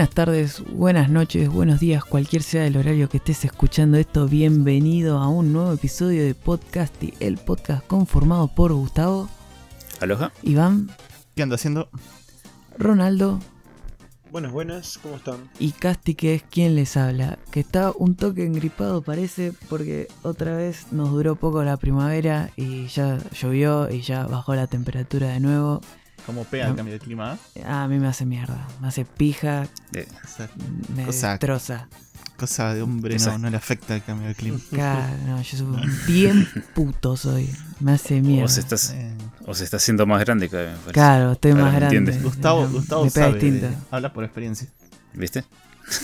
Buenas tardes, buenas noches, buenos días, cualquier sea el horario que estés escuchando esto, bienvenido a un nuevo episodio de Podcasty, el podcast conformado por Gustavo, Aloha. Iván, ¿Qué anda haciendo? Ronaldo Buenas, buenas, ¿cómo están? y Casti que es quien les habla, que está un toque engripado parece porque otra vez nos duró poco la primavera y ya llovió y ya bajó la temperatura de nuevo. ¿Cómo pega el cambio de clima? A mí me hace mierda, me hace pija, Eh, me Cosa- destroza. cosa de hombre no, no le afecta el cambio de clima. Claro, no, yo soy bien puto soy. Me hace mierda. o, se estás, Eh, o se está haciendo más grande cada vez, me parece. Claro, estoy Ahora más grande. entiendes. Gustavo, Gustavo me pega sabe, distinto. de- habla por experiencia. ¿Viste?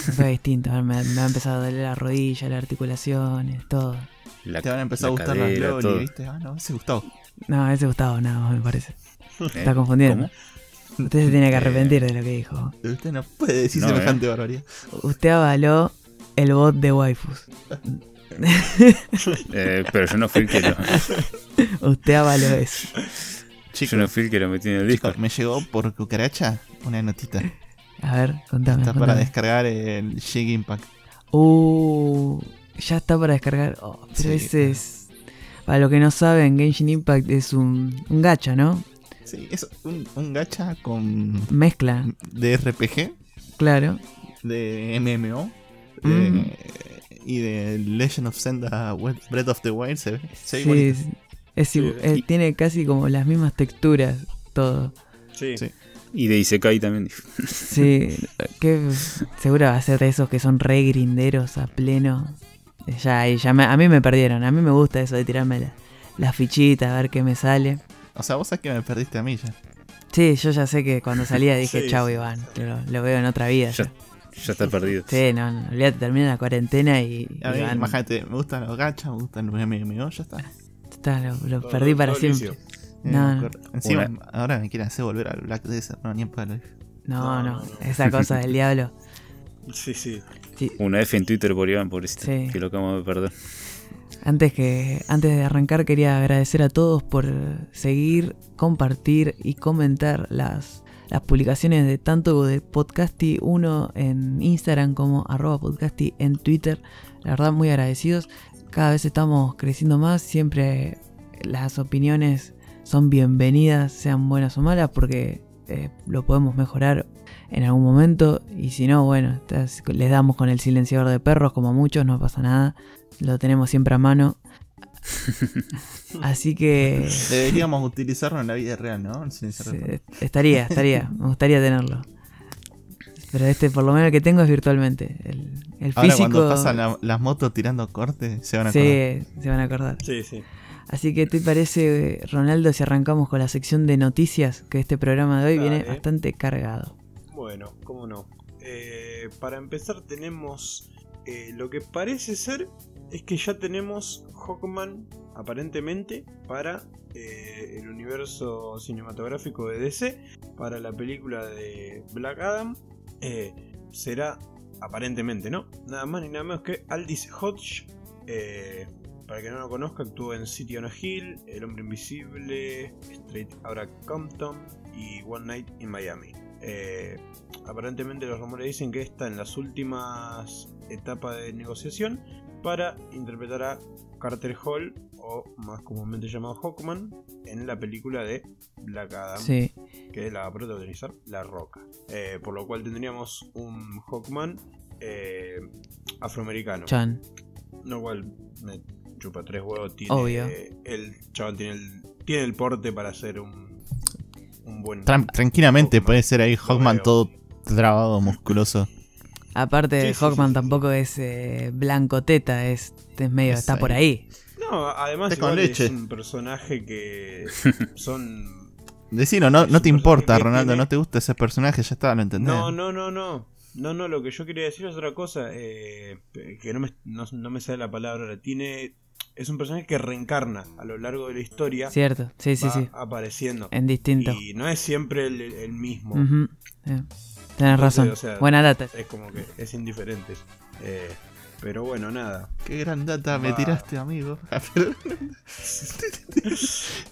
Me pega distinto. Me, me ha empezado a doler la rodilla, las articulaciones, todo. La, Te van a empezar a gustar las cadera, Loli, todo. ¿viste? Ah, no, ese Gustavo. No, ese Gustavo, no, me parece. ¿Eh? Está confundiendo. Usted se tiene que arrepentir de lo que dijo. Usted no puede decir No, semejante barbaridad. Usted avaló el bot de waifus. Eh, pero yo no fui el que lo, Usted avaló eso. yo Chicos, no fui el que lo metí en el disco. chicos, me llegó por cucaracha una notita. A ver, contame. Está para descargar el Shake Impact. Uh, ya está para descargar. Oh, pero Sí. ese es. Para los que no saben, Genshin Impact es un, un gacha, ¿no? Sí, es un, un gacha con Mezcla, de RPG, claro. de MMO Mm. y de Legend of Zelda Breath of the Wild. Se ve, se ve Sí, es- es eh, y- tiene casi como las mismas texturas, todo. Sí. Sí. Y de Isekai también. Sí, que seguro va a ser de esos que son re grinderos a pleno. Ya, ahí, ya me- a mí me perdieron. A mí me gusta eso de tirarme la- las fichitas, a ver qué me sale. O sea, vos sabés que me perdiste a mí ya. Sí, yo ya sé que cuando salía dije, Sí, chau Iván, lo, lo veo en otra vida. Ya, ya". ya está perdido. Sí, no, no, olvídate, termina la cuarentena y, A mí, Iván, imagínate, me gustan los gachas, me gustan los MMO, ya está. está, lo, lo Todo- perdí para todo siempre. licio. Eh, No, no. Encima, Una- ahora me quieren hacer volver al Black Desert, no, ni en palo. No, No, no, no, no. esa cosa del diablo. Sí, sí. Sí, Una F en Twitter por Iván, pobrecito. Sí. Que lo acabamos de perder. Antes que antes de arrancar quería agradecer a todos por seguir, compartir y comentar las, las publicaciones de tanto de Podcasty 1 en Instagram como arroba Podcasty en Twitter. La verdad muy agradecidos. Cada vez estamos creciendo más. Siempre las opiniones son bienvenidas, sean buenas o malas, porque eh, lo podemos mejorar en algún momento. Y si no, bueno, les damos con el silenciador de perros como a muchos, no pasa nada. Lo tenemos siempre a mano. Así que Deberíamos utilizarlo en la vida real, ¿no? Sí, estaría, estaría, me gustaría tenerlo. Pero este por lo menos el que tengo es virtualmente. El, el Ahora físico. cuando pasan la- las motos tirando cortes, se van a acordar. sí, se van a acordar. Sí, sí. Así que te parece, Ronaldo, si arrancamos con la sección de noticias, que este programa de hoy viene bastante cargado. Bueno, cómo no. Eh, para empezar tenemos eh, lo que parece ser es que ya tenemos Hawkman aparentemente para eh, el universo cinematográfico de DC, para la película de Black Adam. Eh, será aparentemente, ¿no? Nada más ni nada menos que Aldis Hodge. eh, para que no lo conozca, actuó en City on a Hill, El Hombre Invisible, Straight Outta Compton y One Night in Miami. Aparentemente los rumores dicen que está en las últimas etapas de negociación para interpretar a Carter Hall, o más comúnmente llamado Hawkman, en la película de Black Adam, Sí, que la va a protagonizar La Roca. Eh, por lo cual tendríamos un Hawkman eh, afroamericano. Chan. Lo cual me chupa tres huevos. Tiene, Obvio. El chaval tiene el, tiene el porte para ser un, un buen. Tran- tranquilamente Hawkman. puede ser ahí Hawkman todo trabado, musculoso. Aparte, Sí, Hawkman sí, sí. tampoco es eh, blanco teta, es, es medio, Es está por ahí. No, además con leche. es un personaje que son... Decilo, no, te importa, Ronaldo, tiene- no te gusta ese personaje, ya está, lo entendés. No, no, no, no. No, no, lo que yo quería decir es otra cosa. eh, que no me, no, no me sale la palabra ahora. Tiene... Es un personaje que reencarna a lo largo de la historia. Cierto, sí, sí, va sí. apareciendo. En distinto. Y no es siempre el, el mismo. Tenés Entonces, razón. o sea, Buena data. Es como que es indiferente. Eh, pero bueno, nada. Qué gran data me tiraste, amigo. Ah,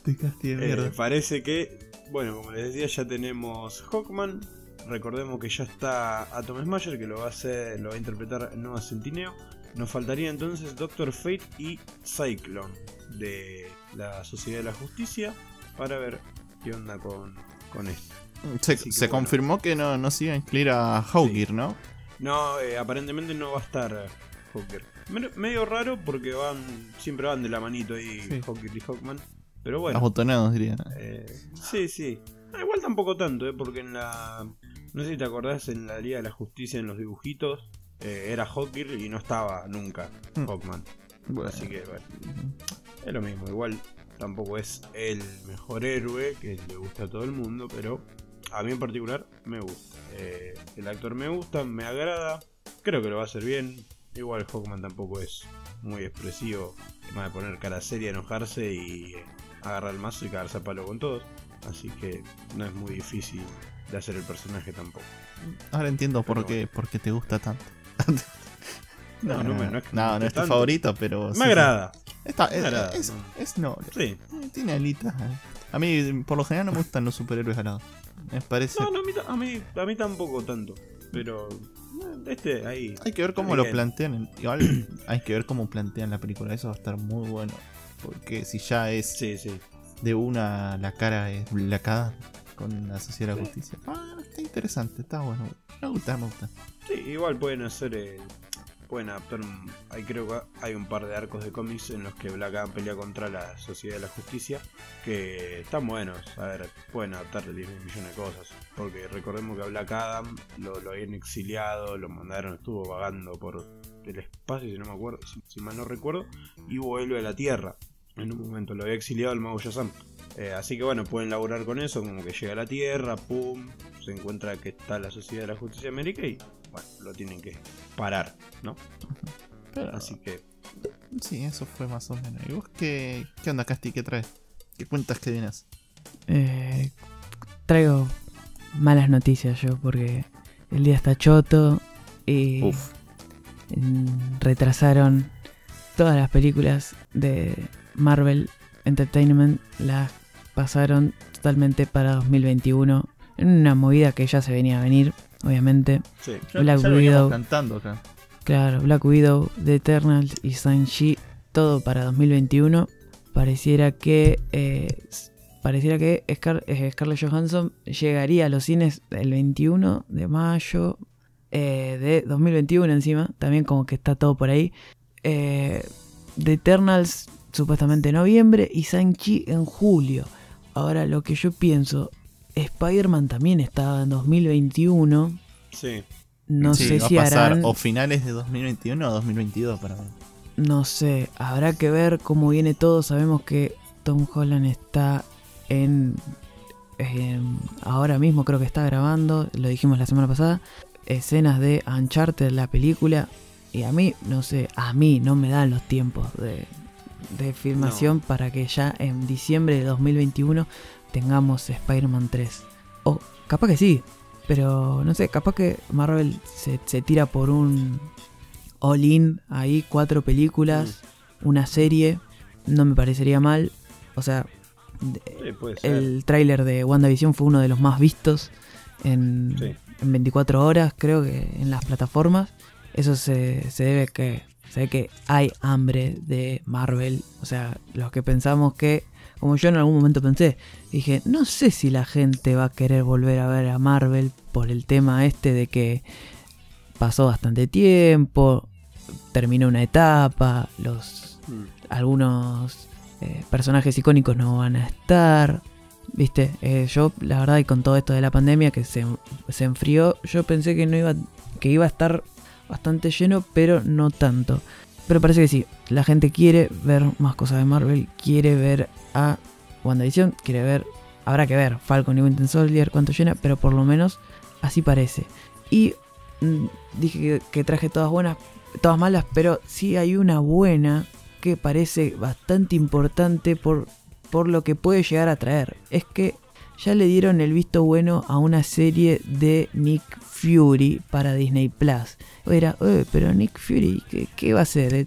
te castigué de Eh, parece que Bueno, como les decía, ya tenemos Hawkman. Recordemos que ya está Atom Smasher, que lo va a hacer, lo va a interpretar Noah Centineo. Nos faltaría entonces Doctor Fate y Cyclone de la Sociedad de la Justicia para ver qué onda con, con esto. Se, bueno. confirmó que no, no se iba a incluir a Hawkir, ¿no? No, eh, aparentemente no va a estar eh, Hawker. Me- Medio raro porque van siempre van de la manito ahí Sí. Hawker y Hawkman. Pero bueno. Abotonados, diría. Eh, sí, sí. Ah, igual tampoco tanto, ¿eh? porque en la. No sé si te acordás, en la Liga de la Justicia, en los dibujitos, eh, era Hawker y no estaba nunca Hmm. Hawkman. Bueno. Así que, bueno, es lo mismo. Igual tampoco es el mejor héroe que le gusta a todo el mundo, pero a mí en particular me gusta. Eh, el actor me gusta, me agrada, creo que lo va a hacer bien. Igual Hawkman tampoco es muy expresivo, más de poner cara seria, enojarse y eh, agarrar el mazo y cagarse a palo con todos. Así que no es muy difícil de hacer el personaje tampoco. Ahora entiendo por qué, por qué te gusta tanto. No, no me- no es que no, no es tu favorito, pero. Me sí. agrada. Está, Me es, agrada, es, no. es noble. Sí. Eh, Tiene alitas. A mí, por lo general, no me gustan los superhéroes alados. Me parece. No, no, a mí, a mí, a mí tampoco tanto. Pero eh, este ahí. Hay que ver cómo lo plantean. Igual hay que ver cómo plantean la película. Eso va a estar muy bueno. Porque si ya es Sí, sí. de una la cara es blacada con la Sociedad de la Justicia. Ah, está interesante, está bueno. Me gusta, me gusta. Sí, igual pueden hacer. eh, Hay, creo que hay un par de arcos de cómics en los que Black Adam pelea contra la Sociedad de la Justicia. Que están buenos. A ver, pueden adaptar 10 millones de cosas. Porque recordemos que a Black Adam lo, lo habían exiliado, lo mandaron, estuvo vagando por el espacio, si no me acuerdo, si, si mal no recuerdo. Y vuelve a la Tierra. En un momento lo había exiliado el mago Shazam. Eh, así que bueno, pueden laburar con eso, como que llega a la Tierra, pum, se encuentra que está la Sociedad de la Justicia de América y bueno, lo tienen que parar, ¿no? Pero, Así que sí, eso fue más o menos. ¿Y vos qué, qué onda, Casti? ¿Qué traes? ¿Qué cuentas que vienes? Eh, traigo malas noticias yo porque el día está choto y Uf. retrasaron todas las películas de Marvel Entertainment, las pasaron totalmente para 2021 en una movida que ya se venía a venir, obviamente. sí, Ya, Black ya Widow. cantando acá. Claro, Black Widow, The Eternals y Shang-Chi, todo para 2021. Pareciera que eh, pareciera que Scar- eh, Scarlett Johansson llegaría a los cines el 21 de mayo eh, de 2021 encima, también como que está todo por ahí. Eh, The Eternals supuestamente en noviembre y Shang-Chi en julio. Ahora lo que yo pienso, Spider-Man también estaba en 2021. sí, No Sí, sé va si a pasar harán... o finales de 2021 o 2022 para mí. No sé, habrá que ver cómo viene todo. Sabemos que Tom Holland está en, en- ahora mismo creo que está grabando, lo dijimos la semana pasada, escenas de Uncharted, la película. Y a mí, no sé, a mí no me dan los tiempos de, de filmación para que ya en diciembre de 2021 tengamos Spider-Man 3. O capaz que sí, pero no sé, capaz que Marvel se, se tira por un all-in ahí, cuatro películas, una serie, no me parecería mal. O sea, sí, el tráiler de WandaVision fue uno de los más vistos en, Sí. en 24 horas, creo que en las plataformas. Eso se, se debe que se ve que hay hambre de Marvel. O sea, los que pensamos que, como yo en algún momento pensé, dije, no sé si la gente va a querer volver a ver a Marvel por el tema este de que pasó bastante tiempo, terminó una etapa, los Mm. algunos eh, personajes icónicos no van a estar. Viste, Eh, yo la verdad y con todo esto de la pandemia que se, se enfrió, yo pensé que no iba, que iba a estar bastante lleno, pero no tanto. Pero parece que sí, la gente quiere ver más cosas de Marvel, quiere ver a WandaVision, quiere ver, habrá que ver Falcon y Winter Soldier cuánto llena, pero por lo menos así parece. Y mm, dije que, traje todas buenas, todas malas, pero sí hay una buena que parece bastante importante por, por lo que puede llegar a traer. Es que ya le dieron el visto bueno a una serie de Nick Fury para Disney Plus. Era, "Eh, pero Nick Fury, ¿qué, va a hacer? Eh,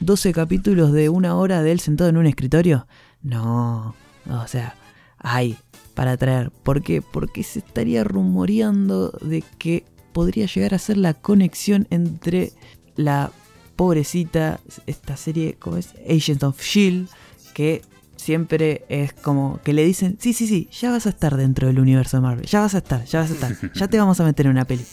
¿12 capítulos de una hora de él sentado en un escritorio? No, o sea, hay para traer. ¿Por qué? Porque se estaría rumoreando de que podría llegar a ser la conexión entre la pobrecita, esta serie, ¿cómo es? Agents of Shield, que siempre es como que le dicen, sí, sí, sí, ya vas a estar dentro del universo de Marvel, ya vas a estar, ya vas a estar, ya te vamos a meter en una peli.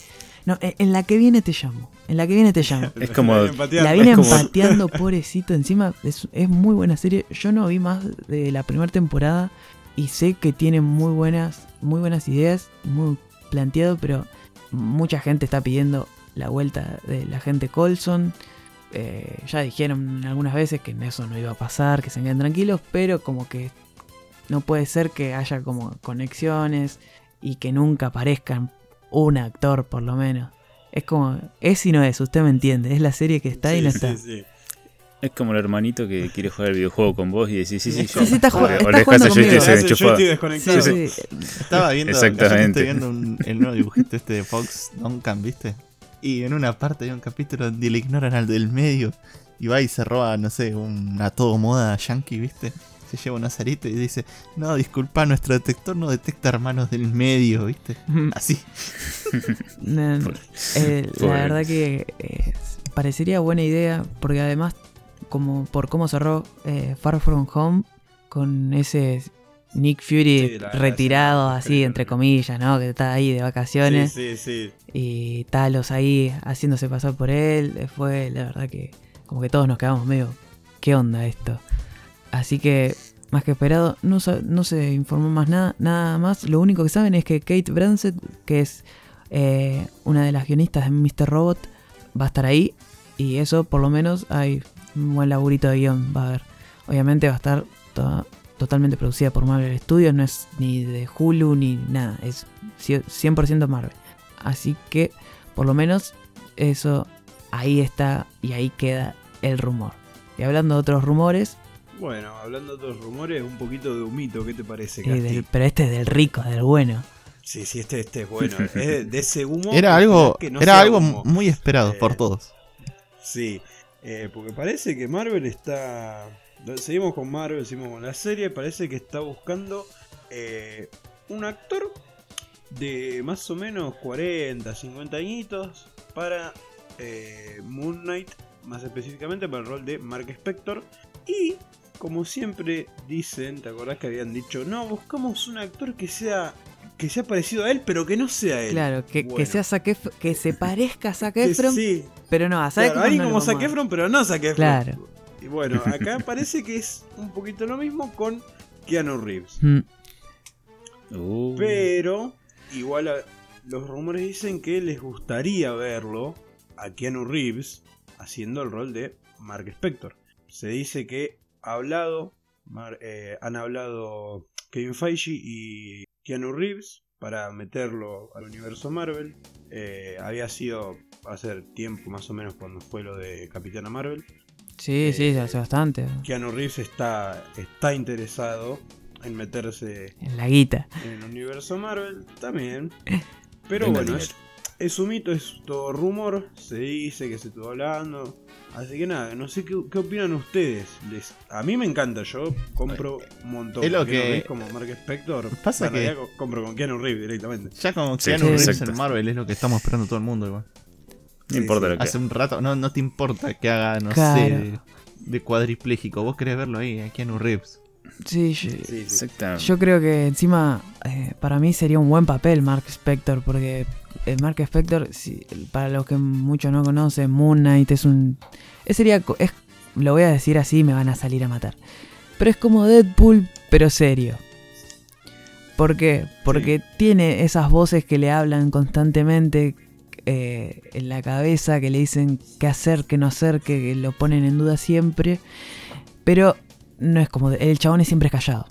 No, en en la que viene te llamo, en la que viene te llamo. Es como-. La viene como- empateando, pobrecito. Encima es, es muy buena serie. Yo no vi más de la primera temporada y sé que tiene muy buenas, muy buenas ideas, muy planteado, pero mucha gente está pidiendo la vuelta de la gente Colson. Eh, ya dijeron algunas veces que eso no iba a pasar, que se queden tranquilos, pero como que no puede ser que haya como conexiones y que nunca aparezcan un actor por lo menos. Es como, es y no es, usted me entiende, es la serie que está y Sí, no sí, está. sí. Es como el hermanito que quiere jugar el videojuego con vos y decís, sí, sí, sí. Sí, sí, está O jugando- desconectado. Sí, sí. sí. Estaba viendo, Exactamente. viendo un- el nuevo dibujito este de Fox Duncan, ¿viste? Y en una parte hay un capítulo donde le ignoran al del medio y va y se roba, no sé, una todo moda yankee, ¿viste? Se lleva un azarito y dice, no, disculpa, nuestro detector no detecta hermanos del medio, ¿viste? Así. No, no. Eh, la verdad que eh, parecería buena idea, porque además, como por cómo cerró eh, Far From Home, con ese Nick Fury Sí, la verdad, retirado, sí, así, sí, entre comillas, ¿no? Que está ahí de vacaciones. Sí, sí, sí. y Talos ahí haciéndose pasar por él. Fue la verdad que como que todos nos quedamos medio, ¿qué onda esto? Así que, más que esperado, no, se informó más nada, nada más. Lo único que saben es que Kate Bransett, que es eh, una de las guionistas de Mr. Robot, va a estar ahí. Y eso, por lo menos, hay un buen laburito de guion, va a haber. Obviamente va a estar totalmente producida por Marvel Studios, no es ni de Hulu ni nada, es 100% Marvel. Así que, por lo menos, eso ahí está y ahí queda el rumor. Y hablando de otros rumores, Bueno, hablando de otros rumores, un poquito de humito, ¿qué te parece, eh, del- pero este es del rico, del bueno. Sí, sí, este, este es bueno. Es de, ese humo. Era algo, que no era algo humo. muy esperado Eh, por todos. Sí, eh, porque parece que Marvel está. Seguimos con Marvel, seguimos con la serie. Parece que está buscando eh, un actor de más o menos 40, 50 añitos para eh, Moon Knight, más específicamente para el rol de Mark Spector. Y como siempre dicen, ¿te acordás que habían dicho? No, buscamos un actor que sea que sea parecido a él, pero que no sea él. Claro, que, sea Zac que se parezca a Zac Efron, sí, pero no, a Zac Claro, Efron no como Zac Efron, pero no Zac Efron. Claro. Y bueno, acá parece que es un poquito lo mismo con Keanu Reeves. Mm, Uh, Pero, igual a- los rumores dicen que les gustaría verlo a Keanu Reeves haciendo el rol de Mark Spector. Se dice que hablado, Mar- eh, han hablado Kevin Feige y Keanu Reeves para meterlo al universo Marvel. Eh, había sido hace tiempo más o menos cuando fue lo de Capitana Marvel. Sí, sí, Eh, hace bastante. Keanu Reeves está, está interesado en meterse En la guita. en el universo Marvel también. Pero bueno, es un mito, es todo rumor, se dice que se estuvo hablando. Así que nada, no sé qué, qué opinan ustedes. Les, a mí me encanta, yo compro un montón. Es lo con Keanu que- Reeves como Mark Spector. Pasa en que- compro con Keanu Reeves directamente. Ya como Sí, Keanu sí, Reeves exacto. en Marvel es lo que estamos esperando todo el mundo igual. no sí, importa sí. lo que Hace un rato, no, no te importa que haga, no Claro. sé, de, de cuadripléjico. Vos querés verlo ahí, a Keanu Reeves. Sí, yo, Sí, sí. Exactamente. yo creo que encima eh, para mí sería un buen papel Mark Spector, porque Mark Spector, si- para los que muchos no conocen, Moon Knight es un... Es sería, co- es, lo voy a decir así, me van a salir a matar. Pero es como Deadpool, pero serio. ¿Por qué? Porque tiene esas voces que le hablan constantemente eh, en la cabeza, que le dicen qué hacer, qué no hacer, que, que lo ponen en duda siempre. Pero no es como... El chabón es siempre callado.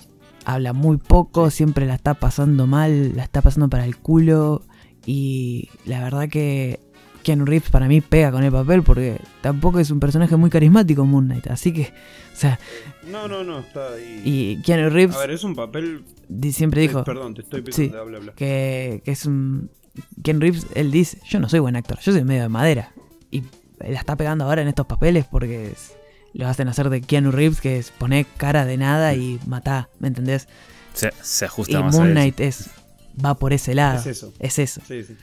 Habla muy poco, siempre la está pasando mal, la está pasando para el culo. Y la verdad que Keanu Reeves para mí pega con el papel porque tampoco es un personaje muy carismático Moon Knight. Así que, o sea, No, no, no, está ahí. y Keanu Reeves A ver, es un papel. di- siempre dijo eh, perdón, te estoy Sí. pidiendo, habla, habla. que, que es un... Keanu Reeves, él dice, yo no soy buen actor, yo soy medio de madera. Y la está pegando ahora en estos papeles porque es- lo hacen hacer de Keanu Reeves, que es poner cara de nada y matá, ¿me entendés? Se, se Y ajusta más a Moon. Knight es, va por ese lado. Es eso. Es eso. Sí, sí.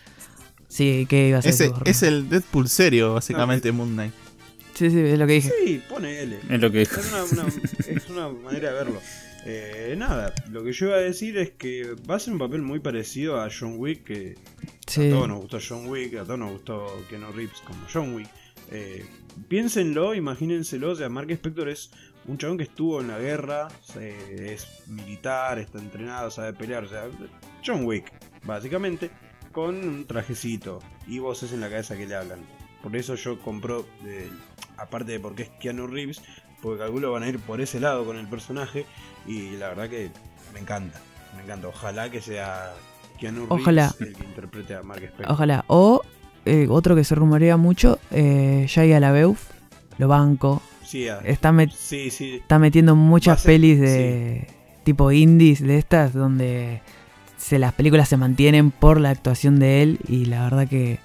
Sí, ¿qué ibas a Ese, decir? Borre? es el Deadpool serio, básicamente, Moon Knight. Sí, sí, es lo que dije. Sí, ponele. Es lo que Es una, una- es una manera de verlo. Eh, nada, lo que yo iba a decir es que va a ser un papel muy parecido a John Wick, que Sí. a todos nos gustó John Wick, a todos nos gustó Keanu Reeves como John Wick. Eh, piénsenlo, imagínenselo, o sea, Mark Spector es un chabón que estuvo en la guerra, eh, es militar, está entrenado, sabe pelear, o sea, John Wick, básicamente, con un trajecito y voces en la cabeza que le hablan. Por eso yo compro, eh, aparte de porque es Keanu Reeves, porque calculo van a ir por ese lado con el personaje y la verdad que me encanta, me encanta. Ojalá que sea Keanu Reeves Ojalá. el que interprete a Mark Spector. Ojalá. O eh, otro que se rumorea mucho, eh, Shia LaBeouf, lo banco. Sí, a- Está, met- sí, sí. está metiendo muchas ser- pelis de tipo indies de estas donde se, las películas se mantienen por la actuación de él y la verdad que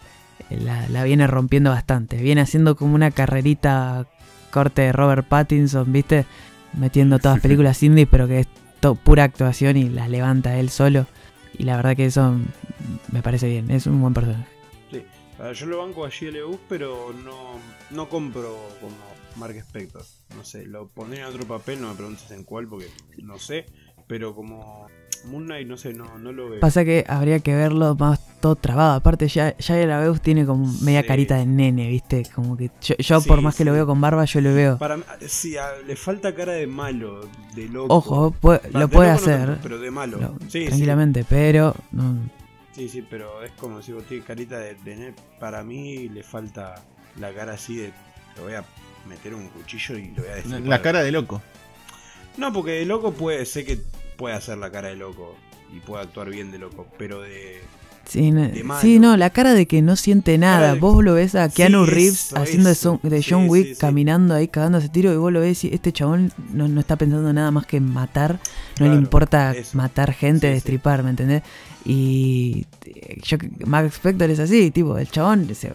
la, la viene rompiendo bastante. Viene haciendo como una carrerita corte de Robert Pattinson, ¿viste? Metiendo todas películas indies, pero que es pura actuación y las levanta él solo. Y la verdad que eso me parece bien, es un buen personaje. A ver, yo lo banco a GLU, pero no, no compro como Mark Spector. No sé, lo pondré en otro papel, no me preguntes en cuál porque no sé. Pero como Moon Knight, no sé, no, no lo veo. Pasa que habría que verlo más todo trabado. Aparte, ya, ya la Beus tiene como media Sí. carita de nene, ¿viste? Como que yo, yo Sí, por más que lo veo con barba, yo lo veo. Para sí, a- le falta cara de malo, de loco. Ojo, puede- lo de puede no hacer. pero de malo. lo- tranquilamente, pero no, Sí, sí, pero es como si vos tienes carita de, nene. Para mí le falta la cara así de. Le voy a meter un cuchillo y lo voy a decir. La cara de loco. No, porque de loco puede, sé que puede hacer la cara de loco y puede actuar bien de loco, pero de. sí, no, De malo. sí, no, la cara de que no siente nada. de- Vos lo ves a Keanu Sí, Reeves eso, haciendo de, eso. John sí, Wick sí. caminando ahí cagándose tiro y vos lo ves y este chabón no, no está pensando nada más que en matar. No le importa eso. matar gente, destripar, ¿me entendés? Y eh, yo, Max Spector es así, tipo, el chabón es,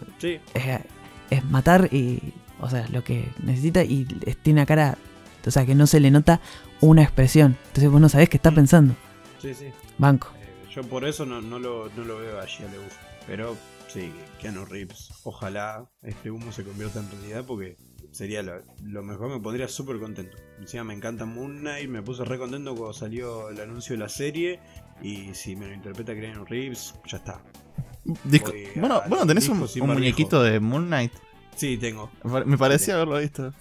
es matar y, o sea, lo que necesita y tiene una cara, o sea, que no se le nota una expresión. Entonces vos no sabés qué está Mm. pensando. sí, sí. Banco. Eh, yo por eso no, no, lo, no lo veo a Shia LaBeouf. Pero sí, Keanu Reeves. Ojalá este humo se convierta en realidad porque sería lo, lo mejor. Me pondría súper contento. Encima me encanta Moon Knight. Me puse re contento cuando salió el anuncio de la serie. Y si me lo interpreta Keanu Reeves, ya está. Disco- bueno, bueno, tenés un, muñequito de Moon Knight. Sí, tengo. Me parecía haberlo visto.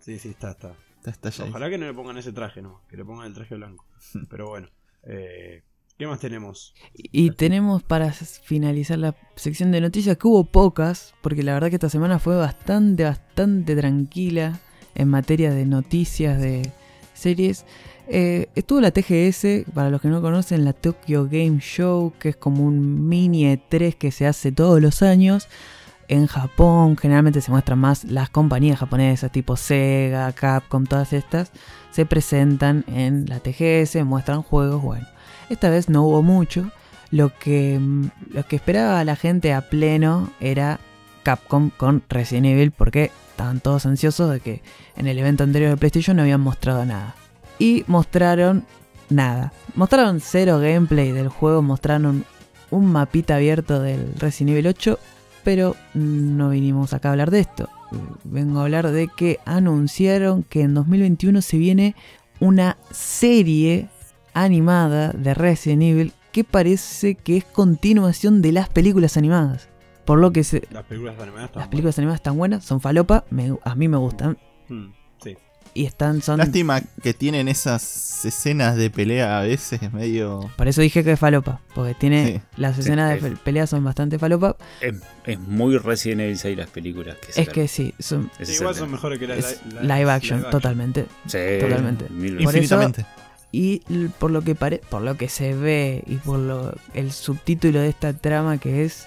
Sí, sí, está, está. Está, está ya ahí. Ojalá que no le pongan ese traje, no. Que le pongan el traje blanco. Pero bueno. Eh, ¿Qué más tenemos? Y tenemos para finalizar la sección de noticias que hubo pocas, porque la verdad que esta semana fue bastante, bastante tranquila en materia de noticias de series. Eh, estuvo la TGS, para los que no conocen, la Tokyo Game Show, que es como un mini E3 que se hace todos los años. En Japón generalmente se muestran más las compañías japonesas tipo Sega, Capcom, todas estas. Se presentan en la TGS, muestran juegos, bueno. Esta vez no hubo mucho. Lo que, mm, que esperaba la gente a pleno era Capcom con Resident Evil porque estaban todos ansiosos de que en el evento anterior de PlayStation no habían mostrado nada. Y mostraron nada. Mostraron cero gameplay del juego, mostraron un mapita abierto del Resident Evil 8, pero no vinimos acá a hablar de esto. Vengo a hablar de que anunciaron que en 2021 se viene una serie animada de Resident Evil que parece que es continuación de las películas animadas. Por lo que se, Las películas animadas están las películas animadas están buenas, son falopa, me- a mí me gustan buenas. Y están son Lástima que tienen esas escenas de pelea a veces medio. por eso dije que es falopa, porque tiene Sí, las sí, escenas es- de pe- pelea son bastante falopa. Es, es muy Resident Evil 6 las películas que Es que sí, son Sí, igual son mejores que las live las action, totalmente. Sí, totalmente. Por veces. eso- Infinitamente. Y por lo que pare- por lo que se ve y por lo el subtítulo de esta trama que es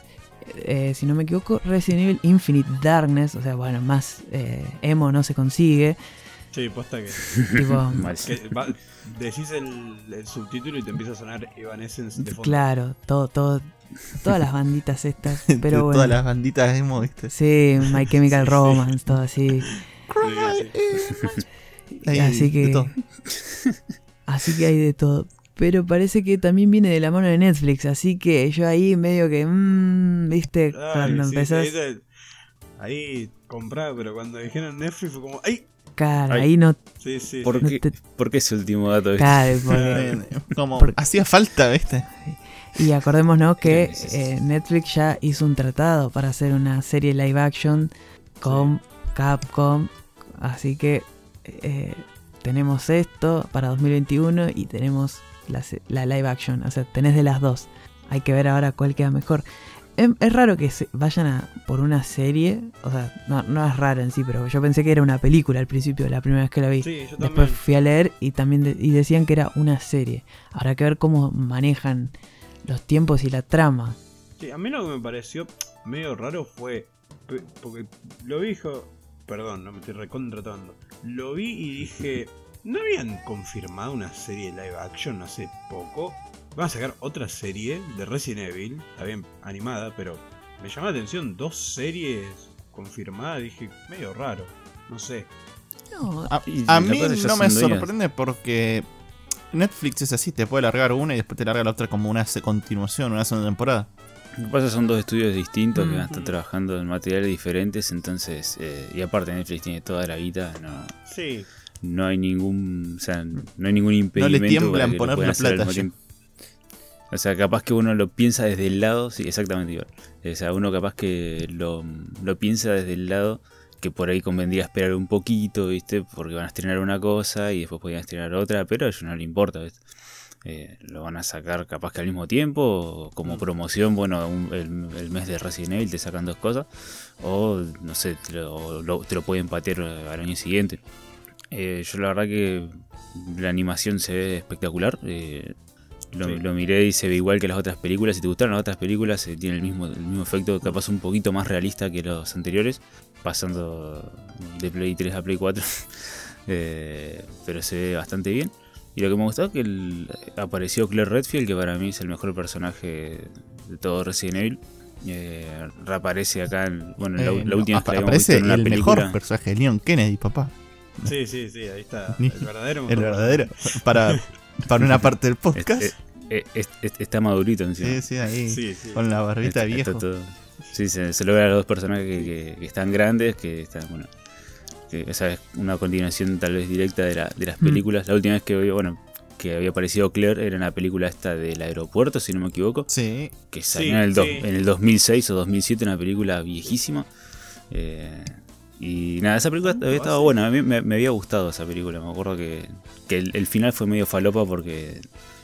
eh, si no me equivoco Resident Evil Infinite Darkness, o sea, bueno, más eh, emo no se consigue, Sí, posta que, tipo Mal. que va- decís el, el subtítulo y te empieza a sonar Evanescence de fondo. claro, todo todo todas las banditas estas, pero bueno. Todas las banditas emo, ¿viste? Sí, My Chemical Sí, sí. Romance, todo así. Sí, Así que. Así que hay de todo. Pero parece que también viene de la mano de Netflix, así que yo ahí medio que, mmm, viste, Ay, cuando sí, empezás, ahí, ahí compraba, pero cuando dijeron Netflix fue como, ¡ay! Cara, Ay. ahí no, Sí, sí. ¿Por no qué, te por qué ese último dato? viste? cae, porque- Como Porque- hacía falta, ¿viste? Y acordémonos que eh, Netflix ya hizo un tratado para hacer una serie live action con Capcom, así que eh, tenemos esto para 2021 y tenemos la, se- la live action, o sea, tenés de las dos. Hay que ver ahora cuál queda mejor. Es, es raro que se vayan a por una serie, o sea, no, no es raro en sí, pero yo pensé que era una película al principio, la primera vez que la vi. Sí, yo Después fui a leer y también de- y decían que era una serie. Habrá que ver cómo manejan los tiempos y la trama. Sí, a mí lo que me pareció medio raro fue. Porque lo vi, dijo. Perdón, no me estoy recontratando. Lo vi y dije. ¿No habían confirmado una serie live action hace poco? Van a sacar otra serie de Resident Evil, está bien animada, pero me llamó la atención dos series confirmadas. Dije, medio raro, no sé. No, A, Y a capaz mí no me sorprende porque Netflix es así, te puede largar una y después te larga la otra como una continuación, una segunda temporada. Lo que pasa son dos estudios distintos que van a estar trabajando en materiales diferentes, entonces, eh, y aparte Netflix tiene toda la guita, no, Sí, no hay ningún, o sea, no hay ningún No impedimento le tiemblan para que lo ponerle puedan hacer al plata. O sea, capaz que uno lo piensa desde el lado, sí, exactamente igual. O sea, uno capaz que lo, lo piensa desde el lado que por ahí convendría esperar un poquito, ¿viste? Porque van a estrenar una cosa y después podrían estrenar otra, pero a ellos no le importa, ¿viste? Eh, lo van a sacar capaz que al mismo tiempo, o como promoción, bueno, un- el, el mes de Resident Evil te sacan dos cosas, o no sé, te lo, lo- te lo pueden patear al año siguiente. Eh, yo la verdad que la animación se ve espectacular. eh, lo, Sí. lo miré y se ve igual que las otras películas. Si te gustaron las otras películas, eh, tiene el mismo, el mismo efecto, capaz un poquito más realista que los anteriores, pasando de Play 3 a Play 4. Eh, pero se ve bastante bien. Y lo que me gustó es que el- apareció Claire Redfield, que para mí es el mejor personaje de todo Resident Evil. Eh, reaparece acá, en, bueno, en la, Eh, la no, última vez que la habíamos aparece visto en el película. mejor personaje de Leon Kennedy, papá. sí, sí, sí, ahí está. El verdadero. El verdadero. Para, para una parte del podcast. Es- eh, es- está madurito encima. Sí, sí, ahí. Sí, sí. Con la barbita todo- sí, se, se logra a los dos personajes que, que- que están grandes, que están, bueno, que esa es una continuación tal vez directa de, la- de las Mm. películas. La última vez que bueno, que había aparecido Claire era en la película esta del aeropuerto, si no me equivoco, Sí. que salió Sí, en, el do- sí. en el 2006 o 2007, una película viejísima. Eh, y nada, esa película había estado buena, a mí me, me había gustado esa película, me acuerdo que, que el, el final fue medio falopa porque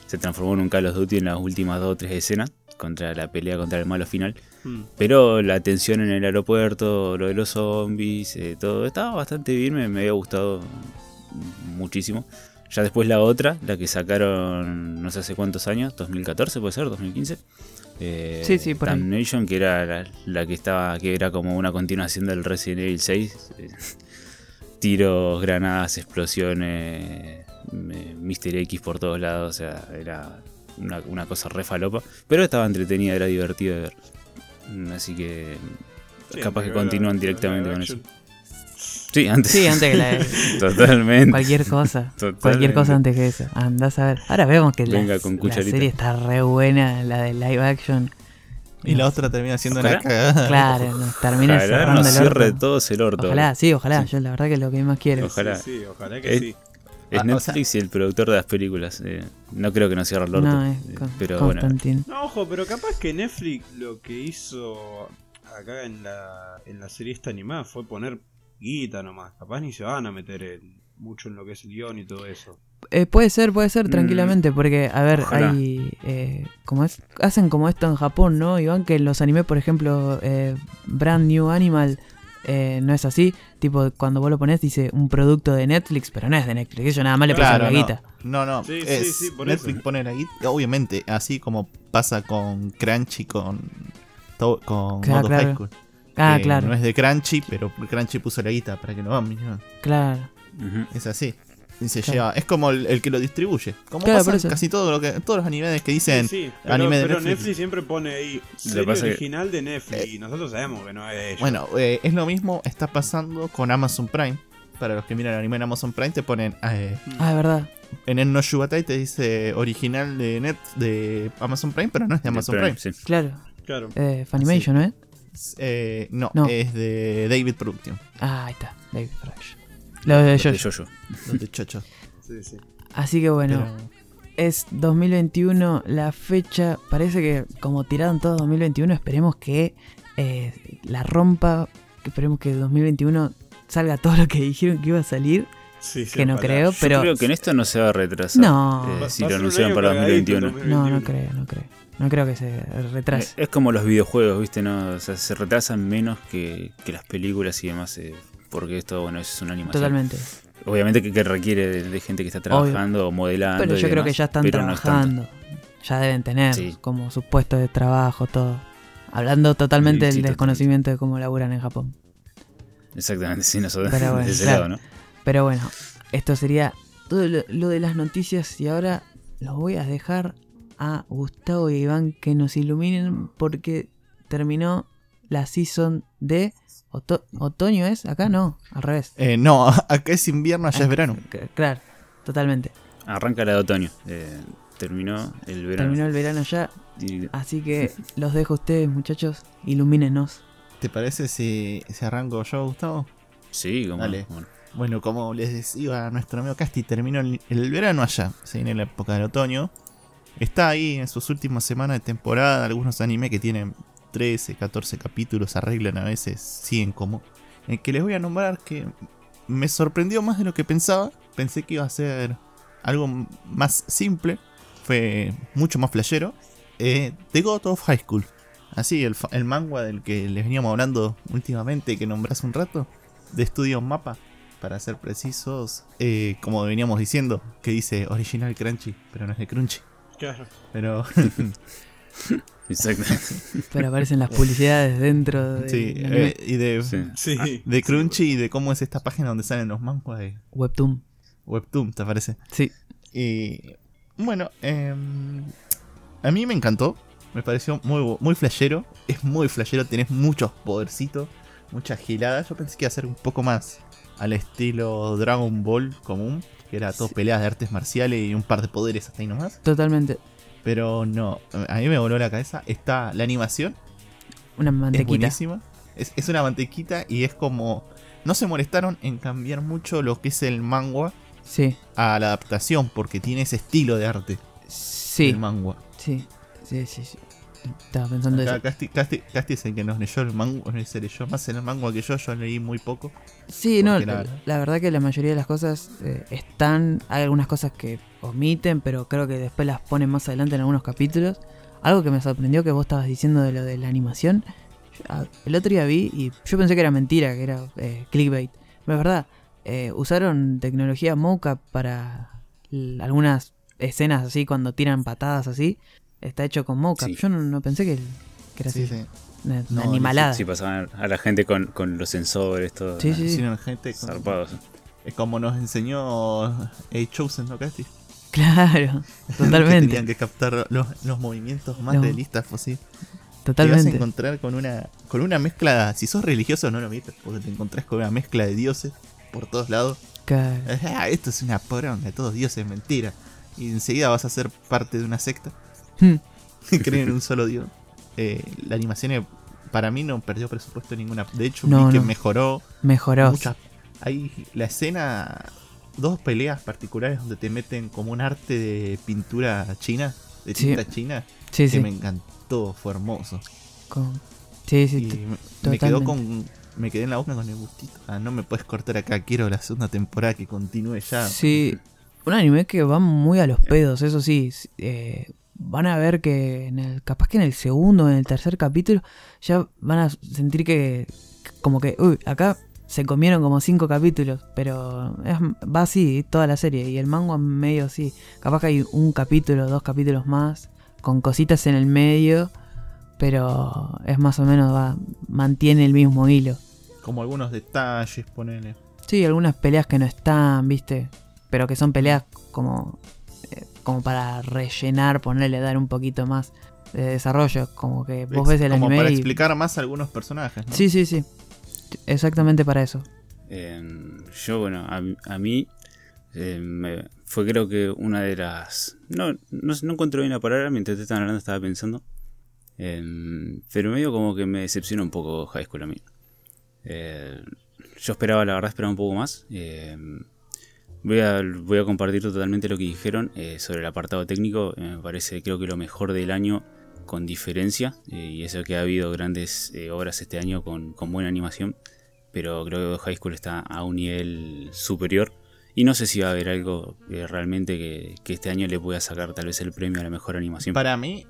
se transformó en un Call of Duty en las últimas dos o tres escenas, contra la pelea contra el malo final. Mm. Pero la tensión en el aeropuerto, lo de los zombies, eh, todo estaba bastante bien, me, me había gustado muchísimo. Ya después la otra, la que sacaron no sé hace cuántos años, 2014 puede ser, 2015. Eh, Sí, sí, por ahí. Damnation, que era la, la que estaba, que era como una continuación del Resident Evil 6. eh, tiros, granadas, explosiones, Mr. X por todos lados, o sea, era una, una cosa re falopa. Pero estaba entretenida, era divertido de ver. Así que Sí, capaz que continúan la- directamente la con eso. Sí, antes. Sí, antes que la Totalmente. cualquier cosa. Totalmente. Cualquier cosa antes que eso. Andás a ver. Ahora vemos que la, con serie está re buena, la de live action. Y la otra termina siendo Ojalá. una cagada. Claro, nos termina Ojalá cerrando nos el cierre orto. todos el orto. Ojalá, sí, ojalá. Sí. Yo la verdad que es lo que más quiero. Ojalá. Sí, sí, ojalá que Es- sí. Es Ah, o Netflix y el productor de las películas. eh, no creo que nos cierre el orto. No, es eh, con- pero bueno. Constantine. No, ojo, pero capaz que Netflix lo que hizo acá en la, en la serie esta animada fue poner guita nomás. Capaz ni se van a meter en- mucho en lo que es el guion y todo eso. Eh, puede ser, puede ser, Mm, tranquilamente, porque, a ver, ojalá. hay. Eh, como es, hacen como esto en Japón, ¿no? Iván, que en los animes, por ejemplo, eh, Brand New Animal eh, no es así. Tipo, cuando vos lo pones, dice un producto de Netflix, pero no es de Netflix. Ellos nada más le pasan Claro, la no. guita. No, no. Sí, sí, es- sí, por Netflix eso. pone la guita. Obviamente, así como pasa con Crunchy, con, con Claro, claro. High School. Ah, que claro, No es de Crunchy, pero Crunchy puso la guita para que lo vean. ¿no? claro. Ujú. Es así. Y se Claro. lleva. Es como el, el que lo distribuye. Como Claro, pasa casi todo lo que, todos los animes que dicen. Sí, sí, pero, anime de pero Netflix. Netflix. siempre pone ahí serie que- original de Netflix y nosotros sabemos que no es de ellos. Bueno, eh, es lo mismo está pasando con Amazon Prime. para los que miran anime en Amazon Prime, te ponen eh, Ah, es verdad. en el no Shubatai te dice original de net de Amazon Prime, pero no es de Amazon Prime, Prime. sí. Claro. Claro. Eh, Funimation, ¿no es? Eh, no, No. es de David Production, Ah, ahí está. David de Los de Jojo. Los de Chocho. Sí, sí. Así que bueno, Pero- es 2021 la fecha. Parece que como tiraron todo 2021, esperemos que eh, la rompa. que Esperemos que 2021 salga todo lo que dijeron que iba a salir. Sí, sí, Que no ojalá. creo, Yo pero. creo que en esto no se va a retrasar. No. eh, si lo anunciaron para cagadito, 2021. No, no 2021. creo, no creo. No creo que se retrase. Es como los videojuegos, ¿viste? No, o sea, se retrasan menos que, que las películas y demás. eh, porque esto, bueno, es una animación. Totalmente. Obviamente que, que requiere de, de gente que está trabajando o modelando. Pero yo creo que ya están no es trabajando. ya deben tener Sí. como sus puestos de trabajo, todo. Hablando totalmente Sí, del totalmente. desconocimiento de cómo laburan en Japón. Exactamente, sí, nosotros Pero bueno, de ese claro. lado, ¿no? Pero bueno, esto sería todo lo, lo de las noticias y ahora los voy a dejar a Gustavo y Iván que nos iluminen porque terminó la season de oto- otoño es acá no al revés Eh, no, acá es invierno, allá es verano. Claro totalmente Arranca la de otoño. eh, terminó el verano. terminó el verano ya Y- así que los dejo a ustedes muchachos ilumínenos ¿Te parece si, si arranco yo, Gustavo? sí, como. Dale. bueno, Bueno, como les decía a nuestro amigo Casti, terminó el, el verano allá, se viene la época del otoño. Está ahí en sus últimas semanas de temporada, algunos animes que tienen 13, 14 capítulos, arreglan a veces 100 como. El que les voy a nombrar que me sorprendió más de lo que pensaba, pensé que iba a ser algo más simple, fue mucho más flashero. Eh, The God of High School. Así, el, el manga del que les veníamos hablando últimamente, que nombré hace un rato, de Estudios Mapa, para ser precisos, eh, como veníamos diciendo, que dice original Crunchy, pero no es de Crunchy. Claro. Pero Exactamente. pero aparecen las publicidades dentro de sí, eh, y de, Sí. De Crunchy y de cómo es esta página donde salen los manguas de Webtoon Webtoon, ¿te parece? sí Y bueno, em, a mí me encantó. Me pareció muy, muy flashero. Es muy flashero, tenés muchos podercitos, muchas giladas. Yo pensé que iba a ser un poco más al estilo Dragon Ball común, que era todo Sí. peleas de artes marciales y un par de poderes hasta ahí nomás. totalmente Pero no, a mí me voló la cabeza. Está la animación, una es mantequita buenísima. Es, es una mantequita y es como. No se molestaron en cambiar mucho lo que es el manga sí a la adaptación, porque tiene ese estilo de arte sí del manga. sí sí sí, sí. Estaba pensando Acá eso Casti, Casti- Casti es el que nos leyó el manga, no, se leyó más en el manga que yo, yo leí muy poco. Sí, no, la, verdad que la mayoría de las cosas eh, están, hay algunas cosas que omiten, pero creo que después las ponen más adelante en algunos capítulos. Algo que me sorprendió que vos estabas diciendo de lo de la animación. Yo- ah, El otro día vi y yo pensé que era mentira, que era eh, clickbait. Pero es verdad, eh, usaron tecnología mocap para algunas escenas así, cuando tiran patadas así. Está hecho con mocap. Sí. Yo no, no pensé que, que era Sí, así. sí. Una, una No, animalada. Sí, pasaban a la gente con, con los sensores, todo. Sí, sí. Hicieron gente con- Zarpados. es como nos enseñó A Chosen, ¿no, Casti? Claro, que totalmente. tenían que captar los, los movimientos más No. realistas posible. Te vas a Totalmente. encontrar con una, con una mezcla, si sos religioso no lo miras, porque te encontrás con una mezcla de dioses por todos lados. Claro. Ah, esto es una poronga, todos dioses, mentira. Y enseguida vas a ser parte de una secta que creen en un solo dios. Eh, la animación eh, para mí no perdió presupuesto ninguna. De hecho, No, vi que mejoró Mejoró. muchas. Hay la escena, dos peleas particulares donde te meten como un arte de pintura china, de Sí. tinta china, Sí, que sí. me encantó, fue hermoso. Con- Sí, sí. Y me, me quedó con. Me quedé en la boca con el gustito. Ah, no me puedes cortar acá, quiero la segunda temporada que continúe ya. Sí. Un anime que va muy a los pedos, eso sí. eh, van a ver que en el, capaz que en el segundo o en el tercer capítulo ya van a sentir que, como que, uy, acá se comieron como cinco capítulos, pero es- va así toda la serie y el manga medio así. Capaz que hay un capítulo, dos capítulos más, con cositas en el medio, pero es más o menos, va, mantiene el mismo hilo. Como algunos detalles, ponele. Sí, algunas peleas que no están, viste, pero que son peleas como, como para rellenar, ponerle, dar un poquito más de desarrollo, como que vos ves el como anime para y... explicar más algunos personajes, ¿no? Sí, sí, sí, exactamente para eso. Em, yo, bueno, a, a mí eh, me- fue creo que una de las... No, no, no encontré bien la palabra, mientras te estaban hablando estaba pensando. Em, pero medio como que me decepcionó un poco High School a mí. Eh, yo esperaba, la verdad, esperaba un poco más. Voy, a, voy a compartir totalmente lo que dijeron eh, sobre el apartado técnico. Eh, me parece, creo que lo mejor del año con diferencia. eh, y eso que ha habido grandes eh, obras este año con, con buena animación. Pero creo que High School está a un nivel superior. Y no sé si va a haber algo realmente que, que este año le pueda sacar tal vez el premio a la mejor animación. Para mí,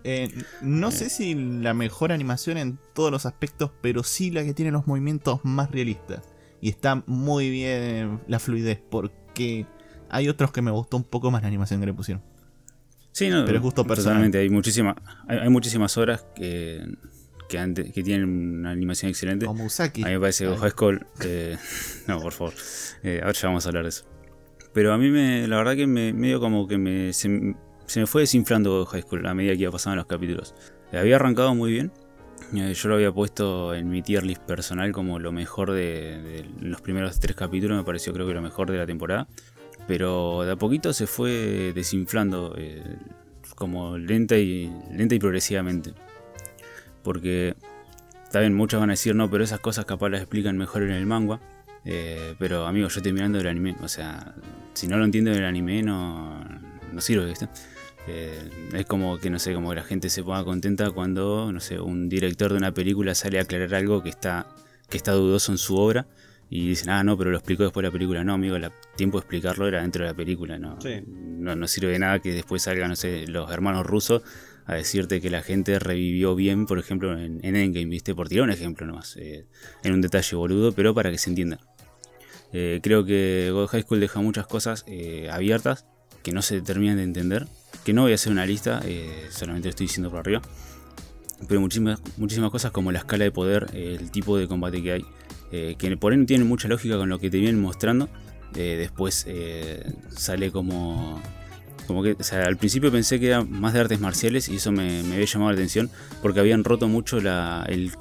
no sé si la mejor animación en todos los aspectos, pero sí la que tiene los movimientos más realistas. Y está muy bien la fluidez, hay otros que me gustó un poco más la animación que le pusieron. Sí, no, Pero es gusto personal. Totalmente, hay, muchísima, hay, hay muchísimas obras que, que, tienen una animación excelente. Como Usaki. A mí me parece que. High School. eh, no, por favor. Eh, ahora ya vamos a hablar de eso. Pero a mí, me, la verdad, que me medio como que me, se me fue desinflando High School a medida que iba pasando los capítulos. Eh, había arrancado muy bien. Eh, yo lo había puesto en mi tier list personal como lo mejor de, de los primeros tres capítulos. Me pareció, creo que lo mejor de la temporada. Pero de a poquito se fue desinflando. eh, como lenta y, lenta y progresivamente. Porque bien, muchos van a decir, no, pero esas cosas capaz las explican mejor en el manga. Eh, pero amigo, yo estoy mirando el anime. O sea, si no lo entiendo del anime, no, no sirve, ¿viste? Eh, es como que, no sé, como que la gente se ponga contenta cuando, no sé, un director de una película sale a aclarar algo que está, que está dudoso en su obra. Y dicen, ah, no, pero lo explicó después de la película. No, amigo, el tiempo de explicarlo era dentro de la película. No, Sí. no, no sirve de nada que después salgan, no sé, los hermanos rusos a decirte que la gente revivió bien, por ejemplo, en, en Endgame, ¿viste? Por tirar un ejemplo nomás. eh, en un detalle boludo, pero para que se entienda. Eh, creo que God High School deja muchas cosas eh, abiertas que no se terminan de entender. Que no voy a hacer una lista, eh, solamente lo estoy diciendo por arriba. Pero muchísimas, muchísimas cosas como la escala de poder, eh, el tipo de combate que hay, eh, que por ahí no tienen mucha lógica con lo que te vienen mostrando. Después sale como como que, o sea, al principio pensé que era más de artes marciales y eso me, había llamado la atención porque habían roto mucho el,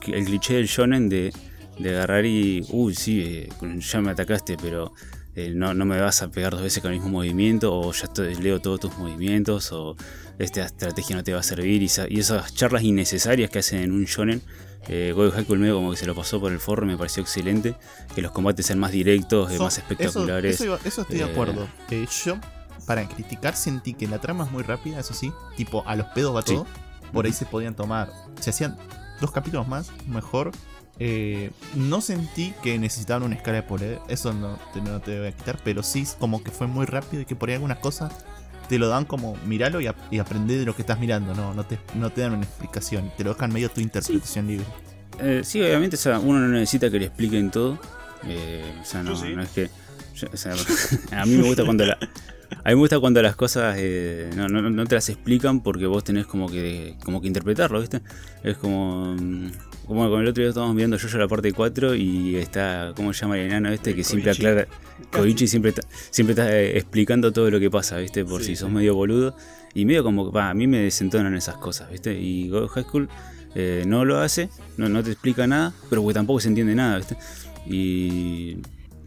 el cliché del shonen de, de agarrar y, uy, sí, ya me atacaste, pero eh, no, no me vas a pegar dos veces con el mismo movimiento o ya estoy- leo todos tus movimientos o esta estrategia no te va a servir y, y esas charlas innecesarias que hacen en un shonen. Eh, Goyo medio como que se lo pasó por el forro, me pareció excelente. Que los combates sean más directos, eh, So- más espectaculares. Eso, estoy de Eh, acuerdo. Eh, yo, para criticar, sentí que la trama es muy rápida, eso sí. Tipo, a los pedos va Sí. todo. Por ahí se podían tomar. Se hacían dos capítulos más, mejor. Eh, no sentí que necesitaban una escala de poder. Eso no te, no te voy a quitar. Pero sí, como que fue muy rápido y que por ahí algunas cosas te lo dan como miralo y, y aprende de lo que estás mirando. No, no, te, no te dan una explicación. Te lo dejan medio tu interpretación libre. Eh, sí, obviamente, o sea, uno no necesita que le expliquen todo. Eh, o sea, no, Yo sí. no es que. yo- o sea, a mí me gusta cuando la. A mí me gusta cuando las cosas eh, no, no- no te las explican porque vos tenés como que como que interpretarlo, ¿viste? Es como. mm, Como con el otro día estábamos mirando yo, yo la parte 4 y está, ¿cómo se llama el enano este? Que siempre aclara. Koichi siempre está, siempre está eh, explicando todo lo que pasa, ¿viste? Por Sí, si sos sí. medio boludo. Y medio como que, pa, a mí me desentonan esas cosas, ¿viste? Y God High School eh, no lo hace, no, no te explica nada, pero que tampoco se entiende nada, ¿viste? Y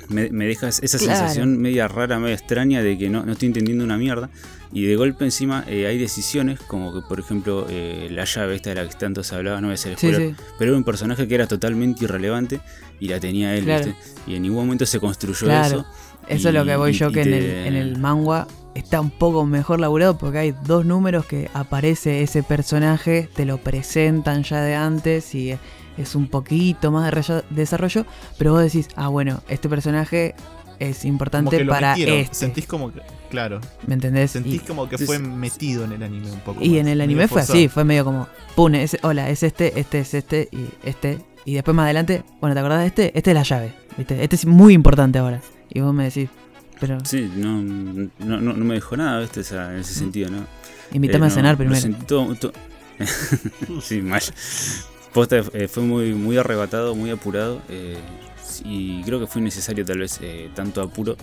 me, me deja esa Claro. sensación media rara, media extraña de que no, no estoy entendiendo una mierda. Y de golpe encima eh, hay decisiones, como que por ejemplo eh, la llave esta de la que tanto se hablaba, no voy a hacer spoiler, sí. pero era un personaje que era totalmente irrelevante y la tenía él, Claro. ¿viste? Y en ningún momento se construyó Claro. eso. Eso es lo que voy yo, que en, el, en el manga está un poco mejor laburado porque hay dos números que aparece ese personaje, te lo presentan ya de antes y es un poquito más de desarrollo, pero vos decís, ah, bueno, este personaje es Como importante que lo para metieron. este. Sentís como que. Claro. ¿Me entendés? Sentís Y- como que fue sí. metido en el anime un poco. Y más, en el anime fue así, fue medio como, pune, ese, hola, es este, este es este y este. Y después más adelante, bueno, ¿te acordás de este? Este es la llave, ¿viste? Este es muy importante ahora. Y vos me decís, pero Sí, no, no, no, no me dejó nada, ¿viste? O sea, en ese sentido, ¿no? invítame Eh, a cenar lo primero. sentí todo- todo- sí, mal. Posta, eh, fue muy, muy arrebatado, muy apurado. eh, y creo que fue innecesario, tal vez, eh, tanto apuro.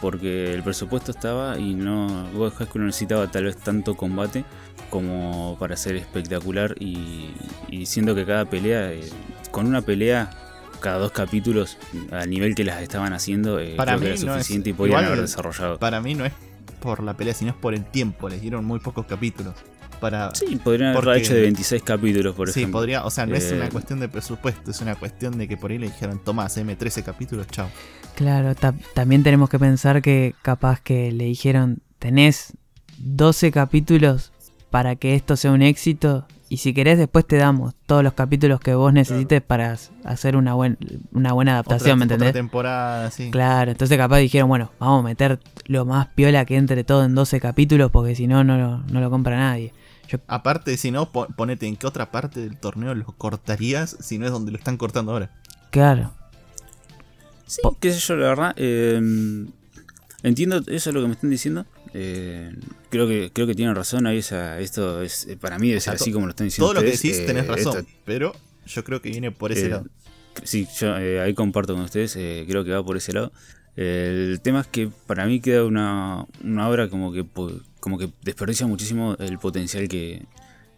Porque el presupuesto estaba y no. High School no necesitaba tal vez tanto combate como para ser espectacular. Y, y siento que cada pelea, eh, con una pelea, cada dos capítulos, al nivel que las estaban haciendo, Para creo que mí era no es- suficiente y podían haber desarrollado. Para mí no es por la pelea, sino es por el tiempo. Les dieron muy pocos capítulos. Para... Sí, podrían haberlo hecho de 26 capítulos, por sí, ejemplo. podría, o sea, no es Eh, una cuestión de presupuesto, es una cuestión de que por ahí le dijeron, Tomás, M13 capítulos, chao. Claro, ta- también tenemos que pensar que capaz que le dijeron, tenés 12 capítulos para que esto sea un éxito y si querés después te damos todos los capítulos que vos necesites para hacer una, buen, una buena adaptación, ¿me otra, entendés? Otra temporada, sí. Claro, entonces capaz dijeron, bueno, vamos a meter lo más piola que entre todo en 12 capítulos porque si no, no no lo compra nadie. Yo, Aparte, si no, po- ponete en qué otra parte del torneo lo cortarías si no es donde lo están cortando ahora. claro, Sí, qué sé yo, la verdad. eh, entiendo eso es lo que me están diciendo. eh, creo que creo que tienen razón. Ahí esa, esto es eh, para mí O sea, así como lo están diciendo. Todo lo que decís eh, tenés razón, esto- pero yo creo que viene por ese eh, lado. Sí, yo eh, ahí comparto con ustedes. eh, creo que va por ese lado. El tema es que para mí queda una, una obra como que como que desperdicia muchísimo el potencial que,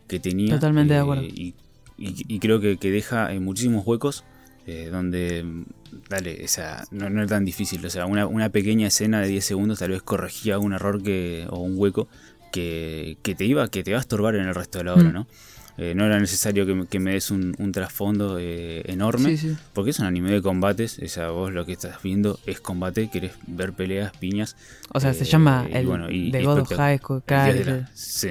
que tenía. Totalmente de eh, acuerdo. Y, y- y creo que, que deja eh, muchísimos huecos eh, donde, dale, o sea, no, no es tan difícil. O sea, una, una pequeña escena de 10 segundos tal vez corregía un error que, o un hueco que, que te iba que te va a estorbar en el resto de la obra, Mm. ¿no? Eh, no era necesario que, me- que me des un, un trasfondo eh, enorme. sí, sí. Porque es un anime de combates, o sea, vos lo que estás viendo es combate, querés ver peleas, piñas. O sea, se eh, llama y el bueno, y- The y God of High School. claro, Sí.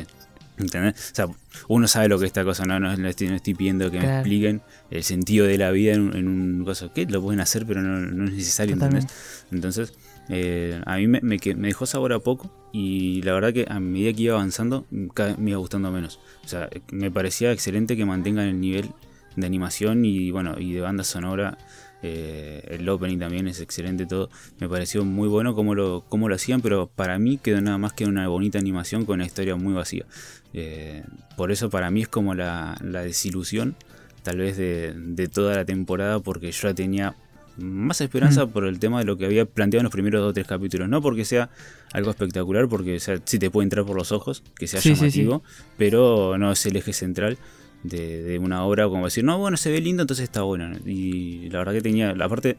¿Entendés? O sea, uno sabe lo que es esta cosa, no, no, no estoy, no estoy pidiendo que me expliquen el sentido de la vida en, un- en un cosa que lo pueden hacer, pero no, no es necesario, ¿entendés? Entonces, eh, a mí me, dejó sabor a poco y la verdad que a medida que iba avanzando me iba gustando menos. O sea, me parecía excelente que mantengan el nivel de animación y bueno, y de banda sonora. eh, el opening también es excelente todo. Me pareció muy bueno cómo lo, cómo lo hacían, pero para mí quedó nada más que una bonita animación con una historia muy vacía. Eh, por eso para mí es como la, la desilusión tal vez de, de toda la temporada porque yo ya tenía más esperanza por el tema de lo que había planteado en los primeros dos o tres capítulos. No porque sea algo espectacular, porque o sea, sí te puede entrar por los ojos, que sea Sí, sí, sí. llamativo, pero no es el eje central de, de una obra como decir, no, bueno, se ve lindo, entonces está bueno. ¿no? Y la verdad que tenía, la parte,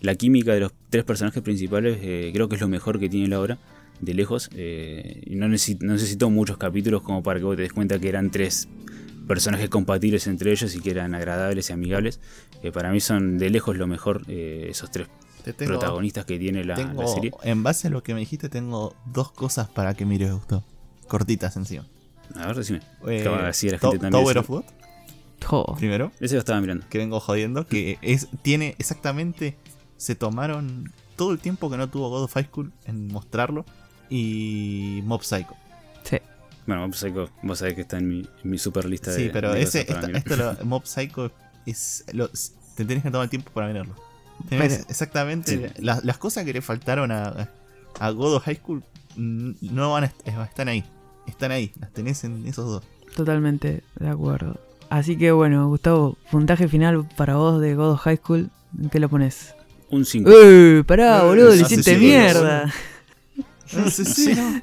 la química de los tres personajes principales, eh, creo que es lo mejor que tiene la obra, de lejos. eh, y no necesito, no necesito muchos capítulos como para que vos te des cuenta que eran tres personajes compatibles entre ellos y que eran agradables y amigables. Eh, para mí son de lejos lo mejor eh, esos tres Te tengo, protagonistas que tiene la, la tengo- serie. en base a lo que me dijiste, tengo dos cosas para que mires gustó. Cortitas encima. A ver, decime. Eh, así la gente también Tower of God, Jo, primero, Ese lo estaba mirando. que vengo jodiendo, que es tiene exactamente, se tomaron todo el tiempo que no tuvo God of High School en mostrarlo y Mob Psycho. sí. Bueno, Mob Psycho, vos sabés que está en mi, en mi super lista de Sí, pero de ese, esto lo- Mob Psycho es. lo- te tenés que tomar el tiempo para mirarlo. Tenés exactamente. Las, las cosas que le faltaron a, a God of High School no van a est- están ahí. Están ahí. Las tenés en esos dos. Totalmente de acuerdo. Así que bueno, Gustavo, puntaje final para vos de God of High School. ¿En qué lo pones? Un 5. ¡Uy! Pará, Eh, boludo, le hiciste sí, sí, mierda. No sé no.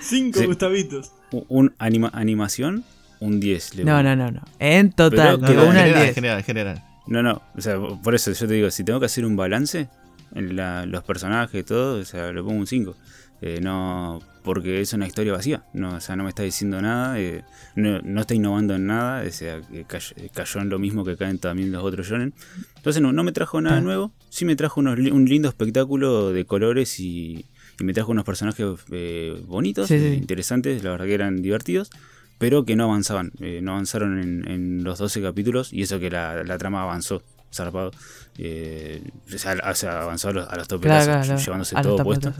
Sí. Gustavitos. Un anima- animación, un 10. le No, no, no, no. En total, Pero- de No, no, en una al general, en 10. general, en general. No, no, o sea, por eso yo te digo, si tengo que hacer un balance en la- los personajes, todo, o sea, le pongo un 5. Eh, no, porque es una historia vacía, no, o sea, no me está diciendo nada, eh, no, no está innovando en nada, o sea, que cayó, cayó en lo mismo que caen también los otros shonen. Entonces no, no me trajo nada Ah. nuevo, sí me trajo unos un lindo espectáculo de colores y, y me trajo unos personajes eh, bonitos, Sí, sí. eh, interesantes, la verdad que eran divertidos. Pero que no avanzaban, eh, no avanzaron en, en los 12 capítulos y eso que la, la trama avanzó zarpado. Eh, o, sea, avanzó a los, a los Claro, topetazos, claro, claro. llevándose todo puesto.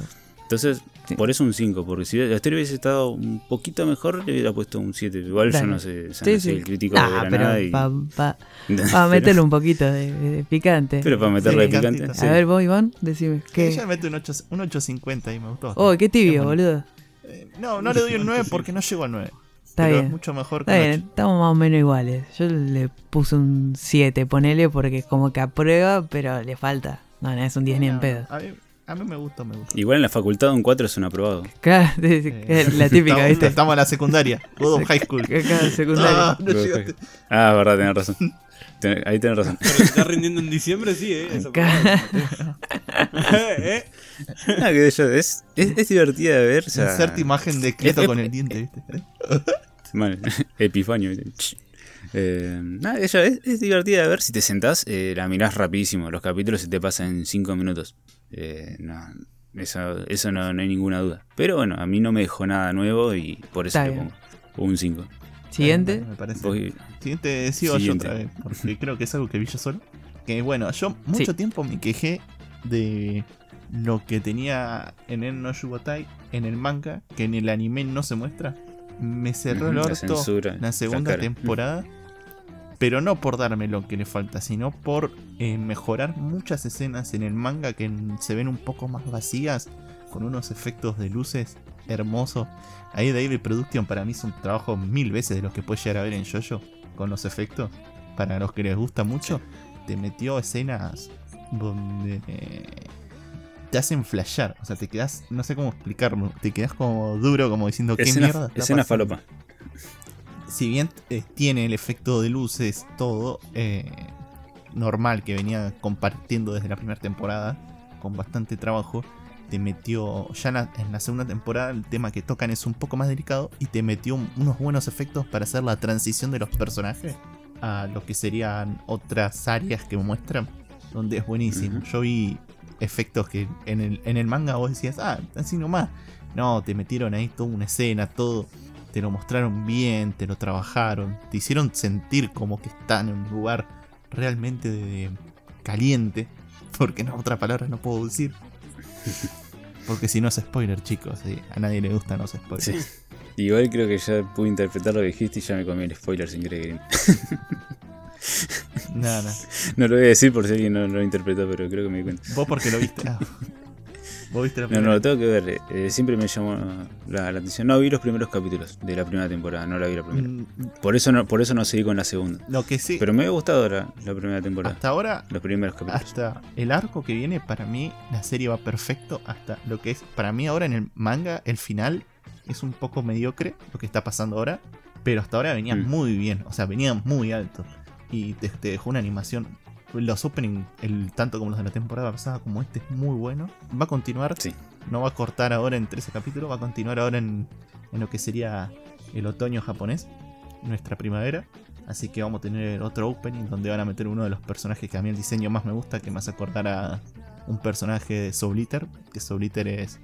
Entonces, Sí. por eso un 5, porque si la historia hubiese estado un poquito mejor, le hubiera puesto un 7. Igual Dale. yo no sé, o sea, Sí, no soy sí. el crítico Nah, de la pero nada. Y, pa, pa- pa meterle un poquito de, de picante. pero para meterle Sí, picante. A ver, vos, Iván, decime. Que ¿Qué? ella mete un, 8, un 850 y me gustó. Oh, qué tibio, boludo. Eh, no, no le doy un 9 porque no llego al 9. Está pero bien. es mucho mejor que Está bien, 8. estamos más o menos iguales. Yo le puse un 7, ponele, porque es como que aprueba, pero le falta. No, no es un 10 ni en No, pedo. A mí, a mí me gusta, me gusta. Igual en la facultad un 4 es un aprobado. Claro, Eh, la típica, estamos, ¿viste? Estamos en la secundaria. God of High School. Acá, secundario. Ah, no llegaste. Ah, verdad, tenés razón. Ten- Ahí tenés razón. Pero está rindiendo en diciembre, sí, ¿eh? Esa Ca- ¿Eh? Ah, yo, es, es, es divertida de ver. O sea, Inserta imagen de Cleto con el diente, ¿viste? Mal, Epifanio. ¿viste? Eh, nada, ella es, es divertida de ver. Si te sentás, eh, la mirás rapidísimo. Los capítulos se te pasan en 5 minutos. Eh, no, eso, eso no, no hay ninguna duda. Pero bueno, a mí no me dejó nada nuevo y por eso le pongo un 5. Siguiente. Me parece. Voy- Siguiente sigo Siguiente. yo otra vez, porque creo que es algo que vi yo solo. Que bueno, yo mucho Sí. tiempo me quejé de lo que tenía en el no Yugotai en el manga, que en el anime no se muestra. Me cerró el la orto censura, la segunda temporada. Pero no por darme lo que le falta, sino por eh, mejorar muchas escenas en el manga que se ven un poco más vacías, con unos efectos de luces hermosos. Ahí David Production para mí es un trabajo mil veces de los que puedes llegar a ver en Jojo con los efectos. Para los que les gusta mucho, te metió escenas donde eh, te hacen flashear. O sea, te quedas, no sé cómo explicarlo, te quedas como duro, como diciendo, ¿qué Escena, mierda? está escena pasando?". falopa. Si bien eh, tiene el efecto de luces, todo eh, normal que venía compartiendo desde la primera temporada, con bastante trabajo, te metió, ya en la, en la segunda temporada el tema que tocan es un poco más delicado y te metió un- unos buenos efectos para hacer la transición de los personajes a lo que serían otras áreas que muestran, donde es buenísimo. Yo vi efectos que en el, en el manga vos decías, ah, así nomás. No, te metieron ahí toda una escena, todo te lo mostraron bien, te lo trabajaron, te hicieron sentir como que están en un lugar realmente de- caliente, porque no, otra palabra no puedo decir. Porque si no es spoiler, chicos, a nadie le gusta no es spoiler. Sí. Igual creo que ya pude interpretar lo que dijiste y ya me comí el spoiler sin querer. Nada, nada. No lo voy a decir por si alguien no lo interpretó, pero creo que me di cuenta. Vos porque lo viste. Ah. Vos viste la No, no, primera. lo tengo que ver. eh, siempre me llamó la, la atención. No vi los primeros capítulos de la primera temporada, no la vi la primera. Mm, Por eso no, por eso no seguí con la segunda. Lo que sí, Pero me ha gustado la, la primera temporada. hasta ahora Los primeros capítulos. hasta el arco que viene, para mí, la serie va perfecto. Hasta lo que es, para mí ahora en el manga, el final es un poco mediocre, lo que está pasando ahora. Pero hasta ahora venía Mm. muy bien, o sea, venía muy alto. Y te, te dejó una animación. Los opening, el, tanto como los de la temporada pasada, como este, es muy bueno. Va a continuar, Sí. no va a cortar ahora en 13 capítulos, va a continuar ahora en, en lo que sería el otoño japonés, nuestra primavera. Así que vamos a tener otro opening donde van a meter uno de los personajes que a mí el diseño más me gusta, que me hace acordar a un personaje de Soul Eater, que Soul Eater es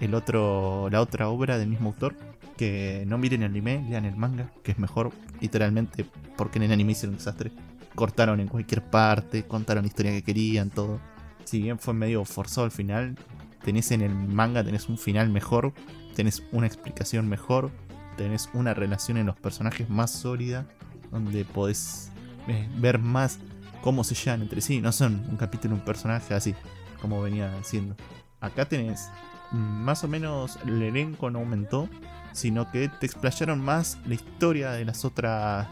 el otro, la otra obra del mismo autor. Que no miren el anime, lean el manga, que es mejor, literalmente, porque en el anime hicieron un desastre. Cortaron en cualquier parte, contaron la historia que querían, todo. Si bien fue medio forzado al final, tenés en el manga tenés un final mejor, tenés una explicación mejor, tenés una relación en los personajes más sólida, donde podés eh, ver más cómo se llevan entre sí, no son un capítulo, un personaje así, como venía siendo. Acá tenés mm, más o menos el elenco no aumentó, sino que te explayaron más la historia de las otras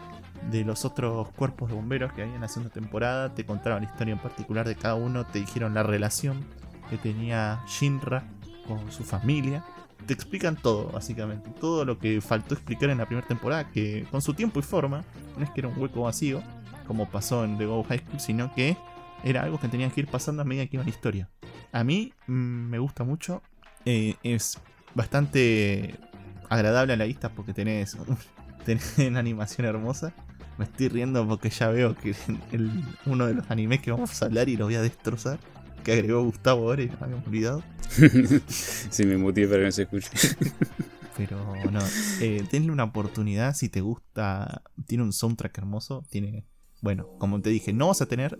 de los otros cuerpos de bomberos que había en la temporada, te contaron la historia en particular de cada uno, te dijeron la relación que tenía Shinra con su familia. Te explican todo, básicamente. Todo lo que faltó explicar en la primera temporada, que con su tiempo y forma, no es que era un hueco vacío, como pasó en The Go High School, sino que era algo que tenían que ir pasando a medida que iba la historia. A mí mm, me gusta mucho. eh, es bastante agradable a la vista porque tenés, tenés una animación hermosa. Me estoy riendo porque ya veo que el- uno de los animes que vamos a hablar y lo voy a destrozar, que agregó Gustavo ahora y me habíamos olvidado. sí, me muteé para que no se escuche. Pero no, eh, denle una oportunidad si te gusta. Tiene un soundtrack hermoso. Tiene, bueno, como te dije, no vas a tener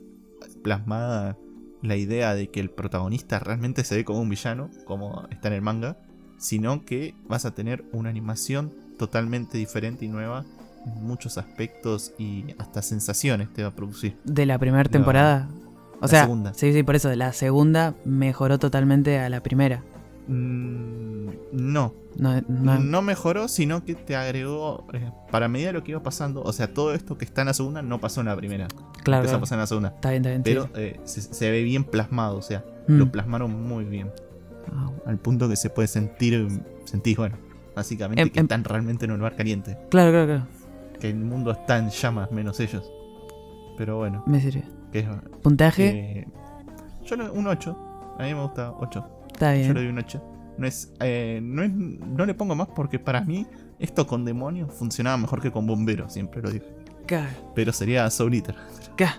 plasmada la idea de que el protagonista realmente se ve como un villano, como está en el manga, sino que vas a tener una animación totalmente diferente y nueva muchos aspectos y hasta sensaciones te va a producir. De la primera temporada. O la sea, segunda. sí, sí, por eso. La segunda mejoró totalmente a la primera. Mm, no, No, no- no mejoró, sino que te agregó eh, para medida de lo que iba pasando. O sea, todo esto que está en la segunda no pasó en la primera. claro, empezó a pasar en la segunda. Está bien, está bien. Pero sí. eh, se, se ve bien plasmado, o sea, Mm. lo plasmaron muy bien. Ah, Al punto que se puede sentir, sentís, bueno, básicamente Em- que em- están realmente en un lugar caliente. Claro, claro, claro. Que el mundo está en llamas, menos ellos. Pero bueno, Me sirve. que es. Puntaje, eh, yo le- un 8. A mí me gusta 8. está Yo le doy un 8. No, es, eh, no, es, no le pongo más porque para mí esto con demonios funcionaba mejor que con bomberos, siempre lo digo. Pero sería Soul Eater.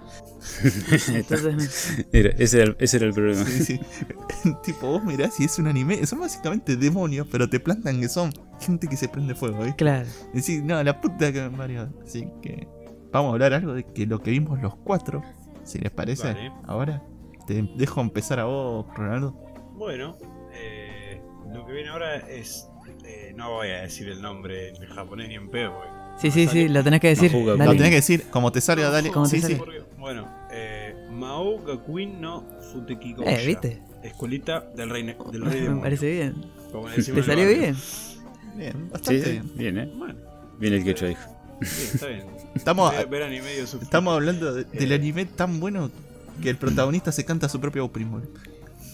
Entonces, ese, era, el- ese era el problema. Sí, sí. tipo, vos mirás y es un anime. Son básicamente demonios, pero te plantan que son gente que se prende fuego, ¿viste? claro. Decís, no, la puta que me parió. Así que vamos a hablar algo de que lo que vimos los cuatro, si les parece, Vale. ahora. Te dejo empezar a vos, Ronaldo. Bueno, eh, lo que viene ahora es. eh, no voy a decir el nombre en japonés ni en pedo, porque Sí, sí, sí, lo tenés que decir. Lo tenés que decir como te salga, dale. Como te Sí, salga. sí. Bueno, eh, Mao Gakuin no Futeki Gouya. Eh, ¿viste? Escuelita del rey, del rey Me demonio, parece bien. como le decimos ¿Te salió bien? Bien, Sí, bastante sí, bien. bien, ¿eh? Bueno, Bien el que yo dijo. bien, está bien. Estamos, Ver, ver anime estamos hablando de- del Eh. anime tan bueno que el protagonista se canta su propio primor.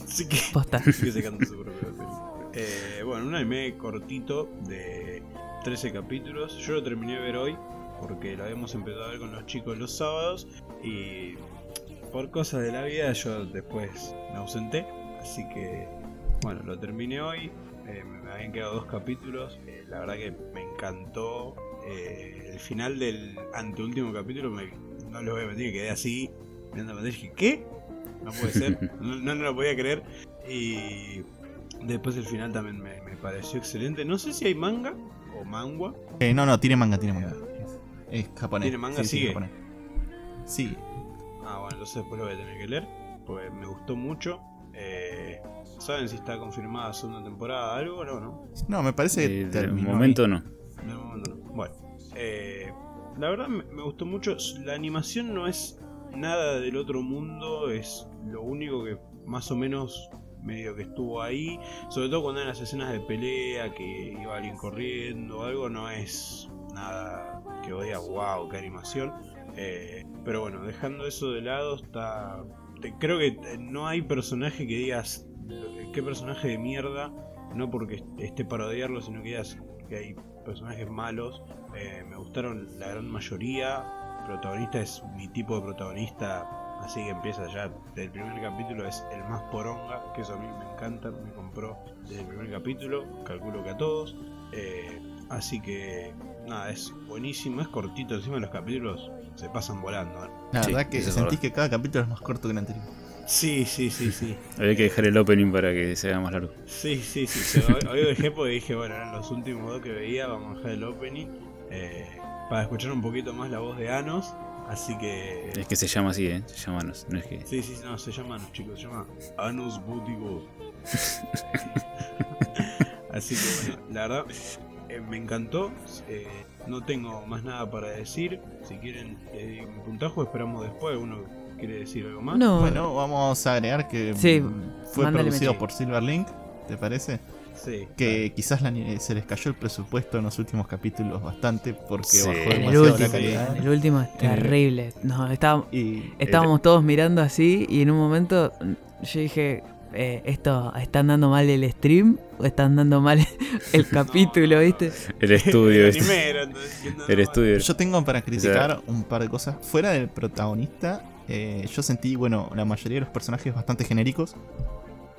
Así que, Posta. que se canta su propio tema. Eh, bueno, un anime cortito de 13 capítulos. Yo lo terminé de ver hoy porque lo habíamos empezado a ver con los chicos los sábados y por cosas de la vida yo después me ausenté. Así que, bueno, lo terminé hoy. Eh, me habían quedado dos capítulos. Eh, la verdad que me encantó. Eh, el final del anteúltimo capítulo, me, no lo voy a mentir, quedé así mirando dije, ¿qué? No puede ser, no, no, no lo podía creer. Y después el final también me, me pareció excelente. No sé si hay manga o mangua. Eh, no, no, tiene manga, tiene manga. Es, es japonés. ¿Tiene manga? Sí, sí, ¿Sigue? japonés. Sí. Ah, bueno, entonces después lo voy a tener que leer. Porque me gustó mucho. Eh, ¿Saben si está confirmada segunda temporada algo o no? no? No, me parece que Eh, de terminó momento ahí. no. De momento no. Bueno, eh, la verdad me, me gustó mucho. La animación no es nada del otro mundo, es lo único que más o menos medio que estuvo ahí. Sobre todo cuando hay las escenas de pelea, que iba alguien corriendo o algo, no es nada que vos digas, wow, qué animación. Eh, pero bueno, dejando eso de lado, está. creo que eh, no hay personaje que digas qué personaje de mierda, no porque esté para odiarlo, sino que digas que hay personajes malos. Eh, me gustaron la gran mayoría. Protagonista es mi tipo de protagonista, así que empieza ya desde el primer capítulo, es el más poronga, que eso a mí me encanta, me compró desde el primer capítulo, calculo que a todos. Eh, así que nada, es buenísimo, es cortito, encima de los capítulos se pasan volando. ¿eh? La Sí, verdad que sentís verdad. que cada capítulo es más corto que el anterior. Sí, sí, sí, sí. Había que dejar el opening para que se haga más largo. Sí, sí, sí. Hoy, dejé porque dije, bueno, eran los últimos dos que veía, vamos a dejar el opening. eh, para escuchar un poquito más la voz de Anos. Así que. Es que se llama así, ¿eh? Se llama Anos, no es que... Sí, sí, no, se llama Anos, chicos, se llama Anos Booty God. Así que bueno, la verdad eh, me encantó. eh, no tengo más nada para decir. Si quieren eh, un puntaje, esperamos después. ¿Uno quiere decir algo más? No, Bueno, vamos a agregar que Sí, fue producido meche. por Silverlink, ¿te parece? Sí. Que quizás la ni- se les cayó el presupuesto en los últimos capítulos bastante porque Sí. bajó en el demasiado la último, calidad. en el último es terrible. No, estábamos, Y estábamos todos mirando así y en un momento yo dije, eh, esto, ¿están dando mal el stream o están dando mal el capítulo, no, viste? El estudio el entonces, El estudio. yo tengo para criticar un par de cosas. Fuera del protagonista, eh, yo sentí, bueno, la mayoría de los personajes bastante genéricos,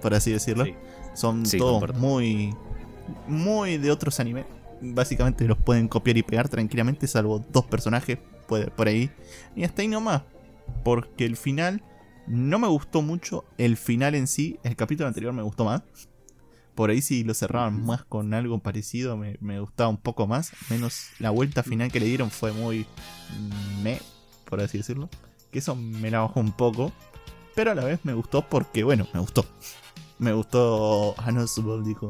por así decirlo. Sí. Son Sí, todos comparto. muy, muy de otros animes. Básicamente los pueden copiar y pegar tranquilamente, salvo dos personajes puede- por ahí. Y hasta ahí nomás. Porque el final no me gustó mucho. El final en sí, el capítulo anterior me gustó más. Por ahí si lo cerraban más con algo parecido me, me gustaba un poco más. Menos la vuelta final que le dieron fue muy me, por así decirlo. Que eso me la bajó un poco. Pero a la vez me gustó porque, bueno, me gustó. Me gustó Anos Ball, dijo.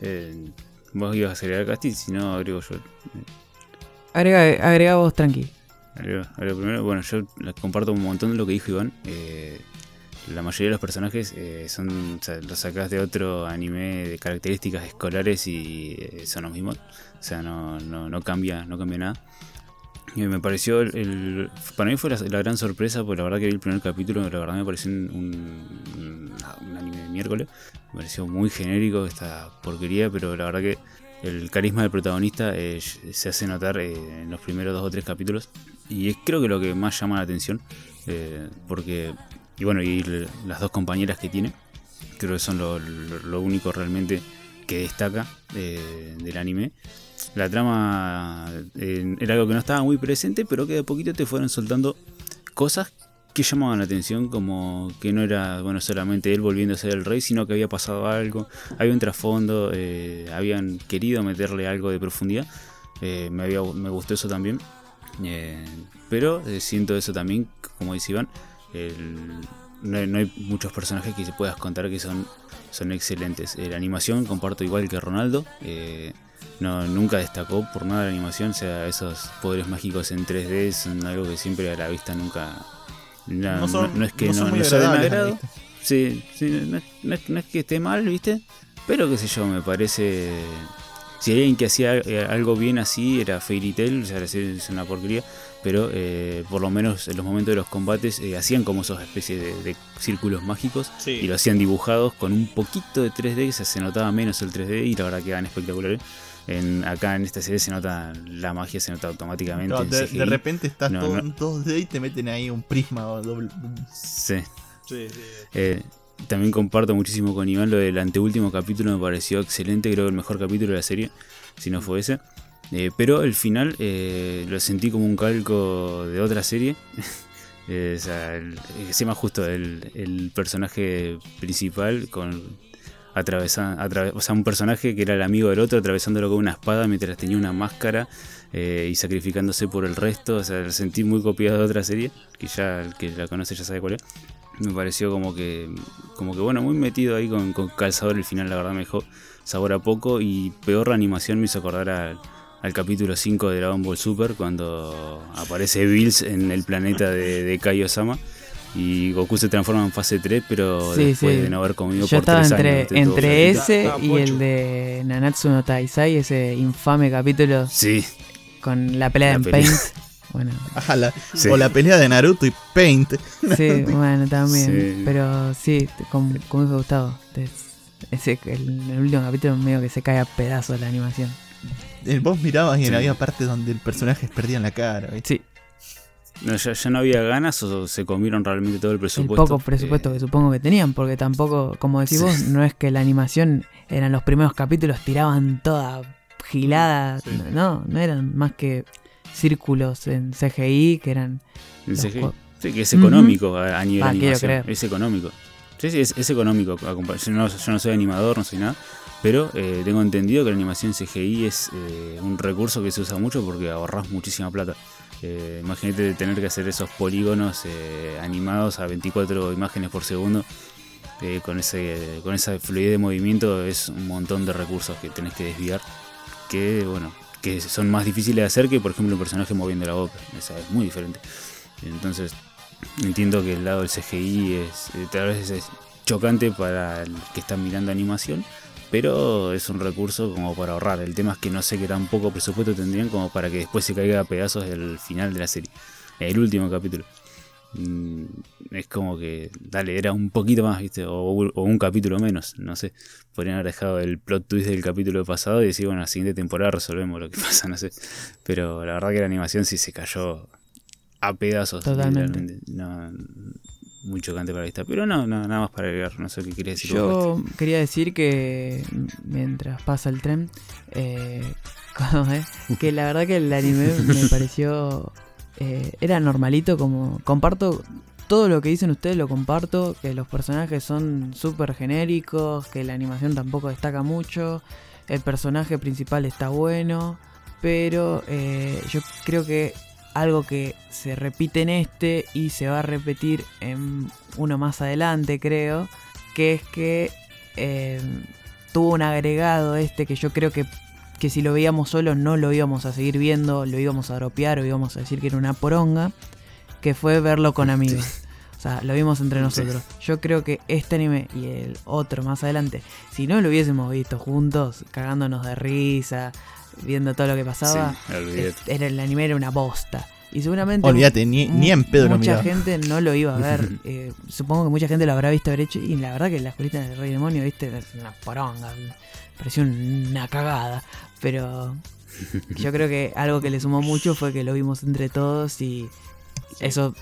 Eh, vos ibas a acelerar Casti, si no agrego yo. Agrega, agrega vos tranqui. Agrego, agrego primero. Bueno, yo la- comparto un montón de lo que dijo Iván. Eh, la mayoría de los personajes eh, son, o sea, los sacás de otro anime de características escolares y eh, son los mismos. O sea, no, no, no cambia, no cambia nada. Me pareció, el, para mí fue la, gran sorpresa, porque la verdad que vi el primer capítulo, la verdad me pareció un, un, anime de miércoles. Me pareció muy genérico esta porquería, pero la verdad que el carisma del protagonista eh, se hace notar eh, en los primeros dos o tres capítulos. Y es creo que lo que más llama la atención, eh, porque, y bueno, y las dos compañeras que tiene, creo que son lo, lo- lo único realmente que destaca eh, del anime. La trama era algo que no estaba muy presente, pero que de poquito te fueron soltando cosas que llamaban la atención, como que no era bueno solamente él volviendo a ser el rey, sino que había pasado algo, había un trasfondo, eh, habían querido meterle algo de profundidad. Eh, me, había, me gustó eso también. Eh, pero siento eso también, como dice Iván, no, no hay muchos personajes que se puedas contar que son, son excelentes. La animación comparto igual que Ronaldo. No, nunca destacó por nada la animación, o sea, esos poderes mágicos en 3D son algo que siempre a la vista nunca... No, No son- no- no es que no son no agrado. Sí, sí, no, es- no que esté mal, ¿viste? Pero qué sé yo, me parece... Si hay alguien que hacía eh, algo bien así, era Fairy Tail, o sea, es una porquería, pero eh, por lo menos en los momentos de los combates eh, hacían como esos especies de, de círculos mágicos Sí. y lo hacían dibujados con un poquito de 3D, o sea, se notaba menos el 3D y la verdad quedaban espectaculares. En, acá en esta serie se nota la magia, se nota automáticamente. No, de, repente estás No, todo no. en 2D y te meten ahí un prisma doble. Sí. Sí, sí. Eh, también comparto muchísimo con Iván lo del anteúltimo capítulo, me pareció excelente, creo que el mejor capítulo de la serie, si no fue ese. Eh, pero el final eh, lo sentí como un calco de otra serie. O sea, el, eh, se llama justo el, el personaje principal con atravesando, o sea, un personaje que era el amigo del otro atravesándolo con una espada mientras tenía una máscara eh, y sacrificándose por el resto. O sea, lo sentí muy copiado de otra serie, que ya el que la conoce ya sabe cuál es. Me pareció como que, como que bueno, muy metido ahí con, calzador el final, la verdad me dejó sabor a poco y peor animación me hizo acordar al, al capítulo 5 de Dragon Ball Super cuando aparece Bills en el planeta de, de Kaiosama y Goku se transforma en fase 3 pero Sí, después sí. de no haber comido Yo por estaba 3 entre, años. entre ese y pocho. el de Nanatsu no Taisai, ese infame capítulo Sí, con la pelea La en pelea. Paint. Bueno, Ajá, la- Sí. O la pelea de Naruto y Paint. sí, bueno, también. Sí. Pero sí, como, como Gustavo, es- ese, el, el último capítulo medio que se cae a pedazos la animación. Eh, Vos mirabas y Sí. había partes donde el personaje perdía la cara. ¿viste? Sí, no, ya, ya no había ganas o se comieron realmente todo el el presupuesto. poco presupuesto Eh, que supongo que tenían, porque tampoco, como decís Sí. vos, no es que la animación eran los primeros capítulos, tiraban toda gilada. Sí. No, no eran más que círculos en CGI que eran en CGI. Sí, que es económico a, a nivel Ah, animación. Es económico. Sí, sí, es, es económico. Yo no, yo no soy animador, no soy nada. Pero eh, tengo entendido que la animación CGI es eh, un recurso que se usa mucho porque ahorras muchísima plata. Eh, imagínate tener que hacer esos polígonos eh, animados a 24 imágenes por segundo. eh, con, ese, con esa fluidez de movimiento es un montón de recursos que tenés que desviar. Que, bueno, que son más difíciles de hacer que, por ejemplo, un personaje moviendo la boca. Es muy diferente. Entonces, entiendo que el lado del CGI es eh, tal vez es chocante para el que está mirando animación, pero es un recurso como para ahorrar. El tema es que no sé qué tan poco presupuesto tendrían como para que después se caiga a pedazos el final de la serie, el último capítulo. Mm, Es como que, dale, era un poquito más, ¿viste? O, o un capítulo menos, no sé. Podrían haber dejado el plot twist del capítulo pasado y decir, bueno, la siguiente temporada resolvemos lo que pasa, no sé. Pero la verdad que la animación sí se cayó a pedazos. Totalmente. No, muy chocante para la vista. Pero no, no, nada más para agregar. No sé qué quería decir. Yo quería decir que mientras pasa el tren, eh, que la verdad que el anime me pareció eh, era normalito como comparto todo lo que dicen ustedes lo comparto que los personajes son súper genéricos que la animación tampoco destaca mucho el personaje principal está bueno pero eh, yo creo que algo que se repite en este y se va a repetir en uno más adelante creo que es que eh, tuvo un agregado este que yo creo que, que si lo veíamos solo no lo íbamos a seguir viendo, lo íbamos a dropear o íbamos a decir que era una poronga, que fue verlo con amigos. O sea, lo vimos entre nosotros. Yo creo que este anime y el otro más adelante, si no lo hubiésemos visto juntos, cagándonos de risa, viendo todo lo que pasaba, Sí, el anime era una bosta. Y seguramente Olvídate, ni, ni en pedo mucha gente no lo iba a ver. eh, supongo que mucha gente lo habrá visto haber hecho. Y la verdad que la escuelita del Rey Demonio, viste, es una poronga. Pareció una cagada. Pero Yo creo que algo que le sumó mucho fue que lo vimos entre todos y eso,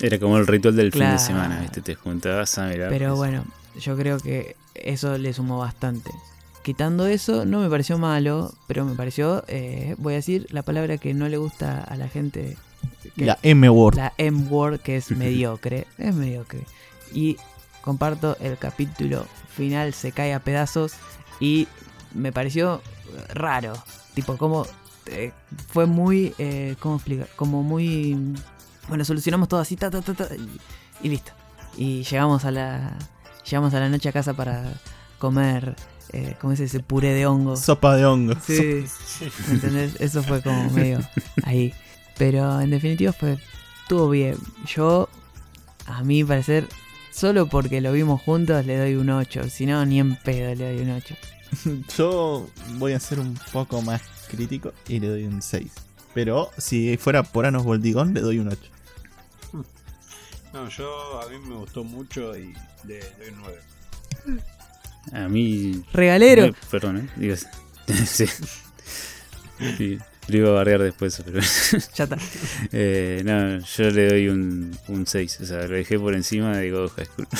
Era como el ritual del fin de semana, ¿viste? Te juntabas a mirar. pero pues, bueno, yo creo que eso le sumó bastante. Quitando eso, no me pareció malo, pero me pareció, eh, voy a decir la palabra que no le gusta a la gente. que- La M-Word. la M-word que es mediocre. Es mediocre. Y comparto el capítulo final se cae a pedazos y me pareció raro. Tipo, como eh, fue muy, eh, ¿cómo explicar? Como muy, bueno, solucionamos todo así, ta, ta, ta, ta, y, y listo. Y llegamos a la, llegamos a la noche a casa para comer, eh, ¿cómo es ese puré de hongo? Sopa de hongo. Sí, ¿entendés? Eso fue como medio ahí. Pero en definitiva fue, estuvo bien. Yo, a mi parecer, solo porque lo vimos juntos le doy un 8. Si no, ni en pedo le doy un 8. Yo voy a ser un poco más crítico y le doy un 6. Pero si fuera por Anos Boldigón, le doy un 8. No, yo a mí me gustó mucho y le doy un 9. A mí. Regalero. no, perdón, ¿eh? Digo, sí. Sí, Lo iba a barrear después, pero. Ya está. eh, no, yo le doy un, un 6. O sea, lo dejé por encima de God of High School.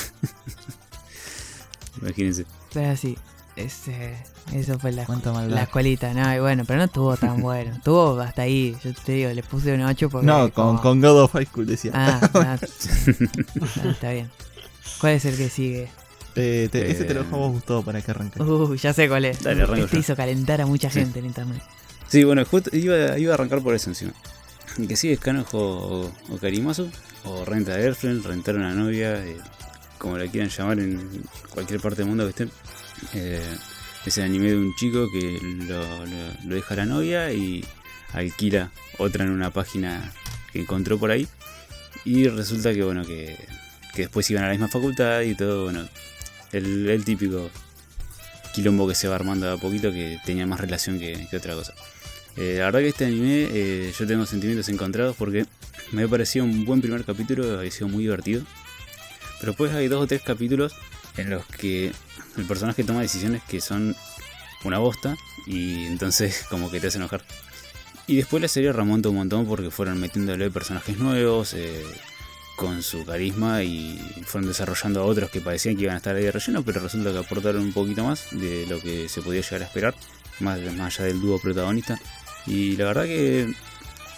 Imagínense. Pero así, ese, eso fue la, la escuelita. No, y bueno, pero no estuvo tan bueno. Estuvo hasta ahí. Yo te digo, le puse un 8 porque. No, con, como- con God of High School decía. Ah, no. No, está bien. ¿Cuál es el que sigue? Eh, te- ese te lo Eh. dejo a vos gustado para que arranques. Uh, ya sé cuál es. Dale, arranco este hizo calentar a mucha Sí. gente en internet. Sí, bueno, justo iba, iba a arrancar por eso encima. Que sigue Canojo o, o Karimasu, o Renta Airframe, Rentar una novia, eh, como la quieran llamar en cualquier parte del mundo que estén. Eh, es el anime de un chico que lo, lo- lo deja la novia y alquila otra en una página que encontró por ahí. Y resulta que, bueno, que, que después iban a la misma facultad y todo, bueno, el, típico quilombo que se va armando a poquito que tenía más relación que, otra cosa. Eh, la verdad que este anime eh, yo tengo sentimientos encontrados porque me pareció un buen primer capítulo, me pareció muy divertido. Pero después hay dos o tres capítulos en los que el personaje toma decisiones que son una bosta y entonces como que te hace enojar. Y después la serie remonta un montón porque fueron metiéndole personajes nuevos eh, con su carisma y fueron desarrollando a otros que parecían que iban a estar ahí de relleno, pero resulta que aportaron un poquito más de lo que se podía llegar a esperar, más, más allá del dúo protagonista. Y la verdad que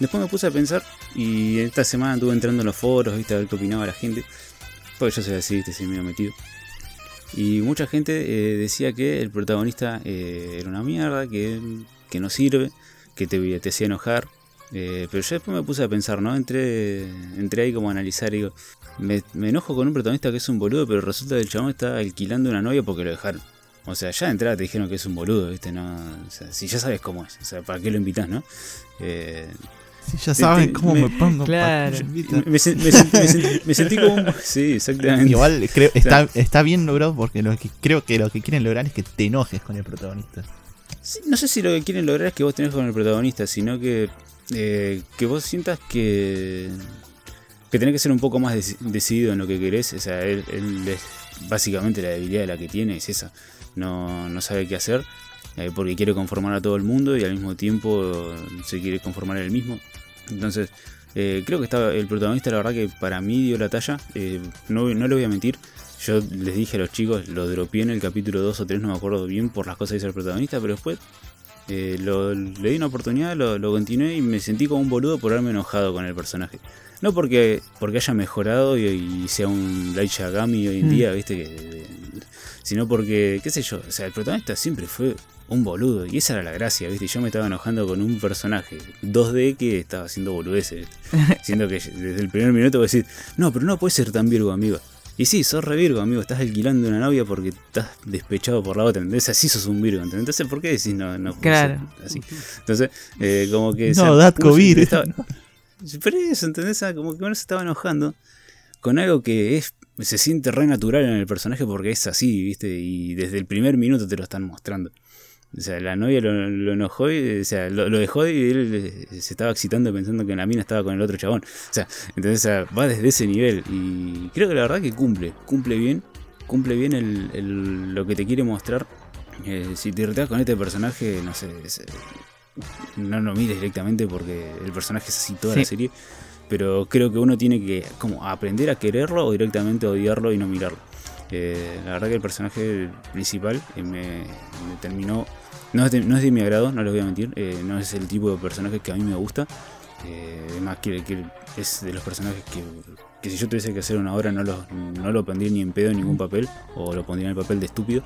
después me puse a pensar y esta semana estuve entrando en los foros, viste, a ver qué opinaba la gente, porque yo soy así, este soy medio metido. Y mucha gente eh, decía que el protagonista eh, era una mierda, que, que no sirve, que te, te hacía enojar. Eh, pero yo después me puse a pensar, ¿no? Entré, entré ahí como a analizar y digo, me, me enojo con un protagonista que es un boludo, pero resulta que el chabón está alquilando una novia porque lo dejaron. O sea, ya de entrada te dijeron que es un boludo, ¿viste? No, o sea, si ya sabes cómo es, o sea, ¿para qué lo invitas, no? Eh, Si ya saben Este, cómo me- me, pongo. claro. ¿para qué me sentí como un... Sí, exactamente. Igual creo, está, está bien logrado porque lo que, creo que lo que quieren lograr es que te enojes con el protagonista. Sí, no sé si lo que quieren lograr es que vos tenés con el protagonista, sino que, eh, que vos sientas que, que tenés que ser un poco más deci- decidido en lo que querés. O sea, él, es básicamente la debilidad de la que tiene, es esa. No, no sabe qué hacer eh, porque quiere conformar a todo el mundo y al mismo tiempo se quiere conformar él mismo. Entonces, eh, creo que estaba el protagonista, la verdad que para mí dio la talla. Eh, no, no le voy a mentir. Yo les dije a los chicos, lo dropeé en el capítulo 2 o 3, no me acuerdo bien por las cosas que hizo el protagonista, pero después eh, lo- le di una oportunidad, lo, lo continué y me sentí como un boludo por haberme enojado con el personaje. No porque, porque haya mejorado y, y sea un Light Yagami hoy en Mm. día, viste, que, sino porque, qué sé yo, o sea, el protagonista siempre fue un boludo y esa era la gracia, viste, yo me estaba enojando con un personaje 2D que estaba haciendo boludeces, siendo que desde el primer minuto voy a decir, no, pero no puedes ser tan virgo, amigo. Y sí, sos re virgo, amigo, estás alquilando una novia porque estás despechado por la otra, ¿entendés? Así sos un virgo, ¿entendés? Entonces, ¿por qué decís no, no Claro. así? Entonces, eh, como que... No, Datco uno siempre vir. estaba- Pero eso, ¿entendés? Ah, Como que uno se estaba enojando con algo que es se siente re natural en el personaje porque es así, ¿viste? Y desde el primer minuto te lo están mostrando. O sea, la novia lo, lo enojó y, o sea, lo, lo dejó y él eh, se estaba excitando pensando que la mina estaba con el otro chabón. O sea, entonces o sea, va desde ese nivel y creo que la verdad que cumple, cumple bien, cumple bien el, el- lo que te quiere mostrar. Eh, si te irritas con este personaje, no sé, es, no lo mires directamente porque el personaje es así toda Sí. la serie. Pero creo que uno tiene que como aprender a quererlo o directamente odiarlo y no mirarlo. Eh, la verdad que el personaje principal eh, me, me terminó. No es, de, no es de mi agrado, no les voy a mentir. eh, no es el tipo de personaje que a mí me gusta. Eh, es más, que, que es de los personajes que, que si yo tuviese que hacer una obra no lo, no lo pondría ni en pedo en ningún papel. O lo pondría en el papel de estúpido.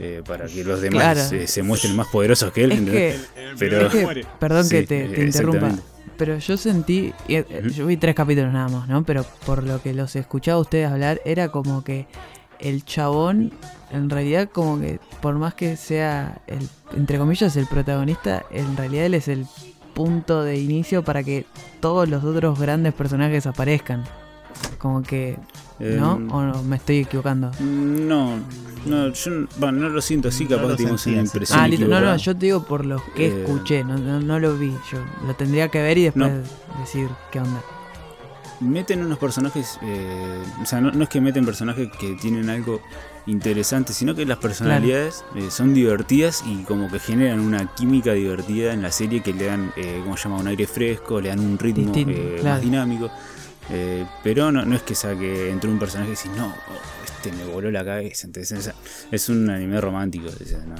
eh, para que los demás Claro. eh, se muestren más poderosos que él. Es Pero- es que- perdón que te, te eh, interrumpa, pero yo sentí, y, eh, yo vi tres capítulos nada más, ¿no? Pero por lo que los escuchaba a ustedes hablar, era como que el chabón, en realidad como que por más que sea, el, entre comillas, el protagonista, en realidad él es el punto de inicio para que todos los otros grandes personajes aparezcan. Como que, ¿no? Eh, ¿O no? me estoy equivocando? No, no, yo no- bueno, no lo siento así, No capaz que tuvimos una impresión. Ah, listo. No, no, yo te digo por lo que Eh, escuché, no, no, no lo vi. Yo lo tendría que ver y después decir qué onda. Meten unos personajes, eh, o sea, no, no es que meten personajes que tienen algo interesante, sino que las personalidades eh, son divertidas y como que generan una química divertida en la serie que le dan, eh, ¿cómo se llama? Un aire fresco, le dan un ritmo eh, claro. más dinámico. Eh, pero no, no es que sea que entre un personaje y decís, no, oh, este me voló la cabeza. Entonces, o sea, es un anime romántico, o sea, no,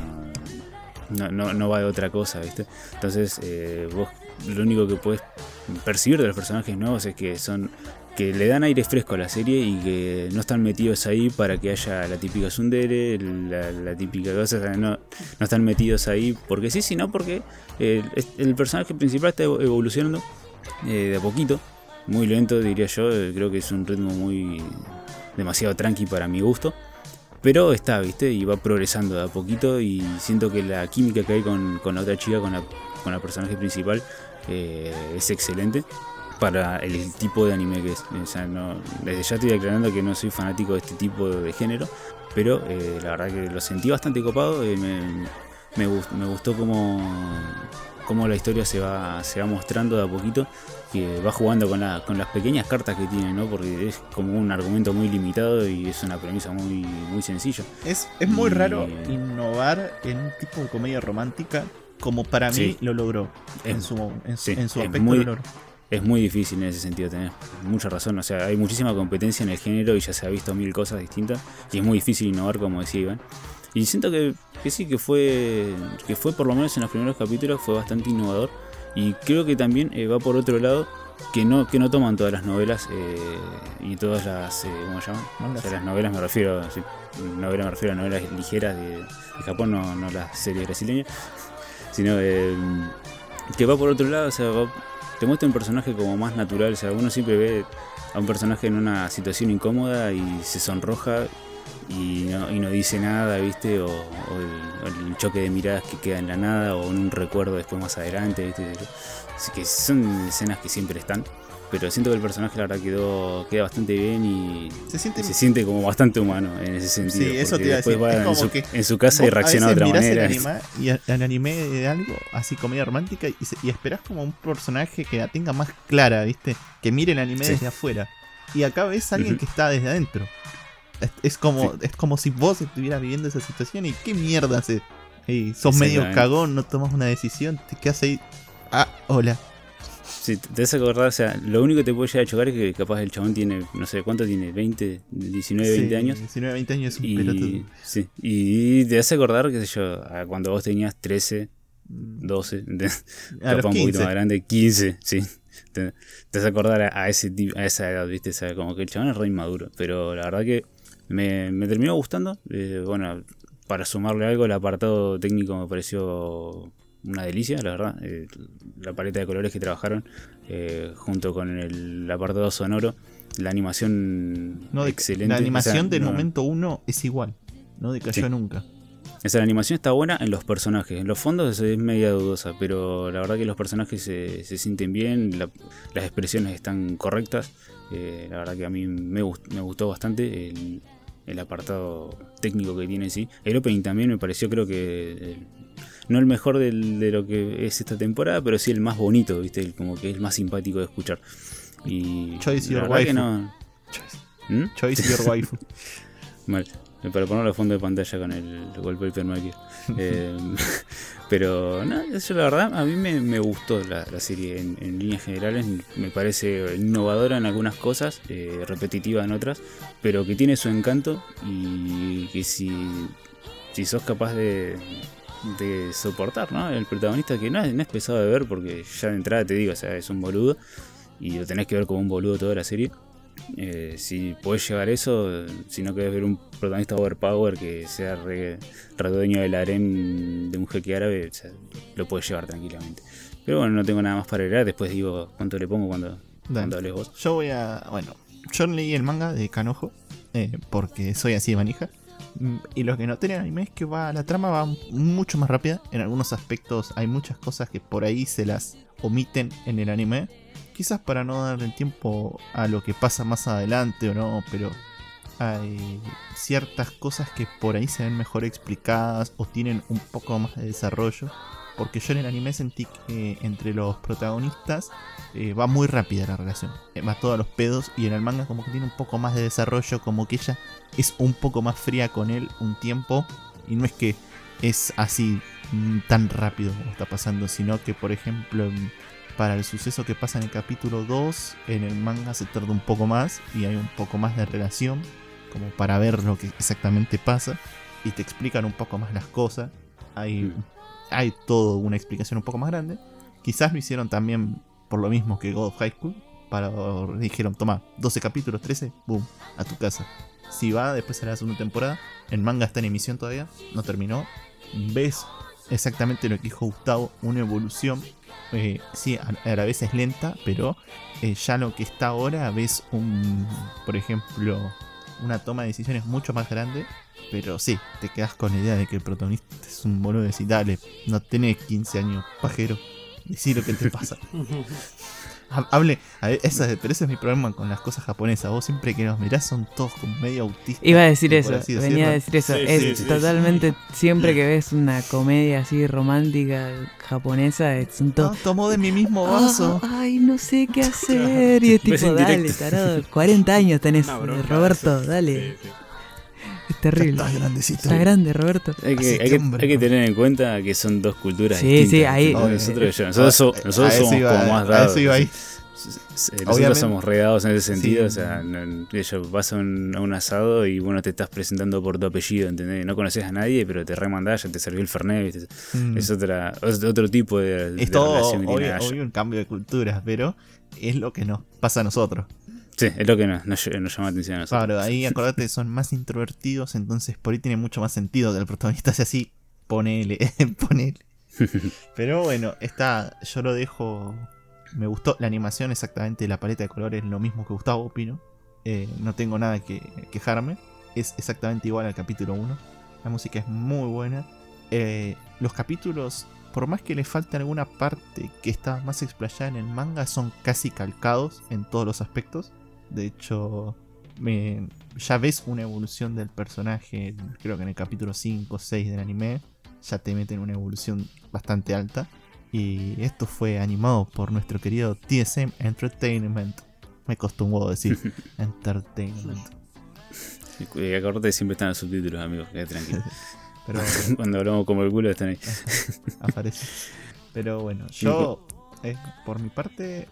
no, no, no va de otra cosa, ¿viste? Entonces, eh, vos lo único que puedes percibir de los personajes nuevos es que son que le dan aire fresco a la serie y que no están metidos ahí para que haya la típica sundere, la, típica cosa, no, no están metidos ahí porque sí, sino porque el personaje principal está evo- evolucionando eh, de a poquito, muy lento diría yo, eh, creo que es un ritmo muy demasiado tranqui para mi gusto. Pero está, ¿viste? Y va progresando de a poquito y siento que la química que hay con, con la otra chica, con la, con la personaje principal, eh, es excelente para el tipo de anime que es. O sea, no, desde ya estoy aclarando que no soy fanático de este tipo de género, pero eh, la verdad que lo sentí bastante copado. eh, me, me, gust- me gustó cómo, cómo la historia se va, se va mostrando de a poquito, que va jugando con, la- con las pequeñas cartas que tiene, ¿no? porque es como un argumento muy limitado y es una premisa muy, muy sencilla. Es, es muy Y- raro innovar en un tipo de comedia romántica como para mí lo logró. Es- en su, en su, sí, en su es aspecto muy- lo logró. Es muy difícil en ese sentido, tenés mucha razón. O sea, hay muchísima competencia en el género y ya se ha visto mil cosas distintas. Y es muy difícil innovar, como decía Iván. Y siento que, que sí, que fue, que fue por lo menos en los primeros capítulos, fue bastante innovador. Y creo que también eh, va por otro lado, que no, que no toman todas las novelas eh, y todas las, eh, ¿cómo se llaman? O sea, las novelas me refiero, sí, novelas me refiero a novelas ligeras de, de Japón, no, no las series brasileñas. Sino que va por otro lado, o sea, va- te muestra un personaje como más natural. O sea, uno siempre ve a un personaje en una situación incómoda y se sonroja y no, dice nada, ¿viste? O, el, choque de miradas que queda en la nada o un recuerdo después más adelante, ¿viste? Así que son escenas que siempre están. Pero siento que el personaje la verdad quedó, queda bastante bien y Se siente se siente como bastante humano en ese sentido. Sí, eso te iba a decir, va es en como su, que en su casa y reacciona de otra manera. El anime, y el anime de algo, así comedia romántica, y, se- y esperás como un personaje que la tenga más clara, ¿viste? Que mire el anime Sí. desde afuera. Y acá ves a alguien Ujú. que está desde adentro. Es, es como, es como si vos estuvieras viviendo esa situación y qué mierda haces. Ey, sos medio cagón, no tomas una decisión, te quedas ahí. Ah, hola. Sí, te vas a acordar, o sea, lo único que te puede llegar a chocar es que capaz el chabón tiene, no sé, ¿cuánto tiene? ¿20, 19, 20 Sí, años? 19, 20 años es un pelotudo. Y, sí, y te vas a acordar, qué sé yo, a cuando vos tenías 13, Mm, 12, de- A capaz un poquito 15. más grande, 15, sí. Te, te vas a acordar a, a ese a esa edad, ¿viste? O sea, como que el chabón es re inmaduro. Pero la verdad que me, me terminó gustando. Eh, bueno, para sumarle algo, el apartado técnico me pareció una delicia, la verdad. Eh, la paleta de colores que trabajaron eh, junto con el apartado sonoro, la animación No, de- excelente. La animación del no- momento uno es igual. No decayó Sí. nunca. o sea, la animación está buena en los personajes. En los fondos es media dudosa, pero la verdad que los personajes se, se sienten bien, la- las expresiones están correctas. Eh, la verdad que a mí me, gust- me gustó bastante el, el apartado técnico que tiene en sí. El opening también me pareció, creo que. No el mejor del- de lo que es esta temporada, pero sí el más bonito, ¿viste? El- Como que es el más simpático de escuchar. Y. Choice your waifu. no. ¿Mm? Choice your waifu. Mal. para ponerlo a fondo de pantalla con el wallpaper maker. Eh, pero no, eso la verdad a mí me, me gustó la, la serie en, en, líneas generales. Me parece innovadora en algunas cosas, eh, repetitiva en otras, pero que tiene su encanto y que si, si sos capaz de, de soportar, ¿no? El protagonista que no es, no es pesado de ver porque ya de entrada te digo, o sea, es un boludo y lo tenés que ver como un boludo toda la serie. Eh, si podés llevar eso, si no querés ver un protagonista overpower que sea re, re dueño del harem de un jeque árabe, o sea, lo puedes llevar tranquilamente. Pero bueno, no tengo nada más para agregar. Después digo cuánto le pongo cuando, cuando hables vos. Yo voy a. Bueno, yo leí el manga de Kanojo eh, porque soy así de manija. Mm, Y lo que noté en anime es que va, la trama va mucho más rápida. En algunos aspectos hay muchas cosas que por ahí se las omiten en el anime. Quizás para no darle tiempo a lo que pasa más adelante o no, pero hay ciertas cosas que por ahí se ven mejor explicadas o tienen un poco más de desarrollo. Porque yo en el anime sentí que entre los protagonistas eh, va muy rápida la relación. Eh, va todos los pedos y en el manga como que tiene un poco más de desarrollo, como que ella es un poco más fría con él un tiempo. Y no es que es así mm, tan rápido como está pasando, sino que por ejemplo para el suceso que pasa en el capítulo 2, en el manga se tarda un poco más y hay un poco más de relación, como para ver lo que exactamente pasa, y te explican un poco más las cosas. Hay. Hay todo una explicación un poco más grande. Quizás lo hicieron también por lo mismo que God of High School. Para, dijeron, toma, 12 capítulos, 13, boom, a tu casa. Si va, después será la segunda temporada. El manga está en emisión todavía, no terminó. Ves exactamente lo que dijo Gustavo, una evolución. Eh, sí, a, la vez es lenta, pero eh, ya lo que está ahora ves un, por ejemplo, una toma de decisiones mucho más grande. Pero sí, te quedas con la idea de que el protagonista es un boludo de decir, dale, no tenés 15 años, pajero, decí lo que te pasa. Ha- Hable, a ver, esa, pero ese es mi problema con las cosas japonesas. Vos siempre que los mirás son todos como medio autistas. Iba a decir eso, venía a decir eso. Sí, es sí, sí, totalmente, siempre que ves una comedia así romántica japonesa, es- son Ah, todos... tomó de mi mismo vaso. "Ah, ay, no sé qué hacer. Y es tipo, dale, tarado, 40 años tenés, bronca, Roberto, sí, dale. Sí, sí. Es terrible. Estás grandecito. Está grande, Roberto. Hay que, hay, que, hombre, hay que no. tener en cuenta que son dos culturas Sí, distintas. sí, ahí- ¿entendés? Nosotros, yo- nosotros, so- A- nosotros a eso somos iba, como más a dados. eso iba ahí. Nosotros Obviamente. somos regados en ese sentido, Sí. o sea, no- ellos vas a un, a un asado y bueno, te estás presentando por tu apellido, ¿entendés? No conoces a nadie, pero te remandás, ya te sirvió el Fernet, ¿viste? Mm. es, otra, es otro tipo de, de Es todo relación obvio, obvio un cambio de cultura, pero es lo que nos pasa a nosotros. Sí, es lo que nos, nos, nos llama la atención a nosotros. Claro, ahí acordate que son más introvertidos, entonces por ahí tiene mucho más sentido que el protagonista sea así. Ponele, ponele. Pero bueno, está, yo lo dejo. Me gustó la animación, exactamente la paleta de colores, lo mismo que Gustavo, opino. Eh, no tengo nada que quejarme. Es exactamente igual al capítulo 1. La música es muy buena. Eh, los capítulos, por más que le falte alguna parte que está más explayada en el manga, son casi calcados en todos los aspectos. De hecho, me- ya ves una evolución del personaje, creo que en el capítulo 5 o 6 del anime, ya te meten una evolución bastante alta. Y esto fue animado por nuestro querido TSM Entertainment. Me costó un huevo decir Entertainment. Y acordate siempre están los subtítulos, amigos, quédate tranquilo. Pero Cuando hablamos como el culo están ahí. aparece. Pero bueno, yo, eh, por mi parte,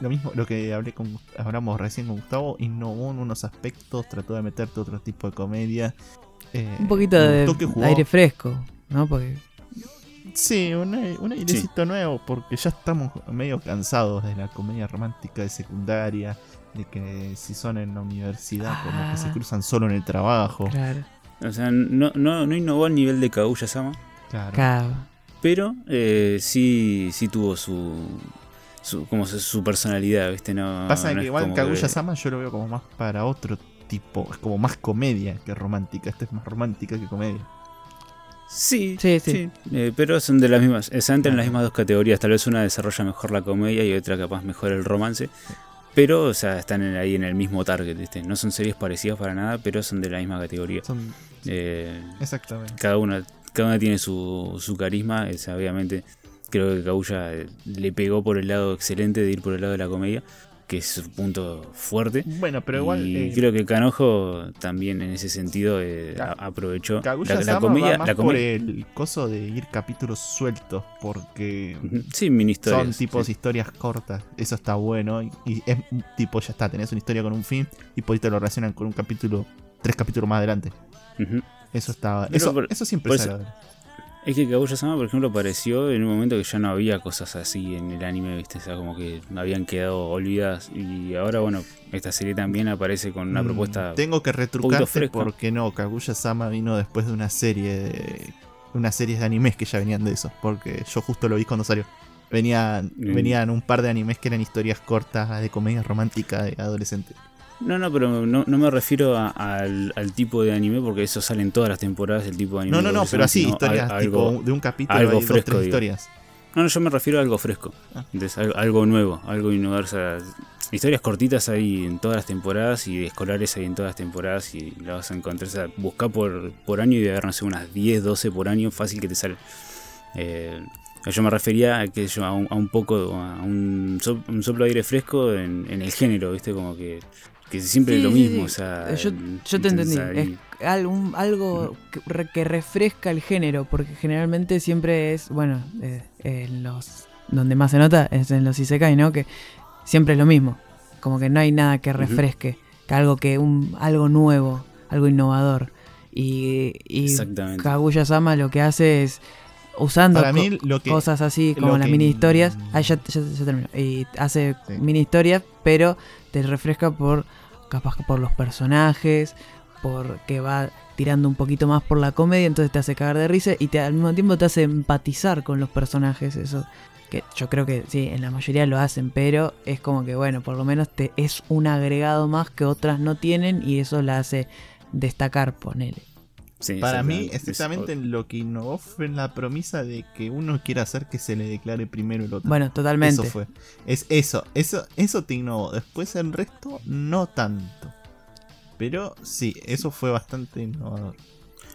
lo mismo, lo que hablé con, hablamos recién con Gustavo, innovó en unos aspectos, trató de meterte otro tipo de comedia. eh, Un poquito de jugó- aire fresco, ¿no? Porque Sí, un, un airecito nuevo, porque ya estamos medio cansados de la comedia romántica de secundaria, de que si son en la universidad, como que se Ah. cruzan solo en el trabajo. claro, O sea, no, no, no innovó al nivel de Kaguya-sama, Claro. claro. pero eh, sí, sí tuvo su, su, como su, su personalidad, ¿viste? No, Pasa no que igual que- Kaguya-sama yo lo veo como más para otro tipo, es como más comedia que romántica. Esta es más romántica que comedia. Sí, Sí, sí, sí. eh, pero son de las mismas, eh, se entran en las Claro. mismas dos categorías. Tal vez una desarrolla mejor la comedia y otra capaz mejor el romance. Pero, o sea, están en- ahí en el mismo target, ¿viste? No son series parecidas para nada, pero son de la misma categoría. Son Eh, exactamente. cada una cada una tiene su, su carisma. o sea, obviamente, creo que Kaguya eh, le pegó por el lado excelente de ir por el lado de la comedia. que es su punto fuerte. Bueno, pero igual. y eh, creo que Kanojo también en ese sentido eh, aprovechó la, comedia. va más la por el coso de ir capítulos sueltos, porque Sí, mini historias. son tipos sí. historias cortas. Eso está bueno. Y, y es tipo, ya está, tenés una historia con un fin y ahí te lo relacionan con un capítulo, tres capítulos más adelante. Eso está. Pero Eso, por- eso siempre por es eso- Es que Kaguya-sama, por ejemplo, apareció en un momento que ya no había cosas así en el anime, ¿viste? O sea, como que habían quedado olvidadas. Y ahora, bueno, esta serie también aparece con una Mm, propuesta. Tengo que retrucarte porque no, Kaguya-sama vino después de una serie de. Unas series de animes que ya venían de eso. Porque yo justo lo vi cuando salió. Venían, Mm. venían un par de animes que eran historias cortas de comedia romántica de adolescente. No, no, pero no, no me refiero a- al, al tipo de anime, porque eso sale en todas las temporadas, el tipo de anime. No, no, no, pero así, historias al- tipo algo- de un capítulo algo hay dos, fresco, digo. historias. No, no, yo me refiero a algo fresco. Ah. Entonces, algo, algo nuevo, algo innovador. historias cortitas hay en todas las temporadas y escolares hay en todas las temporadas y la vas a encontrar. O sea, busca por, por año y de haber, no sé, unas 10, 12 por año, fácil que te sale. Eh, yo me refería a, que yo, a, un, a un poco, a un soplo de aire fresco en, en el género, ¿viste? Como que, que siempre es lo mismo. sí. O sea, Eh, yo, yo te entendí. ahí- Es algún- algo que, re- que refresca el género, porque generalmente siempre es, bueno, eh, en los donde más se nota es en los Isekai, ¿no? Que siempre es lo mismo. Como que no hay nada que refresque, que algo que un algo nuevo, algo innovador. Y, y Exactamente. Kaguya-sama lo que hace es usando Para co- mí, lo que. cosas así como las que- mini historias. Ah, ya, ya, ya terminó. Y hace Sí. mini historias, pero te refresca por capaz que por los personajes, porque va tirando un poquito más por la comedia, entonces te hace cagar de risa y te, al mismo tiempo te hace empatizar con los personajes. Eso que yo creo que sí, en la mayoría lo hacen, pero es como que bueno, por lo menos te es un agregado más que otras no tienen y eso la hace destacar, ponele. Sí, Para mí, exactamente. Es- lo que innovó fue en la promesa de que uno quiera hacer que se le declare primero el otro. Bueno, totalmente. Eso fue. Es eso, eso, eso te innovó. Después el resto, no tanto. Pero sí, eso fue bastante innovador.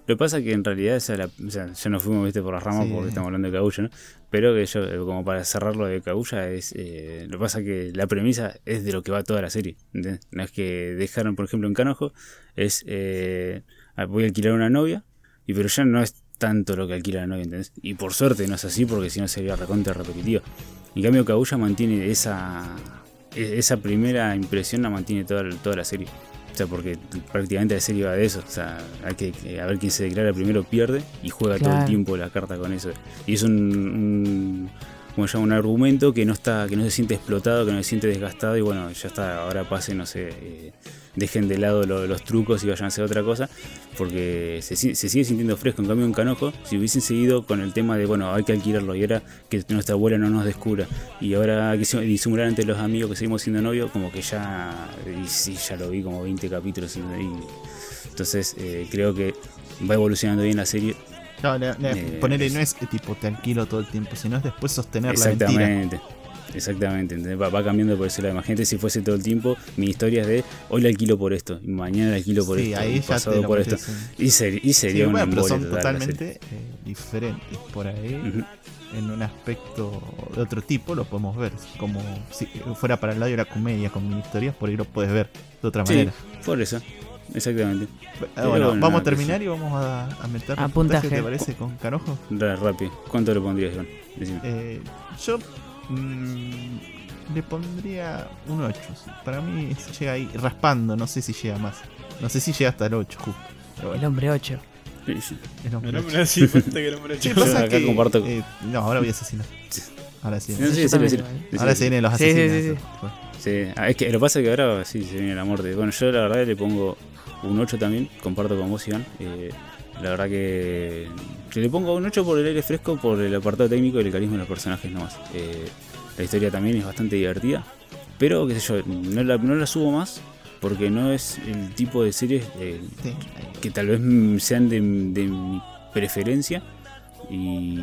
Lo que pasa es que en realidad, esa la- o sea, ya nos fuimos ¿viste, por las ramas Sí. porque estamos hablando de Kaguya, ¿no? Pero que yo, como para cerrar lo de Kaguya, es, eh, lo que pasa es que la premisa es de lo que va toda la serie. ¿entendés? No es que dejaron, por ejemplo, en Canojo, es eh, voy a alquilar una novia, y pero ya no es tanto lo que alquila la novia, ¿entendés? Y por suerte no es así porque si no sería recontra repetitivo. En cambio, Kaguya mantiene esa, e- esa primera impresión, la mantiene toda, toda la serie. O sea, porque prácticamente la serie va de eso. O sea, hay que, a ver quién se declara primero pierde y juega todo el tiempo la carta con eso. Y es un, un como se llama, un argumento que no está, que no se siente explotado, que no se siente desgastado y bueno, ya está, ahora pase, no sé, eh, dejen de lado lo- los trucos y vayan a hacer otra cosa, porque se, se sigue sintiendo fresco. En cambio, en Canojo, si hubiesen seguido con el tema de, bueno, hay que alquilarlo y ahora que nuestra abuela no nos descubra y ahora que sim- disimular ante los amigos que seguimos siendo novios, como que ya, y sí, ya lo vi como 20 capítulos y, y- entonces eh, creo que va evolucionando bien la serie. No, le- Eh, ponerle no es eh, tipo te alquilo todo el tiempo, sino es después sostener la mentira. Exactamente. Exactamente, ¿entendés? va, va cambiando por ese lado. Imagínate si fuese todo el tiempo mi historia es de hoy la alquilo por esto, y mañana la alquilo por Sí, esto, ahí pasado por esto. Y, ser- y sería Sí, bueno, pero son totalmente eh, diferentes por ahí. En un aspecto de otro tipo lo podemos ver. Como si fuera para el lado de la comedia con mini historias, por ahí lo puedes ver de otra Sí, manera. por eso, exactamente. Ah, bueno, bueno, vamos a terminar y vamos a, a meter A puntaje. ¿te parece? Con Canojo. Rápido. ¿Cuánto le pondrías, Iván? Decime. Eh, yo mm, le pondría un 8. sí. Para mí llega ahí raspando, no sé si llega más. No sé si llega hasta el 8, justo. Pero El bueno, hombre 8. Sí, sí. el hombre El ocho. hombre así, falta que el hombre ¿Qué ocho. pasa? acá Que, comparto- eh, no, ahora voy a asesinar. Ahora sí. No, sí, sí, sí, sí, Ahora sí. se vienen los Sí, sí, asesinos. sí, Bueno, Sí, ah, es que lo pasa que ahora sí se viene la muerte. Bueno, yo la verdad le pongo un 8 también, comparto con vos, Iván. Eh, la verdad que yo le pongo un 8 por el aire fresco, por el apartado técnico y el carisma de los personajes nomás. Eh, la historia también es bastante divertida, pero qué sé yo, no la, no la subo más porque no es el tipo de series eh, sí. que tal vez sean de, de mi preferencia y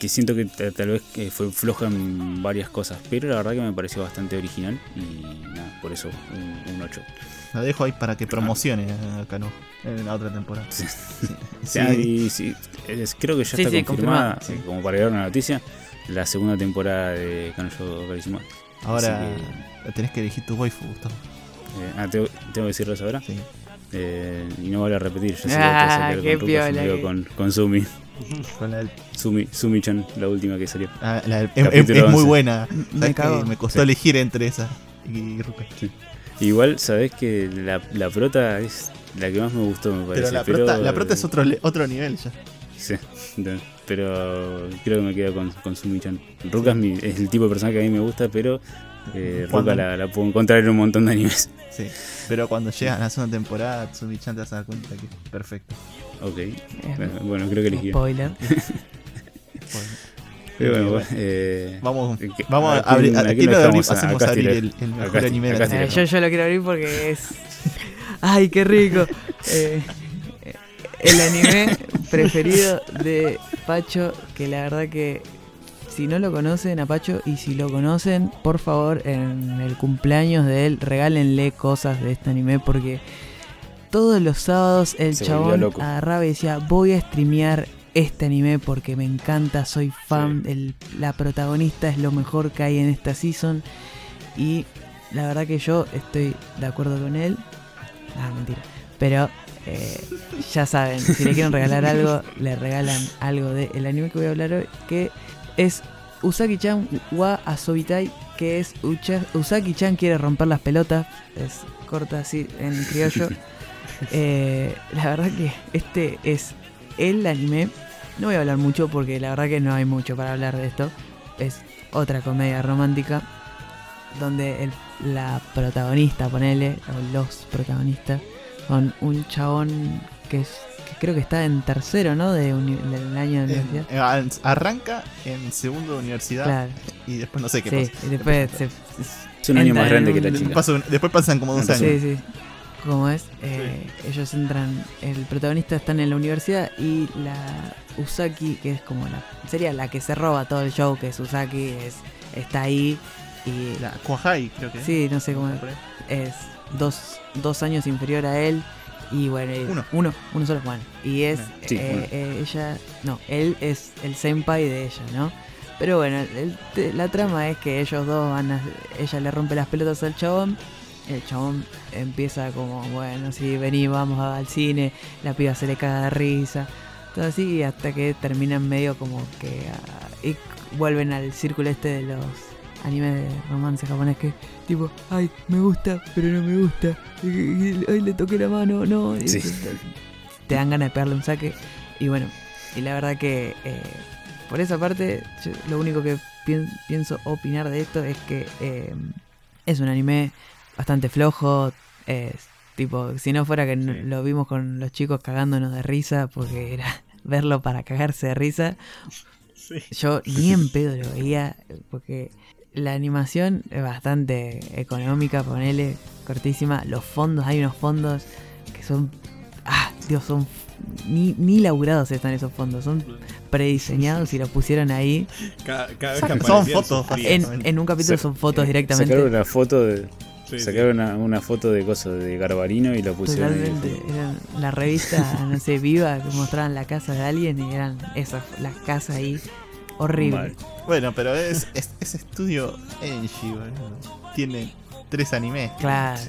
que siento que ta- tal vez que fue floja en varias cosas, pero la verdad que me pareció bastante original y nada, por eso un, un 8. La dejo ahí para que promocione acá, ¿no? En la otra temporada. Sí. Sí. Sí, creo que ya Sí, está sí, confirmada, confirmado, eh, como para llevar una noticia, la segunda temporada de Kanojo Karisima. Ahora tenés que elegir tu waifu, Gustavo. Eh, ah, ¿tengo, ¿tengo que decirlos ahora? Sí. Eh, y no voy a repetir. Yo sé Ah, que qué con piola que- con, con Sumi. Con la del- Sumi, Sumi-chan, la última que salió. ah, la del- es, Capítulo es- es muy 11. buena. Me ¿Sabes que cago. Me costó Sí. elegir entre esa y Ruka. Igual, sabés que la, la prota es la que más me gustó, me parece. Pero la prota, la prota es otro, le- otro nivel ya. Sí, pero creo que me quedo con, con Sumi-chan. Ruka es, mi- es el tipo de persona que a mí me gusta, pero eh, Ruka la, la puedo encontrar en un montón de animes. Sí. Pero cuando llegan a la segunda temporada, Tsumi-chan te vas a dar cuenta que es perfecto. Ok, Eh, bueno, creo que elegí. Spoiler. Bueno, Bueno, bueno. eh, Vamos, ¿qué- vamos a, abrir. a ¿A quién? A- hacemos acá abrir el, el mejor acá anime de la. Eh, yo, yo lo quiero abrir porque es. ¡Ay, qué rico! Eh, el anime preferido de Pacho, que la verdad que si no lo conocen a Pacho y si lo conocen, por favor, en el cumpleaños de él, regálenle cosas de este anime porque todos los sábados el Se chabón agarraba y decía, voy a streamear este anime porque me encanta, soy fan, el- la protagonista es lo mejor que hay en esta season y la verdad que yo estoy de acuerdo con él. Ah, mentira. Pero eh, ya saben, si le quieren regalar algo, le regalan algo del anime que voy a hablar hoy, que es Usagi-chan wa Asobitai, que es Usagi-chan quiere romper las pelotas. Es corta así en criollo. Eh, la verdad que este es el anime. No voy a hablar mucho porque la verdad que no hay mucho para hablar de esto. Es otra comedia romántica donde el- la protagonista, ponele, o los protagonistas, son un chabón que, es, que creo que está en tercero, ¿no? De del año de En- universidad. eh, an- arranca en segundo de universidad Claro, y después no sé qué sí, pasa. y después se, es un año más en grande que la chica. Después pasan como dos años. Sí, sí. ¿Cómo es? Eh, Ellos entran, el protagonista está en la universidad y la Usaki, que es como la, sería la que se roba todo el show, que es Usaki, es, está ahí y La Kuahai, creo que. sí, no sé cómo ahí. es dos, dos años inferior a él y bueno, y- Uno. uno, uno solo, bueno, y es Sí, eh, eh, ella, no, él es el senpai de ella, ¿no? Pero bueno, el- te- la trama es que ellos dos van a, ella le rompe las pelotas al chabón, el chabón empieza como, bueno, sí, vení, vamos al cine, la piba se le caga de risa, todo así, y hasta que terminan medio como que, ah, y vuelven al círculo este de los animes de romance japonés que tipo, ay, me gusta, pero no me gusta, ay, le toqué la mano, no, y te, te dan ganas de pegarle un saque, y bueno, y la verdad que eh, por esa parte, yo lo único que pien- pienso opinar de esto es que eh, es un anime bastante flojo, es tipo, si no fuera que Sí. lo vimos con los chicos cagándonos de risa, porque era verlo para cagarse de risa, Sí. yo ni en pedo lo veía, porque la animación es bastante económica, ponele, cortísima. Los fondos, hay unos fondos que son. Ah, Dios, son. Ni, ni laburados están esos fondos, son prediseñados y los pusieron ahí. Cada, cada vez que Son fotos. En, en un capítulo son fotos directamente. Sacaron una foto de, Sí, sí. sacaron una, una foto de cosas de Garbarino y lo pusieron. Totalmente. Eran la revista, no sé, viva, que mostraban la casa de alguien y eran esas, las casas ahí. Horrible. Mal. Bueno, pero es, es, es estudio Enji, boludo. Tiene tres animes. Claro.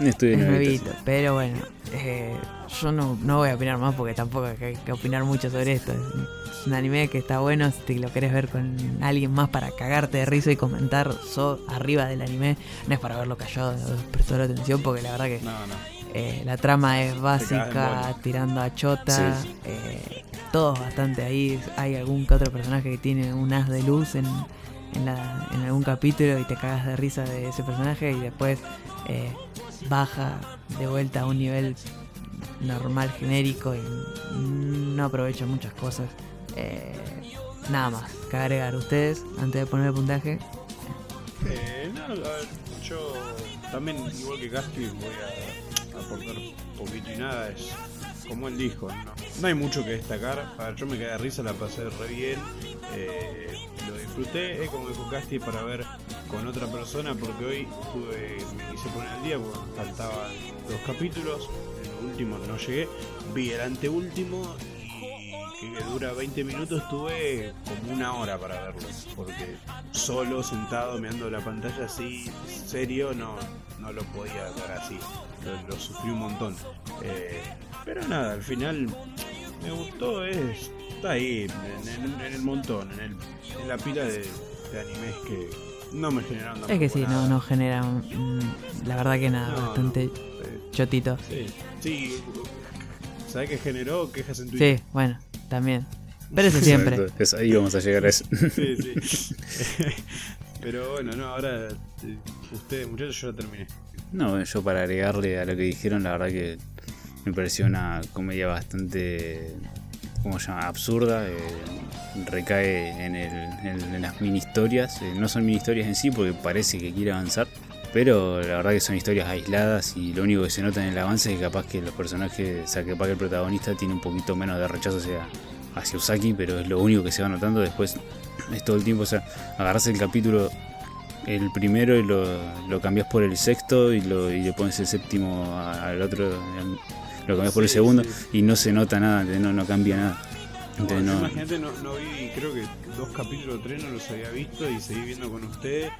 Un estudio Es nuevito, pero bueno, eh, yo no, no voy a opinar más porque tampoco hay que, opinar mucho sobre esto. Es un anime que está bueno si lo querés ver con alguien más para cagarte de risa y comentar so, arriba del anime. No es para verlo callado, prestar atención porque la verdad que No, no. eh, la trama es básica, tirando a chota. Sí. eh, todos bastante ahí. Hay algún que otro personaje que tiene un haz de luz en, en, la- en algún capítulo y te cagas de risa de ese personaje y después eh, baja de vuelta a un nivel normal, genérico y no aprovecha muchas cosas. Eh, nada más que agregar ustedes antes de poner el puntaje. Eh, yo también, igual que Gaspi, voy a aportar poquito y nada. Es como él dijo, no, hay mucho que destacar. A ver, yo me quedé de risa, la pasé re bien. eh, lo disfruté, es como dijo Casti, para ver con otra persona, porque hoy tuve, me quise poner al día, porque faltaban dos capítulos. Último no llegué, vi el anteúltimo y que dura 20 minutos, tuve como una hora para verlo. Porque solo, sentado, mirando la pantalla así, serio, no, no lo podía ver así. Lo, lo sufrí un montón. Eh, pero nada, al final me gustó, es, está ahí, en, en- en el montón, en, el, en la pila de, de animes que no me generaron Es que sí, no, nada. no genera. mm, la verdad que nada, No, bastante no, chotito. Sí, sí. ¿Sabes qué generó? Quejas en Twitter. Sí, bueno, también. Pero eso siempre. Exacto, es- ahí vamos a llegar a eso. Sí, sí. Pero bueno, no, ahora eh, ustedes, muchachos, yo ya terminé. No, yo para agregarle a lo que dijeron, la verdad que me pareció una comedia bastante, ¿cómo se llama? Absurda. eh, recae en, el, en, en las mini historias. eh, no son mini historias en sí porque parece que quiere avanzar. Pero la verdad que son historias aisladas y lo único que se nota en el avance es que capaz que los personajes, o sea, que capaz que el protagonista tiene un poquito menos de rechazo hacia, hacia Usaki, pero es lo único que se va notando. Después es todo el tiempo, o sea, agarrarse el capítulo el primero y lo, lo cambias por el sexto y, lo, y le pones el séptimo al otro, lo cambias por el segundo y no se nota nada, no, no cambia nada. Entonces, no- imagínate, no, no vi, creo que dos capítulos o tres no los había visto y seguí viendo con ustedes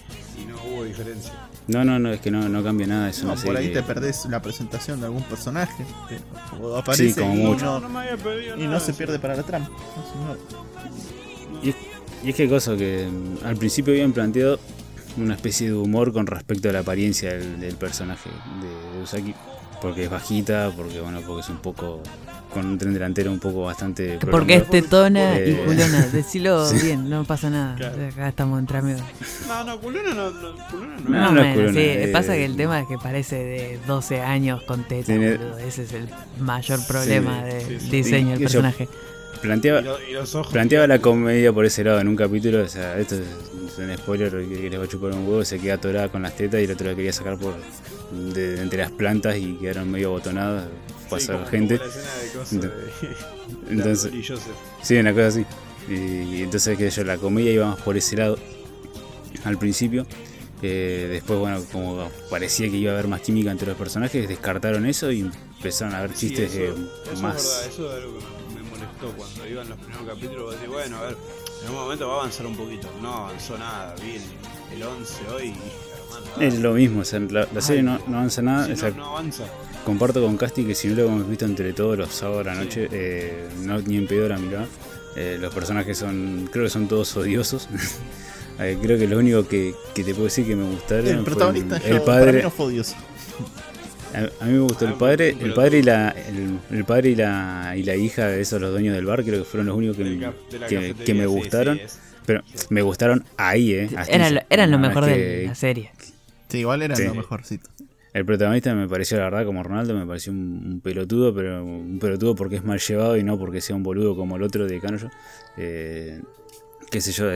y no hubo diferencia. no, no, no, es que no, no cambia nada. Es No, por ahí que- te perdés la presentación de algún personaje. que o aparece como y, mucho. no, no me había perdido y nada, no se sí. pierde para la trama. No, si no- Y es, y es que cosa que mm, al principio habían planteado una especie de humor con respecto a la apariencia del, del personaje de, de Usaki. Porque es bajita, porque bueno, porque es un poco. con un tren delantero un poco bastante. Porque es tetona y Eh, culona. Decilo sí. bien, no pasa nada. Claro. Acá estamos entre amigos. No, no, culona no, no, culona no. No, no culona, sí. eh, Pasa que el tema es que parece de 12 años con teta, Tiene- boludo. Ese es el mayor problema Sí, del sí, sí. diseño del yo- personaje. Planteaba, Y, lo- y los ojos. Planteaba la comedia por ese lado en un capítulo, o sea, esto es un spoiler que, les va a chupar un huevo, se queda atorada con las tetas y el otro la quería sacar por de, de entre las plantas y quedaron medio abotonadas, Sí, pasar como- gente. como la de Entonces, sí, una cosa así. Y, y entonces que yo, la comedia iba más por ese lado al principio. Eh, después, bueno, como parecía que iba a haber más química entre los personajes, descartaron eso y empezaron a haber Sí, chistes eso, eh, eso más... es verdad, eso es algo que me, cuando iban los primeros capítulos. Vos decís, bueno, a ver, en un momento va a avanzar un poquito. No avanzó nada, vi el, el 11 hoy y hermano. Es lo mismo, o sea, la, la serie no, no avanza nada. Sí, o sea, no, no avanza. Comparto con Casti que si no lo hemos visto entre todos los sábados a la Sí. noche, eh, no ni en pedo la mirada. Eh, los personajes son, creo que son todos odiosos. Eh, creo que lo único que, que te puedo decir que me gustaron El fue protagonista el, yo- el para mí padre. no fue odioso. A, a mí me gustó el Ah, padre, el padre y la, el, el padre y la y la hija de esos los dueños del bar, creo que fueron los únicos que, me- que, que gustaron. sí, Pero me gustaron ahí, eh. hasta Era eso. lo, eran lo No, mejor de la serie. Sí, igual era Sí. lo mejorcito. El protagonista me pareció, la verdad, como Ronaldo, me pareció un, un pelotudo, pero un pelotudo porque es mal llevado y no porque sea un boludo como el otro de Canoyo. Eh, qué sé yo,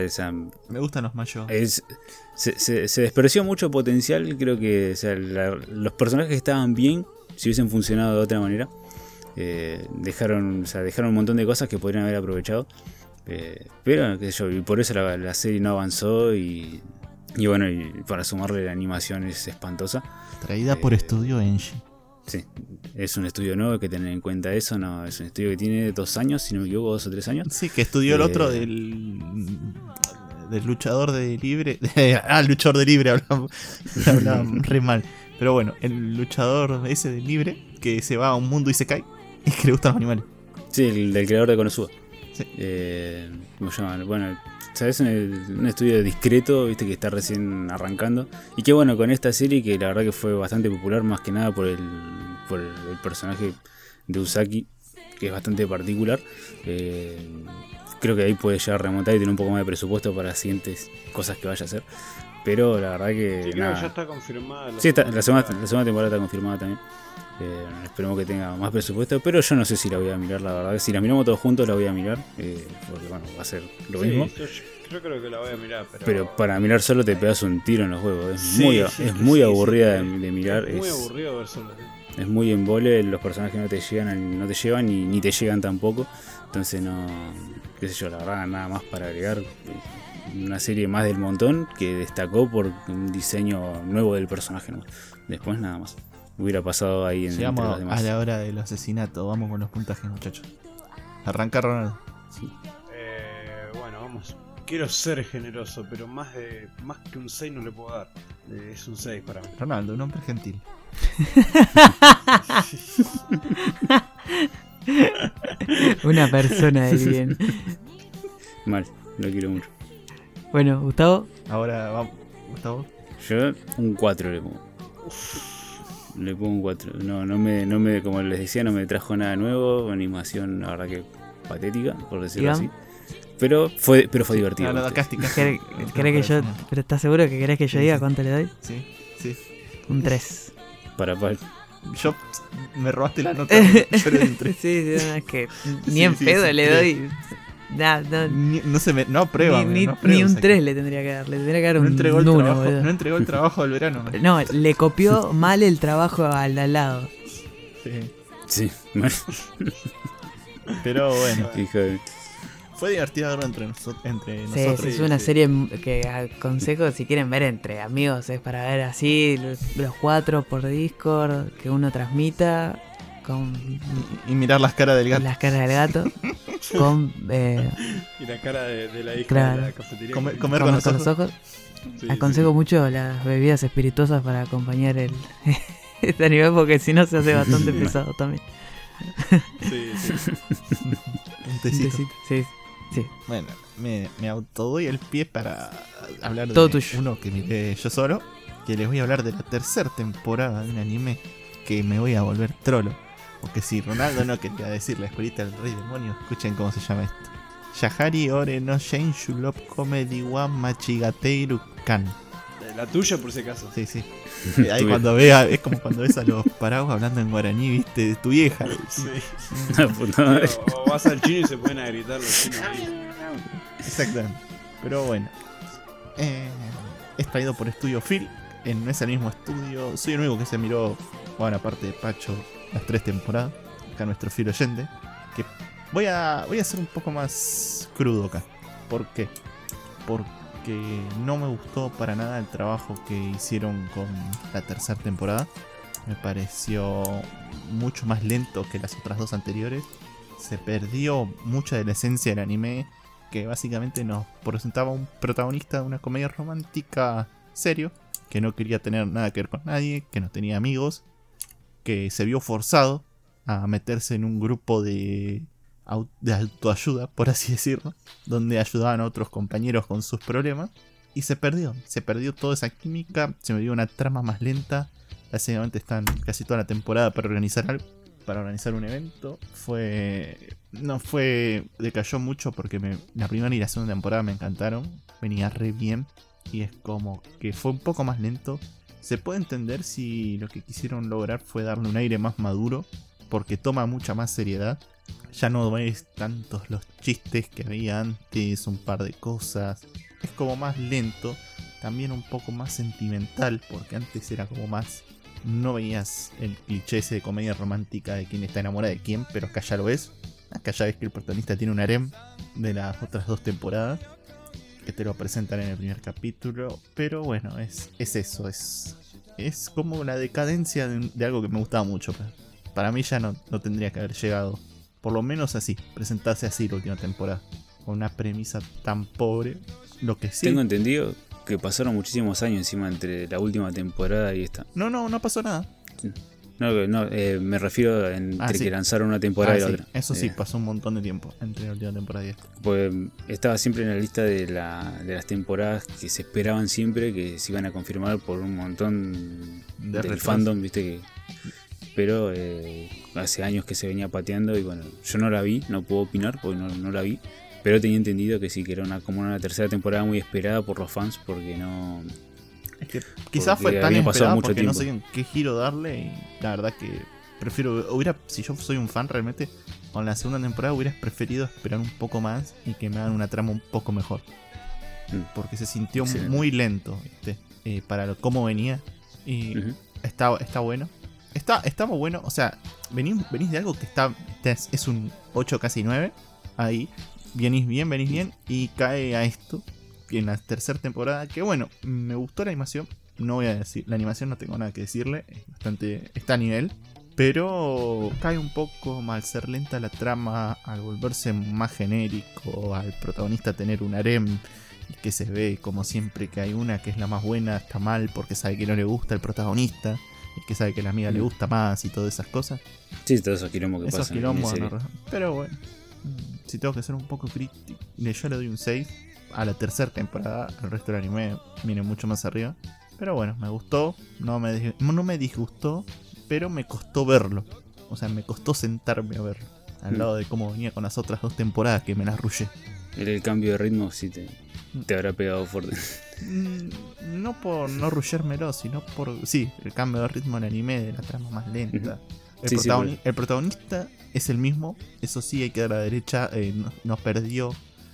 Me gustan los mayos. es, se, se- se despreció mucho potencial. Creo que o sea, la- los personajes estaban bien si hubiesen funcionado de otra manera. Eh, dejaron, o sea, dejaron un montón de cosas que podrían haber aprovechado. Eh, pero, qué sé yo, y por eso la, la serie no avanzó y, y bueno, y para sumarle la animación es espantosa. Traída por eh, Estudio Engie. Sí, es un estudio nuevo, hay que tener en cuenta eso, no, es un estudio que tiene dos años, si no me equivoco, dos o tres años. Sí, que estudió el otro del. Del luchador de libre. ah, luchador de libre, hablaba, hablaba re mal. Pero bueno, el luchador ese de libre que se va a un mundo y se cae y que le gustan los animales. Sí, el del creador de Konosuba. Sí. Eh, ¿Cómo se llama? Bueno, ¿sabes? Un, un estudio discreto, viste, que está recién arrancando. Y que bueno, con esta serie que la verdad que fue bastante popular, más que nada por el, por el, el personaje de Usaki, que es bastante particular. Eh, creo que ahí puede llegar a remontar y tener un poco más de presupuesto para las siguientes cosas que vaya a hacer. Pero la verdad que. Sí, creo que ya está confirmada. Sí, está- la, segunda, la segunda temporada está confirmada también. Eh, esperemos que tenga más presupuesto, pero yo no sé si la voy a mirar, la verdad. Si la miramos todos juntos, la voy a mirar, eh, porque bueno, va a ser lo Sí, mismo. Yo, yo creo que la voy a mirar, pero. Pero para mirar solo te pegas un tiro en los juegos. Es Sí, muy, sí, es muy aburrida de, de mirar. Es muy es, aburrido ver solo. es muy embole, los personajes no te llegan, no te llevan ni, ni te llegan tampoco. Entonces no, qué sé yo, la verdad, nada más para agregar. Una serie más del montón que destacó por un diseño nuevo del personaje. ¿no? Después nada más. Hubiera pasado ahí en entre Llegamos los a demás. la hora del asesinato. Vamos con los puntajes, muchachos. Arranca Ronaldo. Eh, bueno, vamos. Quiero ser generoso, pero más de más que un 6 no le puedo dar. Eh, es un 6 para mí. Ronaldo, un hombre gentil. Una persona de bien. Mal, lo quiero mucho. Bueno, Gustavo, Ahora vamos. Gustavo. Yo un 4 le pongo. Le pongo un 4. No, no me, no me, como les decía, no me trajo nada nuevo. Animación, la verdad que patética, por decirlo así. Pero fue, pero fue divertido. No, no, ¿viste? casti, casti. ¿querés, querés que yo... ¿Pero estás seguro que querés que yo Sí, diga sí. cuánto le doy? Sí, sí. Un 3. Para, para. Yo me robaste la nota. Di un sí, sí, no, es que ni Sí, en sí, pedo sí, le doy... Nah, no, Ni- no se me. No prueba. ni, ni- no ni un o sea, 3 le tendría que dar. Le tendría que dar No un entregó, el 1, trabajo, boludo. no entregó el trabajo del verano. No, le copió mal el trabajo al de al lado. Sí. Sí. Pero bueno, Hijo de- fue divertido verlo entre, noso- entre Sí, nosotros. sí, es una sí. serie que aconsejo si quieren ver entre amigos, es para ver así los cuatro por Discord, que uno transmita con Y mirar las caras del gato. las caras del gato, con eh, Y la cara de, de la hija Claro. de la cafetería. Comer- con con los los ojos. Sí, Aconsejo mucho las bebidas espirituosas para acompañar el este anime porque si no se hace bastante pesado también. Sí, sí. Un tecito, Sí, sí. Bueno, me, me autodoy el pie para hablar Todo de tuyo. uno que miré yo solo. Que les voy a hablar de la tercera temporada de un anime que me voy a volver trolo. Porque si Ronaldo no quería decir la escuelita del rey demonio, escuchen cómo se llama esto. Yahari Ore no Shenshu Love Comedy wa Machigateiru Kan. La tuya, por si acaso. Sí, sí. Ahí cuando vea, es como cuando ves a los paraguas hablando en guaraní, viste, de tu vieja. Sí. La puta madre. O, o vas al chino y se ponen a gritar los chinos. Exactamente. Pero bueno. Eh, es traído por Estudio Phil. En ese mismo estudio. Soy el único que se miró. Bueno, aparte de Pacho, las tres temporadas. Acá nuestro Phil oyente. Que voy a. Voy a ser un poco más crudo acá. ¿Por qué? Porque no me gustó para nada el trabajo que hicieron con la tercera temporada. Me pareció mucho más lento que las otras dos anteriores. Se perdió mucha de la esencia del anime que básicamente nos presentaba un protagonista de una comedia romántica serio, que no quería tener nada que ver con nadie, que no tenía amigos, que se vio forzado a meterse en un grupo de, de autoayuda, por así decirlo, donde ayudaban a otros compañeros con sus problemas, y se perdió, se perdió toda esa química, se me dio una trama más lenta, básicamente están casi toda la temporada para organizar algo, para organizar un evento, fue no fue. decayó mucho porque la primera y la segunda temporada me encantaron. Venía re bien. Y es como que fue un poco más lento. Se puede entender si lo que quisieron lograr fue darle un aire más maduro. Porque toma mucha más seriedad. Ya no ves tantos los chistes que había antes, un par de cosas. Es como más lento. También un poco más sentimental. Porque antes era como más no veías el cliché de comedia romántica de quién está enamorada de quién, pero acá ya lo ves. Acá ya ves que el protagonista tiene un harem de las otras dos temporadas, que te lo presentan en el primer capítulo, pero bueno, es, es eso, es, es como la decadencia de, algo que me gustaba mucho. Para mí ya no, no tendría que haber llegado, por lo menos así, presentarse así la última temporada, con una premisa tan pobre. Lo que sí... Tengo entendido que pasaron muchísimos años encima entre la última temporada y esta. No, no, no pasó nada. No, no eh, me refiero a entre Ah, sí. que lanzaron una temporada Ah, y la sí, otra. Eso sí, Eh, pasó un montón de tiempo entre la última temporada y esta. Pues estaba siempre en la lista de, la, de las temporadas que se esperaban siempre que se iban a confirmar por un montón De del fandom, viste que. Pero eh, hace años que se venía pateando y bueno, yo no la vi, no puedo opinar porque no, no la vi. Pero tenía entendido que sí, que era una, como una tercera temporada muy esperada por los fans porque no. Es que quizás fue tan mucho porque no sé qué giro darle y la verdad que prefiero hubiera si yo soy un fan realmente con la segunda temporada hubiera preferido esperar un poco más y que me hagan una trama un poco mejor Mm. porque se sintió muy lento. Eh, para lo- cómo venía y Ujú. está, está bueno está estamos bueno o sea venís, venís de algo que está es, un 8 casi 9 ahí venís bien venís bien y cae a esto en la tercera temporada que bueno me gustó la animación no voy a decir la animación no tengo nada que decirle es bastante está a nivel Pero cae un poco al ser lenta la trama, al volverse más genérico, al protagonista tener un harem y que se ve como siempre que hay una que es la más buena, está mal porque sabe que no le gusta el protagonista que sabe que la amiga le Mm. gusta más y todas esas cosas. Sí, todos esos quilombos que Esos pasan. en quilombos, serie. no, pero bueno, mm, si tengo que ser un poco crítico, yo le doy un 6 a la tercera temporada, el resto del anime viene mucho más arriba. Pero bueno, me gustó, no me, no me disgustó, pero me costó verlo. O sea, me costó sentarme a verlo. Al Mm. lado de cómo venía con las otras dos temporadas que me las rushé. El, el cambio de ritmo sí te, te habrá pegado fuerte. Mm, No por no rushérmelo, sino por. Sí, el cambio de ritmo en el anime, de la trama más lenta. El, Sí, sí, protagoni- el protagonista es el mismo, eso sí, hay que dar a la derecha, eh, no, no perdió.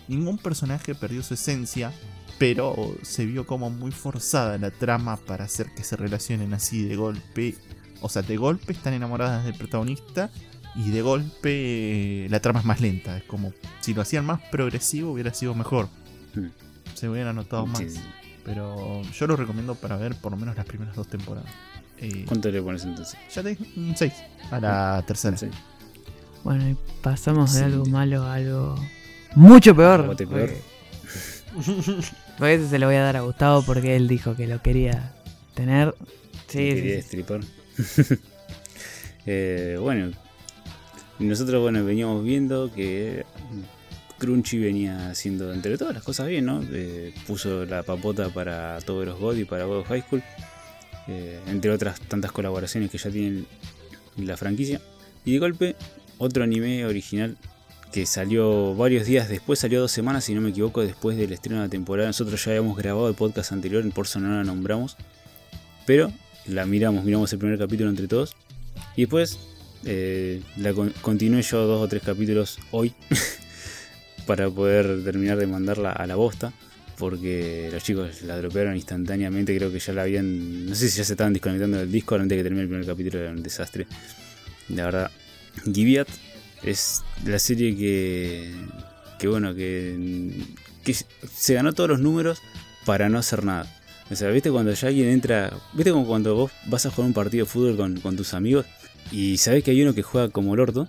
Ningún personaje perdió su esencia, pero se vio como muy forzada la trama para hacer que se relacionen así de golpe. O sea, de golpe están enamoradas del protagonista y de golpe eh, la trama es más lenta. Es como si lo hacían más progresivo hubiera sido mejor. Mm. Se hubieran notado más. Sí. Pero yo lo recomiendo para ver por lo menos las primeras dos temporadas. Eh, ¿Cuánto le pones entonces? ya te dije un 6 a la tercera. Sí. Bueno, y pasamos de algo malo a algo mucho peor. Bote peor. Porque- ese se lo voy a dar a Gustavo porque él dijo que lo quería tener. Sí, sí, quería sí. destripar. Eh, bueno, nosotros bueno veníamos viendo que Crunchy venía haciendo entre todas las cosas bien, ¿no? Eh, puso la papota para todos los God y para God of High School, eh, entre otras tantas colaboraciones que ya tienen la franquicia. Y de golpe, otro anime original que salió varios días después, salió dos semanas, si no me equivoco, después del estreno de la temporada. Nosotros ya habíamos grabado el podcast anterior, por eso no la nombramos. Pero la miramos, miramos el primer capítulo entre todos. Y después eh, la con- continué yo dos o tres capítulos hoy para poder terminar de mandarla a la bosta. Porque los chicos la dropearon instantáneamente, creo que ya la habían... No sé si ya se estaban desconectando del Discord antes de que termine el primer capítulo, era un desastre. La verdad, Giviat es la serie que... Que bueno, que, que se ganó todos los números para no hacer nada. O sea, ¿viste cuando ya alguien entra? ¿Viste como cuando vos vas a jugar un partido de fútbol con, con tus amigos y sabés que hay uno que juega como el orto?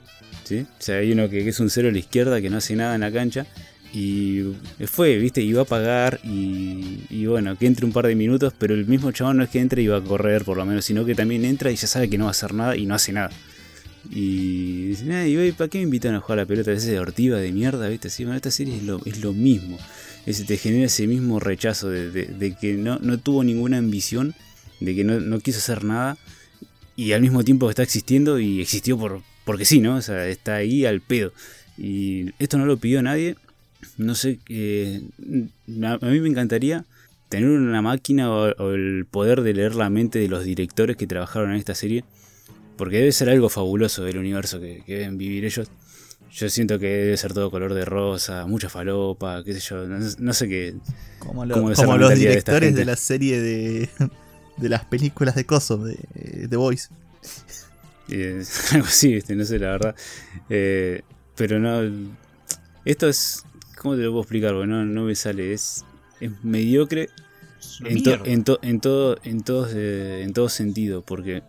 O sea, hay uno que, es un cero a la izquierda, que no hace nada en la cancha y fue, ¿viste? Va a pagar y, bueno, que entre un par de minutos, pero el mismo chabón no es que entre y va a correr por lo menos, sino que también entra y ya sabe que no va a hacer nada y no hace nada. Y "Ay, güey, ¿para qué me invitan a jugar a la pelota? Esa hortiva de mierda, ¿viste? Sí, bueno, esta serie es lo, es mismo. Ese te genera ese mismo rechazo de que no, no tuvo ninguna ambición, de que no, no quiso hacer nada y al mismo tiempo está existiendo y existió por, porque sí, ¿no? O sea, está ahí al pedo. Y esto no lo pidió nadie. No sé, eh, a, mí me encantaría tener una máquina o, o el poder de leer la mente de los directores que trabajaron en esta serie. Porque debe ser algo fabuloso del universo que, que deben vivir ellos. Yo siento que debe ser todo color de rosa, mucha falopa, qué sé yo, no, no sé qué. Como, lo- ¿Cómo debe ser como la los de directores de la serie de, de las películas de Coso, de The Voice. Eh, algo así, ¿viste? no sé la verdad. Eh, pero no. Esto es. ¿Cómo te lo puedo explicar? Porque no, no me sale. Es, es mediocre en, to- en, to- en todo, en, todos, eh, en todo sentido. Porque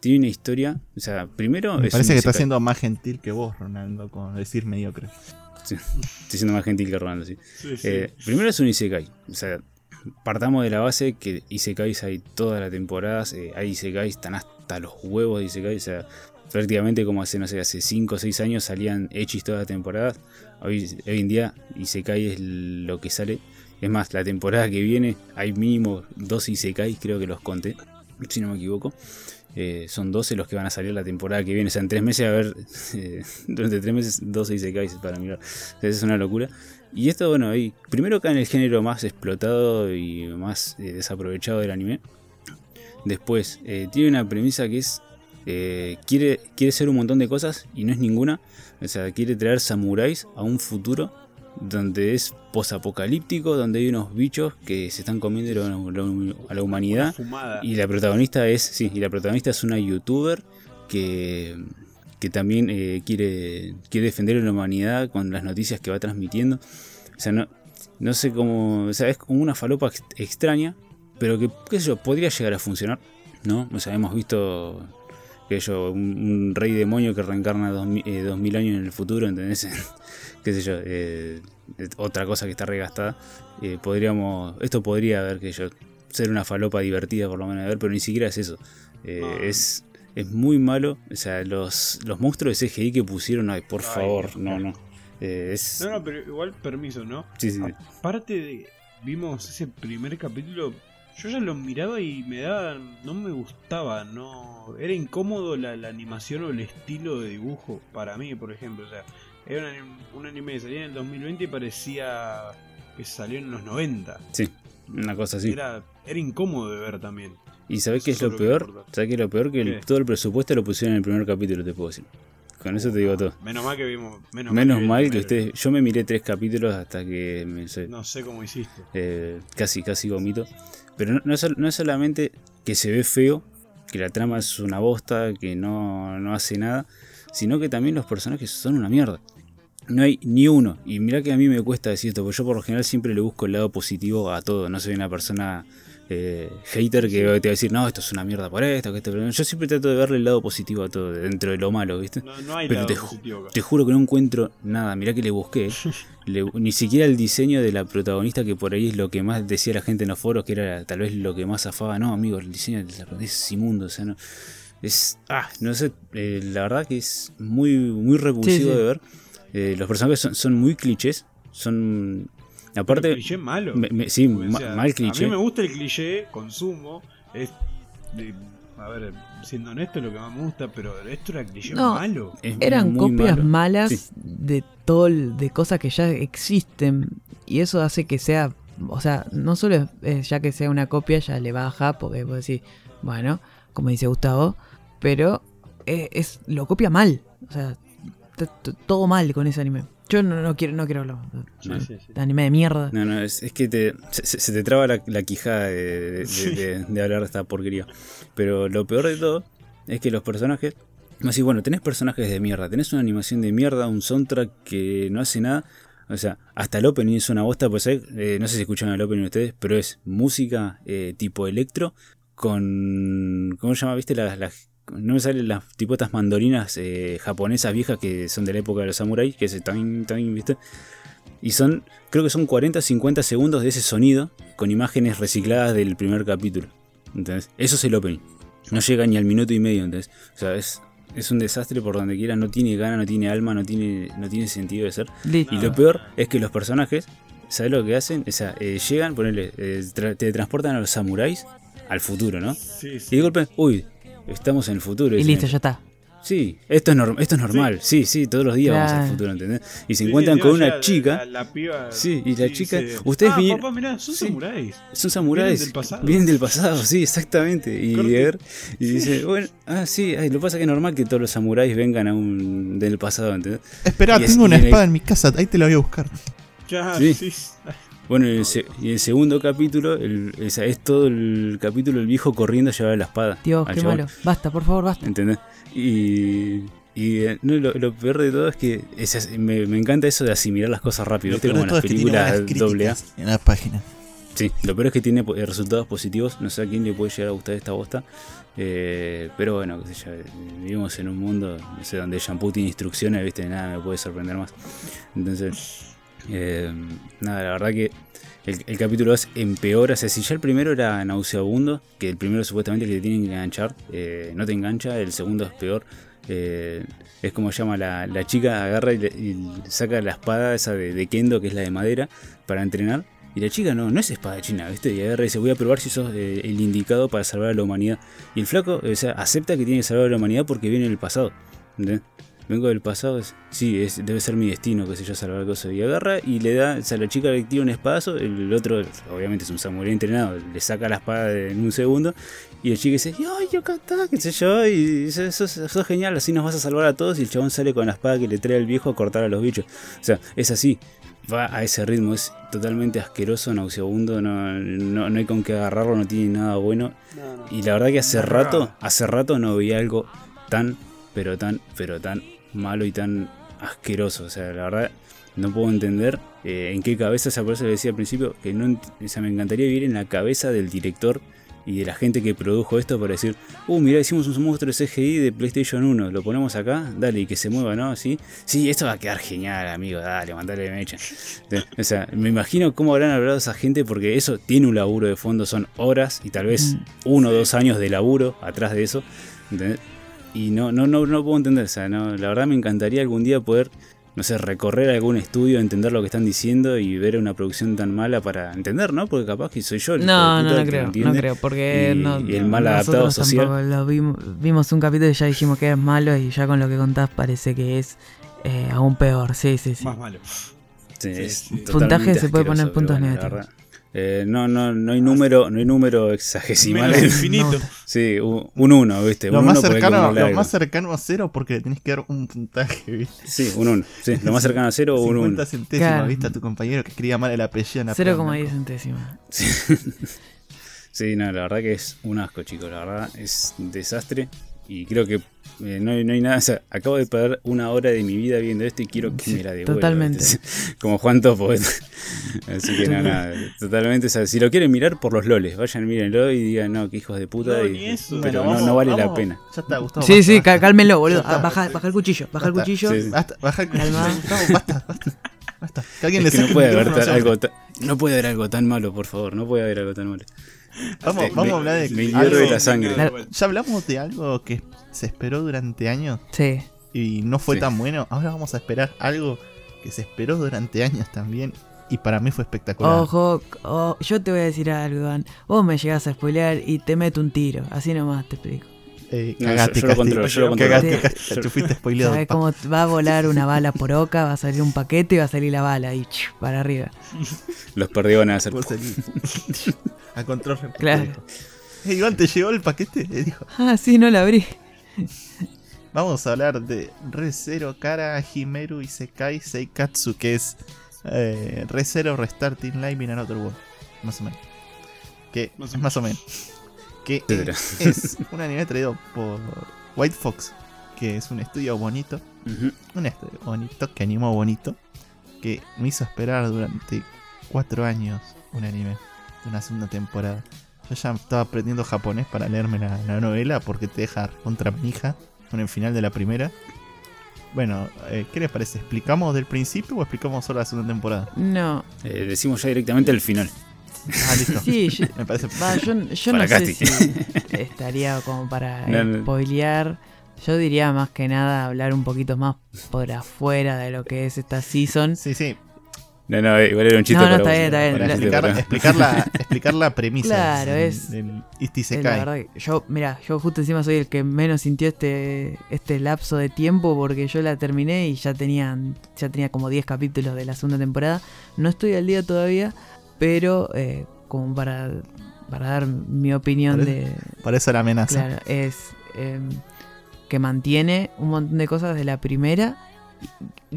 tiene una historia. O sea, primero. Me es parece que está siendo más gentil que vos, Ronaldo, con decir mediocre. Estoy siendo más gentil que Rolando, sí. Sí, sí. Eh, primero es un Isekai. O sea, partamos de la base que Isekais hay todas las temporadas. eh, hay Isekais, están hasta los huevos de Isekais. O sea, prácticamente como hace, no sé, hace 5 o 6 años salían hechis todas las temporadas. Hoy, hoy en día Isekai es lo que sale. Es más, la temporada que viene hay mínimo dos Isekais, creo que los conté, si no me equivoco. Eh, son 12 los que van a salir la temporada que viene. O sea, en 3 meses a ver, eh, durante 3 meses 12 Isekais para mirar. O es una locura. Y esto, bueno, ahí, primero cae en el género más explotado y más eh, desaprovechado del anime. Después, eh, tiene una premisa que es, eh, quiere, quiere ser un montón de cosas y no es ninguna. O sea, quiere traer samuráis a un futuro donde es posapocalíptico, donde hay unos bichos que se están comiendo a la humanidad. Y la protagonista es, sí, y la protagonista es una youtuber que, que también eh, quiere, quiere defender a la humanidad con las noticias que va transmitiendo. O sea, no, no sé cómo, o sea, es como una falopa ex- extraña, pero que, qué sé yo, podría llegar a funcionar, ¿no? O sea, hemos visto que yo, un, un rey demonio que reencarna dos, eh, dos mil años en el futuro, ¿entendés? qué sé yo, eh, otra cosa que está regastada. Eh, podríamos, esto podría haber que yo, ser una falopa divertida por lo menos de ver, pero ni siquiera es eso. Eh, No. es, es muy malo, o sea, los, los monstruos de CGI que pusieron, ay, por Ay, favor, no, no. Eh, es, No, no, pero igual permiso, ¿no? sí, sí, sí. Aparte de. Vimos ese primer capítulo. Yo ya lo miraba y me daba. No me gustaba, no. Era incómodo la, la animación o el estilo de dibujo. Para mí, por ejemplo. O sea, era un, un anime que salía en el 2020 y parecía que salió en los 90. Sí, una cosa así. Era, era incómodo de ver también. ¿Y sabés qué es lo peor? ¿Sabés qué es lo peor? Que todo el presupuesto lo pusieron en el primer capítulo, te puedo decir. Con eso te digo todo. Menos mal que vimos. Menos, mal que ustedes. Yo me miré tres capítulos hasta que me, No sé cómo hiciste. eh, casi, casi vomito. Pero no, es, no es solamente que se ve feo, que la trama es una bosta, que no, no hace nada, sino que también los personajes son una mierda. No hay ni uno. Y mirá que a mí me cuesta decir esto, porque yo por lo general siempre le busco el lado positivo a todo. No soy una persona eh, hater que te va a decir, no, esto es una mierda por esto, que esto. pero Yo siempre trato de verle el lado positivo a todo, dentro de lo malo, ¿viste? No, no hay Pero lado te positivo. Te juro que no encuentro nada. Mirá que le busqué. Le- ni siquiera el diseño de la protagonista, que por ahí es lo que más decía la gente en los foros, que era tal vez lo que más zafaba. No, amigo, el diseño de la protagonista es inmundo. O sea, no. Es. Ah, no sé. eh, la verdad que es muy, muy repulsivo Sí, sí. de ver. Eh, los personajes son, son muy clichés. Son. Aparte. Cliché malo. me- me- sí, o sea, mal cliché. A mí me gusta el cliché, consumo. Es de- a ver, siendo honesto, es lo que más me gusta, pero esto era cliché No. malo. es Eran muy copias malo. malas Sí. de todo el- de cosas que ya existen y eso hace que sea, o sea, no solo es- es ya que sea una copia ya le baja porque vos decís, bueno, como dice Gustavo, pero es, es- lo copia mal, o sea, todo mal con ese anime. Yo no, no quiero no quiero hablar de- sí, anime de mierda. No, no, es, es que te, se, te traba la, la quijada de, de- Sí. de- de hablar de esta porquería. Pero lo peor de todo es que los personajes. Así, bueno, tenés personajes de mierda, tenés una animación de mierda, un soundtrack que no hace nada. O sea, hasta el opening es una bosta, pues. Eh, no sé si escuchan el opening ustedes, pero es música eh, tipo electro con. ¿Cómo se llama? ¿Viste? Las, las- no me salen las tipo estas mandolinas eh, japonesas viejas que son de la época de los samuráis, que es también, también, ¿viste? Y son, creo que son 40 50 segundos de ese sonido con imágenes recicladas del primer capítulo. ¿Entendés? Eso es el opening. No llega ni al minuto y medio, ¿entendés? O sea, es, es un desastre por donde quiera, no tiene gana, no tiene alma, no tiene, no tiene sentido de ser. Listo. Y lo peor es que los personajes, ¿sabes lo que hacen? O sea, eh, llegan, ponele, eh, tra- te transportan a los samuráis al futuro, ¿no? Sí, Y de golpe, uy, estamos en el futuro. y listo, ya está. Sí, esto es, norm- esto es normal. Sí. sí, todos los días vamos al futuro, ¿entendés? Y se Sí, encuentran con una chica. La, la piba. Sí, y la chica- ustedes ah, vinieron- papá, mirá, son Sí. samuráis. Son samuráis. Vienen del pasado. Vienen del pasado, sí, exactamente. Y. Eder- y dice, bueno, ah, sí, ay, lo que pasa es que es normal que todos los samuráis vengan a un del pasado, ¿entendés? Espera, Y es- tengo una el- espada en mi casa, ahí te la voy a buscar. Ya, Sí. Bueno, y el, se- y el segundo capítulo, el, es todo el capítulo el viejo corriendo a llevar la espada. Dios, qué chabón, malo. Basta, por favor, basta. ¿Entendés? Y, y eh, no, lo, lo peor de todo es que es- me, me encanta eso de asimilar las cosas rápido, Lo Como de todo las es que tiene películas doble A. en la página. Sí, lo peor es que tiene eh, resultados positivos. No sé a quién le puede llegar a gustar esta bosta. Eh, pero bueno, qué sé yo, vivimos en un mundo no sé, donde el shampoo tiene instrucciones, ¿viste? Nada me puede sorprender más. Entonces, eh, nada, la verdad que el, el capítulo 2 empeora. O sea, si ya el primero era nauseabundo, que el primero supuestamente que te tienen que enganchar, eh, no te engancha, el segundo es peor. Eh, es como llama la, la chica, agarra y, saca la espada esa de, Kendo, que es la de madera, para entrenar. Y la chica no, no es espada china, ¿viste? Y agarra y dice, voy a probar si sos eh, el indicado para salvar a la humanidad. Y el flaco, o sea, acepta que tiene que salvar a la humanidad porque viene del pasado. ¿entendés? Vengo del pasado, es- sí, es, debe ser mi destino, qué sé yo, salvar cosas. Y agarra y le da, o sea, la chica le tira un espadazo, el otro, obviamente es un samurái entrenado, le saca la espada en un segundo. Y el chico dice, ay, yo cantá, qué sé yo, y dice, sos, sos genial, así nos vas a salvar a todos. Y el chabón sale con la espada que le trae el viejo a cortar a los bichos. O sea, es así, va a ese ritmo, es totalmente asqueroso, nauseabundo, no, no, no hay con qué agarrarlo, no tiene nada bueno. Y la verdad que hace rato, hace rato no veía algo tan, pero tan, pero tan malo y tan asqueroso. O sea, la verdad no puedo entender eh, en qué cabeza, por eso le decía al principio, que no, o sea, me encantaría vivir en la cabeza del director y de la gente que produjo esto para decir, uh, mira, hicimos un monstruo CGI de PlayStation 1, lo ponemos acá, dale, y que se mueva, ¿no? Sí, sí, esto va a quedar genial, amigo, dale, mandale mecha. O sea, me imagino cómo habrán hablado esa gente porque eso tiene un laburo de fondo, son horas y tal vez Mm. uno o dos años de laburo atrás de eso. ¿entendés? Y no, no, no, no puedo entender, o sea, no, la verdad me encantaría algún día poder, no sé, recorrer algún estudio, entender lo que están diciendo y ver una producción tan mala para entender, ¿no? Porque capaz que soy yo el No, no, no creo, no creo, porque y- no, y el mal adaptado nosotros social. tampoco lo vimos, vimos un capítulo y ya dijimos que es malo y ya con lo que contás parece que es eh, aún peor, sí, sí, sí. Más malo. Sí, Puntaje se puede poner puntos bueno, negativos. Eh, no, no, no hay número, no hay número exagesimal. Menos infinito. Nota. Sí, un un uno, ¿viste? Lo un más, uno cercano, lo más cercano a cero porque le tenés que dar un puntaje, ¿viste? Sí, un uno. Sí, lo más cercano a cero o un 50 uno. centésimos, Claro. ¿viste? A tu compañero que escribía mal el apellido en la 0,10 centésimas. Sí. Sí, no, la verdad que es un asco, chicos. La verdad es un desastre. Y creo que eh, no, hay, no hay nada. O sea, acabo de perder una hora de mi vida viendo esto y quiero que Sí, me la devuelva. totalmente. Como Juan Topo. Así que no, nada. Totalmente. O sea, si lo quieren mirar por los loles, vayan, mírenlo y digan, no, que hijos de puta. No, y- ni eso. pero Bueno, no, vamos- no vale la pena. Ya está, Gustavo. Sí, basta, sí, basta. cá- cálmenlo, boludo. Está. Ah, baja, baja el cuchillo, baja el cuchillo. Sí, sí. Basta, baja el Calma. Gustavo, basta, basta. Basta. Que alguien Es le que no puede haber algo tan, no puede haber algo tan malo, por favor. No puede haber algo tan malo. Vamos, Me- vamos a hablar de me algo- hierve la sangre. Ya hablamos de algo que se esperó durante años Sí. y no fue Sí. tan bueno. Ahora vamos a esperar algo que se esperó durante años también y para mí fue espectacular. Ojo, oh, yo te voy a decir algo, Iván. Vos me llegás a spoilear y te meto un tiro. Así nomás te explico. Eh, No, cagaste, yo- controlo. Cagaste, Sí. Casti. Te fuiste spoileado. ¿Sabes cómo va a volar una bala por oca? Va a salir un paquete y va a salir la bala y para arriba. Los perdidos van a hacer. A control remoto, Claro. dijo. Eh, Iván, ¿te llegó el paquete? Le dijo. Ah, sí, no la abrí. Vamos a hablar de ReZero Kara Himeru Isekai Seikatsu, que es eh, ReZero Restarting Live in Another World. Más o menos. Que Más o es más o menos. Que eh, es un anime traído por White Fox, que es un estudio bonito. Un estudio bonito que animó bonito. Que me hizo esperar durante cuatro años un anime una segunda temporada. Yo ya estaba aprendiendo japonés para leerme la, la novela porque te deja contra hija con el final de la primera. Bueno, eh, ¿qué les parece? ¿Explicamos del principio o explicamos solo la segunda temporada? No. Eh, decimos ya directamente el final. Ah, listo. Sí, yo, Me parece. va, yo, yo no sé si estaría como para No, no. spoilear. Yo diría más que nada hablar un poquito más por afuera de lo que es esta season. Sí, sí. No, no, igual era un chiste No, no, para está vos, bien, está bien. para explicar, la, explicar la premisa Claro, del, es- Eh, La verdad que yo, mira, yo justo encima soy el que menos sintió este, este lapso de tiempo porque yo la terminé y ya tenían, ya tenía como 10 capítulos de la segunda temporada. No estoy al día todavía, pero eh, como para, para dar mi opinión de, Por eso la amenaza. Claro, es em, que mantiene un montón de cosas de la primera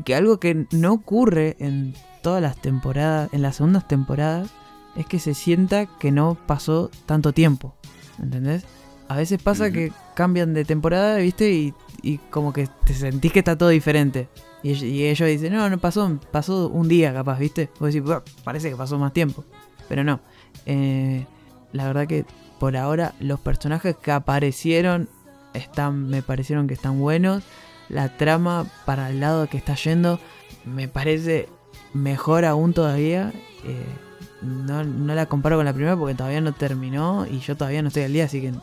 que algo que no ocurre en todas las temporadas, en las segundas temporadas, es que se sienta que no pasó tanto tiempo, ¿entendés? A veces pasa que cambian de temporada, ¿viste? Y, y como que te sentís que está todo diferente. Y, y ellos dicen, no, no pasó, pasó un día capaz, ¿viste? Vos decís, "Buah, parece que pasó más tiempo. Pero no. Eh, la verdad que por ahora los personajes que aparecieron están, me parecieron que están buenos. La trama para el lado que está yendo me parece mejor aún todavía. Eh, no, no la comparo con la primera porque todavía no terminó y yo todavía no estoy al día, así que eh,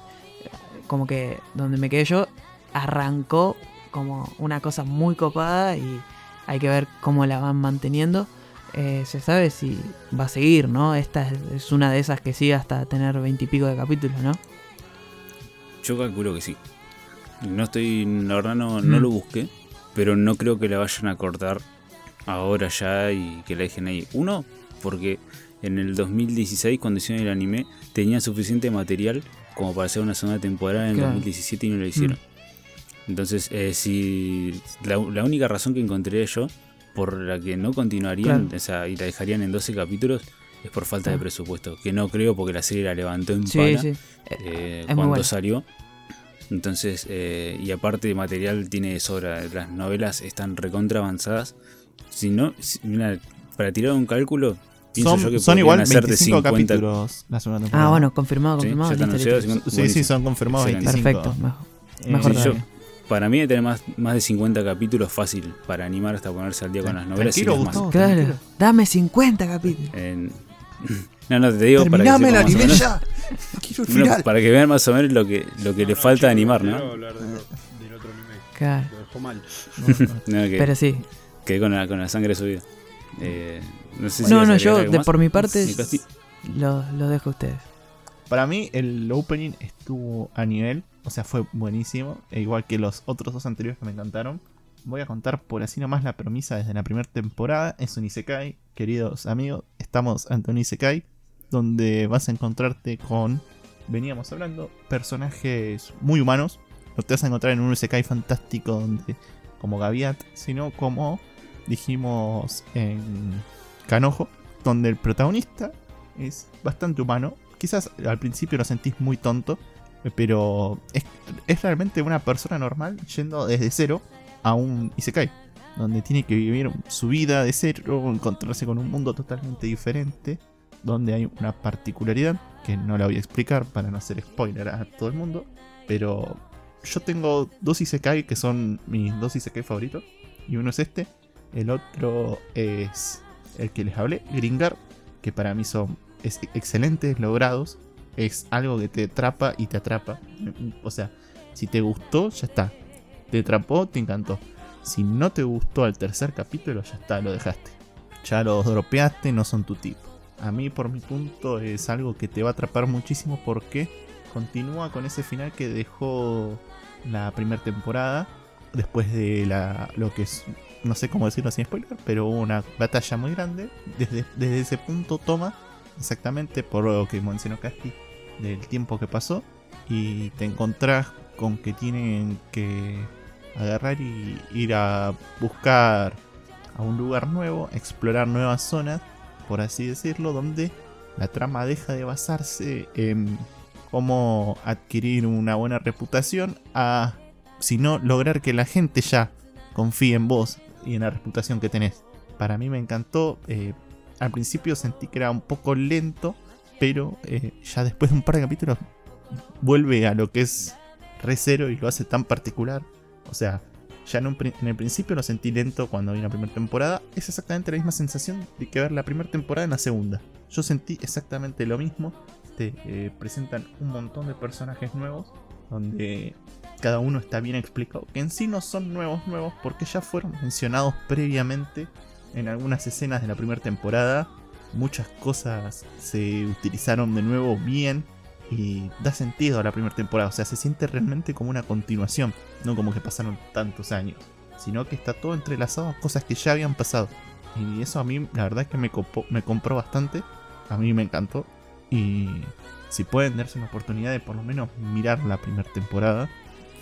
como que donde me quedé yo arrancó como una cosa muy copada y hay que ver cómo la van manteniendo. Eh, se sabe si va a seguir, ¿no? Esta es, es una de esas que sigue hasta tener veintipico de capítulos, ¿no? Yo calculo que sí. No estoy, la verdad no, no Mm. lo busqué, pero no creo que la vayan a cortar ahora ya y que la dejen ahí. Uno, porque en el 2016 cuando hicieron el anime tenían suficiente material como para hacer una segunda temporada en el Claro. 2017 y no lo hicieron. Entonces, eh, si la, la única razón que encontré yo por la que no continuarían Claro. o sea, y la dejarían en 12 capítulos es por falta de Ah. presupuesto, que no creo porque la serie la levantó en Sí, eh, cuando bueno. salió. Entonces, eh, y aparte de material tiene de sobra. Las novelas están recontra avanzadas. Si no, si- mira, para tirar un cálculo, pienso Son, yo que son igual hacer de 25 50. capítulos la segunda temporada. Ah, bueno, confirmado, confirmado. listo, listo. Sí, sí, son confirmados Excelente. 25. Perfecto, mejor, Eh, mejor Sí, yo- todavía. Para mí, tener más, más de 50 capítulos fácil para animar hasta ponerse al día con las novelas. y Tranquilo, las más. Claro, tranquilo. dame 50 capítulos. En- No, no, te digo para que, menos- ya. Quiero el final. para que vean más o menos lo que, lo que le falta de animar, ¿no? hablar del, del otro anime. Claro. Lo dejó mal. No, Pero sí. Quedé con la, con la sangre subida. Eh, no sé si No, no, yo de, por mi parte Sí, lo dejo a ustedes. Para mí el opening estuvo a nivel, o sea, fue buenísimo, e igual que los otros dos anteriores que me encantaron. Voy a contar por así nomás la premisa desde la primera temporada. Es un Isekai, queridos amigos, estamos ante un Isekai donde vas a encontrarte con, veníamos hablando, personajes muy humanos. No te vas a encontrar en un Isekai fantástico donde, como Gaviat, sino como dijimos en Canojo, donde el protagonista es bastante humano. Quizás al principio lo sentís muy tonto, pero es, es realmente una persona normal yendo desde cero a un Isekai, donde tiene que vivir su vida de cero, encontrarse con un mundo totalmente diferente, donde hay una particularidad que no la voy a explicar para no hacer spoiler a todo el mundo, pero yo tengo dos Isekai que son mis dos Isekai favoritos, y uno es este, el otro es el que les hablé, Gringar, que para mí son es excelentes, logrados. Es algo que te atrapa y te atrapa. O sea, si te gustó, ya está. Te atrapó, te encantó. Si no te gustó al tercer capítulo, ya está, lo dejaste. Ya los dropeaste, no son tu tipo. A mí, por mi punto, es algo que te va a atrapar muchísimo porque continúa con ese final que dejó la primera temporada. Después de la, lo que es, no sé cómo decirlo sin spoiler, pero hubo una batalla muy grande. Desde, desde ese punto toma exactamente por lo que mencionó Casti del tiempo que pasó y te encontrás con que tienen que agarrar y ir a buscar a un lugar nuevo, explorar nuevas zonas, por así decirlo, donde la trama deja de basarse en cómo adquirir una buena reputación a sino lograr que la gente ya confíe en vos y en la reputación que tenés. Para mí me encantó. eh, al principio sentí que era un poco lento, pero eh, ya después de un par de capítulos vuelve a lo que es Re Zero y lo hace tan particular. O sea, ya en el principio lo sentí lento cuando vi la primera temporada. Es exactamente la misma sensación de que ver la primera temporada en la segunda. Yo sentí exactamente lo mismo. Te eh, presentan un montón de personajes nuevos, donde cada uno está bien explicado. Que en sí no son nuevos nuevos, porque ya fueron mencionados previamente en algunas escenas de la primera temporada. Muchas cosas se utilizaron de nuevo bien y da sentido a la primera temporada. O sea, se siente realmente como una continuación, no como que pasaron tantos años, sino que está todo entrelazado a cosas que ya habían pasado. Y eso a mí, la verdad es que me, me compró bastante. A mí me encantó. Y si pueden darse una oportunidad de por lo menos mirar la primera temporada,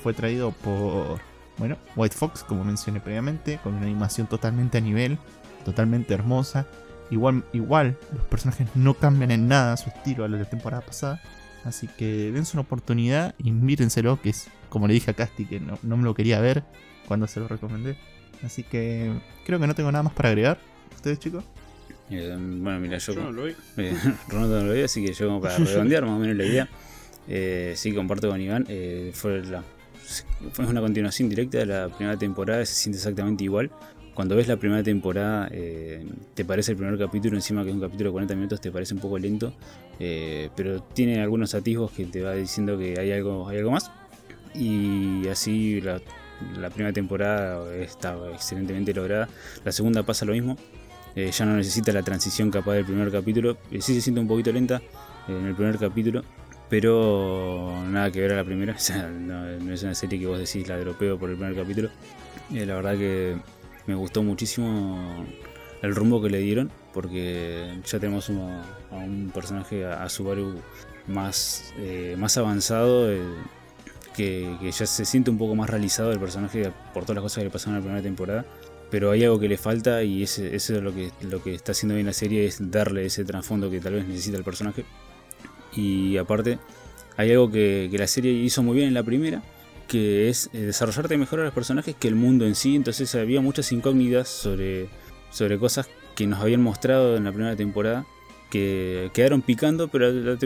fue traído por, bueno, White Fox, como mencioné previamente, con una animación totalmente a nivel, totalmente hermosa. Igual, igual, los personajes no cambian en nada su estilo a lo de la temporada pasada. Así que dense una oportunidad y mírenselo, que es como le dije a Casti, que no, no me lo quería ver cuando se lo recomendé. Así que creo que no tengo nada más para agregar. ¿Ustedes, chicos? Eh, bueno, mira, yo. Yo no lo vi. Eh, Ronaldo no lo veo, así que yo como para redondear más o menos la idea. eh, sí, comparto con Iván. eh, fue, la, fue una continuación directa de la primera temporada, se siente exactamente igual. Cuando ves la primera temporada, eh, te parece el primer capítulo, encima que es un capítulo de 40 minutos, te parece un poco lento, eh, pero tiene algunos atisbos que te va diciendo que hay algo, hay algo más. Y así la, primera temporada está excelentemente lograda. La segunda pasa lo mismo. Eh, ya no necesita la transición capaz del primer capítulo. Sí se siente un poquito lenta en el primer capítulo, pero nada que ver a la primera. O sea, no, es una serie que vos decís la dropeo por el primer capítulo. Eh, la verdad que me gustó muchísimo el rumbo que le dieron, porque ya tenemos a un personaje, a, Subaru, más, eh, más avanzado. que, ya se siente un poco más realizado el personaje por todas las cosas que le pasaron en la primera temporada pero hay algo que le falta y eso es lo que, lo que está haciendo bien la serie, es darle ese trasfondo que tal vez necesita el personaje. Y aparte, hay algo que, la serie hizo muy bien en la primera, que es eh, desarrollarte mejor a los personajes que el mundo en sí, entonces había muchas incógnitas sobre, sobre cosas que nos habían mostrado en la primera temporada, que quedaron picando, pero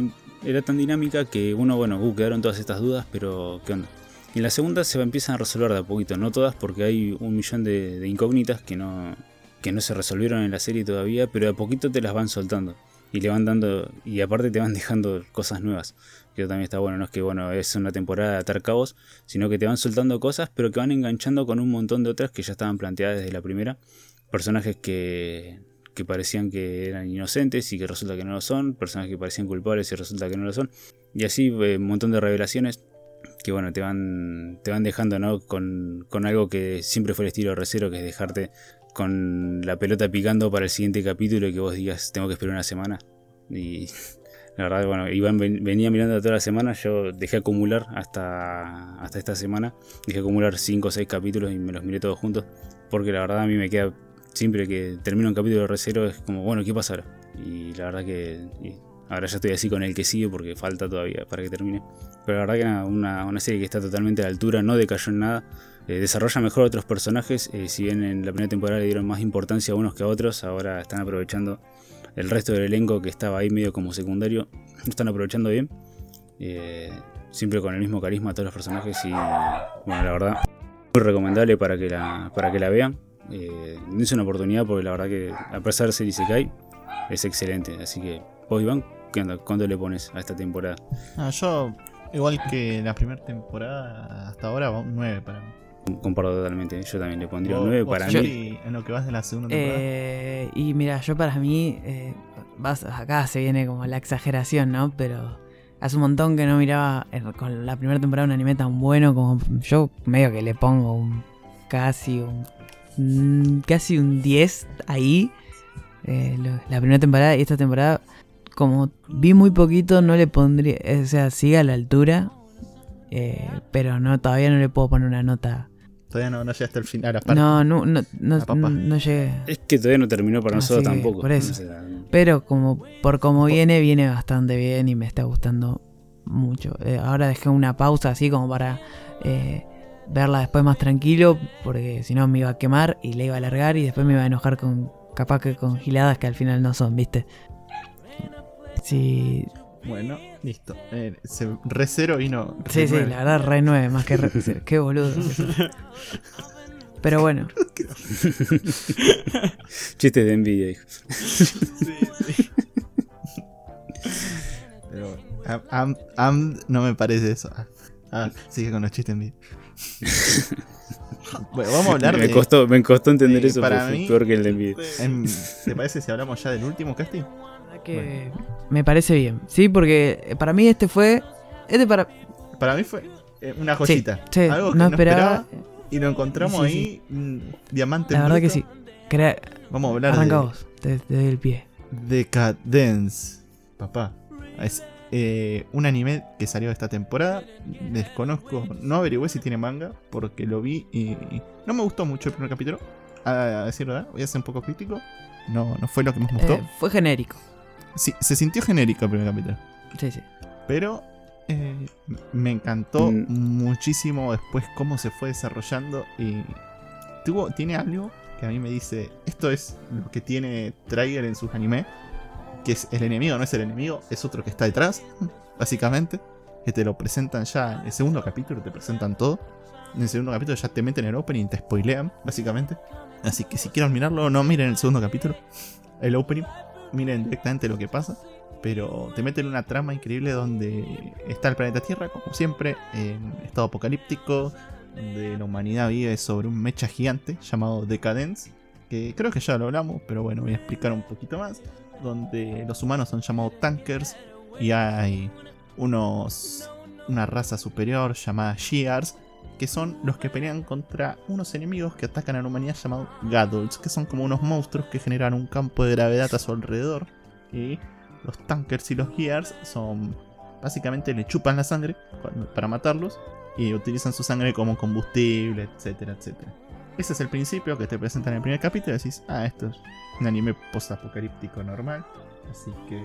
era tan dinámica que uno, bueno, uh, quedaron todas estas dudas, pero ¿qué onda? En la segunda se empiezan a resolver de a poquito, no todas, porque hay un millón de, de incógnitas que no, que no se resolvieron en la serie todavía, pero de a poquito te las van soltando. Y le van dando, y aparte te van dejando cosas nuevas. Que también está bueno, no es que bueno, es una temporada de atar cabos, sino que te van soltando cosas, pero que van enganchando con un montón de otras que ya estaban planteadas desde la primera. Personajes que, que parecían que eran inocentes y que resulta que no lo son, personajes que parecían culpables y resulta que no lo son. Y así eh, un montón de revelaciones que bueno, te van, te van dejando ¿no? con, con algo que siempre fue el estilo recero, que es dejarte con la pelota picando para el siguiente capítulo y que vos digas, tengo que esperar una semana. Y la verdad, bueno, Iván ven- venía mirando toda la semana, yo dejé acumular hasta, hasta esta semana, dejé acumular 5 o 6 capítulos y me los miré todos juntos, porque la verdad a mí me queda, siempre que termino un capítulo de recero es como, bueno, ¿qué pasa? Y la verdad que ahora ya estoy así con el que sigue porque falta todavía para que termine. Pero la verdad que nada, una, una serie que está totalmente a la altura, no decayó en nada. Eh, desarrolla mejor a otros personajes, eh, si bien en la primera temporada le dieron más importancia a unos que a otros, ahora están aprovechando el resto del elenco que estaba ahí medio como secundario, lo están aprovechando bien. eh, siempre con el mismo carisma a todos los personajes y bueno, la verdad, muy recomendable para que la, para que la vean. Eh, dense una oportunidad porque la verdad que a pesar de ser Isekai, es excelente. Así que, vos Iván. ¿cuánto le pones a esta temporada? Ah, yo, igual que la primera temporada, hasta ahora va un 9 para mí. Comparto totalmente, yo también le pondría un Vos- 9 vos, para mí. En lo que vas de la segunda temporada. Eh, y mira, yo para mí, eh, vas, acá se viene como la exageración, ¿no? Pero hace un montón que no miraba eh, con la primera temporada un anime tan bueno como yo medio que le pongo un casi un casi un 10 ahí. Eh, lo- la primera temporada y esta temporada, como vi muy poquito, no le pondría, o sea, sigue a la altura. eh, pero no todavía no le puedo poner una nota. Todavía no, no llegaste al final. Aparte. No, no, no, no, La llegué. Es que todavía no terminó para nosotros tampoco. por eso. Pero como por como viene, viene bastante bien y me está gustando mucho. Eh, ahora dejé una pausa así como para eh, verla después más tranquilo, porque si no me iba a quemar y le iba a alargar y después me iba a enojar con capaz que con giladas que al final no son, ¿viste? Sí, Bueno, listo. Eh, se, re cero vino. re sí, sí, la verdad re 9 más que re, qué boludo. Pero bueno, Chistes de envidia, hijo. Sí, sí. Pero am, am- am- no me parece eso. Ah, ah, sigue con los chistes en vivo. bueno, vamos a hablar me, de. costó, me costó entender eh, eso, para pero fue mí- peor que el de envidia. em, ¿Te parece si hablamos ya del último casting? Que me parece bien. Sí, porque eh, para mí este fue... Este para... Para mí fue eh, una joyita. Sí, Algo que no no esperaba. Y lo encontramos Sí, ahí, diamante. La en verdad que sí. Crea- Vamos a hablar Arranca de doy el pie. Decadence. Papá. Es eh, un anime que salió esta temporada. Desconozco, no averigüé si tiene manga, porque lo vi y no me gustó mucho el primer capítulo. A decir verdad, voy a ser un poco crítico. No, no fue lo que más me gustó. Eh, fue genérico. Sí, se sintió genérico el primer capítulo. Sí, sí. Pero eh, me encantó Mm. muchísimo después cómo se fue desarrollando. Y tuvo, tiene algo que a mí me dice: Esto es lo que tiene Trigger en sus anime. Que es el enemigo, no es el enemigo, es otro que está detrás, básicamente. Que te lo presentan ya en el segundo capítulo, te presentan todo. En el segundo capítulo ya te meten en el opening y te spoilean, básicamente. Así que si quieren mirarlo, no miren el segundo capítulo, el opening. Miren directamente lo que pasa pero te meten en una trama increíble donde está el planeta Tierra, como siempre, en estado apocalíptico, donde la humanidad vive sobre un mecha gigante llamado Decadence, que creo que ya lo hablamos, pero bueno, voy a explicar un poquito más, donde los humanos son llamados tankers y hay unos una raza superior llamada Shears, que son los que pelean contra unos enemigos que atacan a la humanidad llamados Gadults, que son como unos monstruos que generan un campo de gravedad a su alrededor. Y los tankers y los gears son básicamente le chupan la sangre para matarlos y utilizan su sangre como combustible, etcétera, etcétera. Ese es el principio que te presentan en el primer capítulo y decís, ah, esto es un anime post-apocalíptico normal. Así que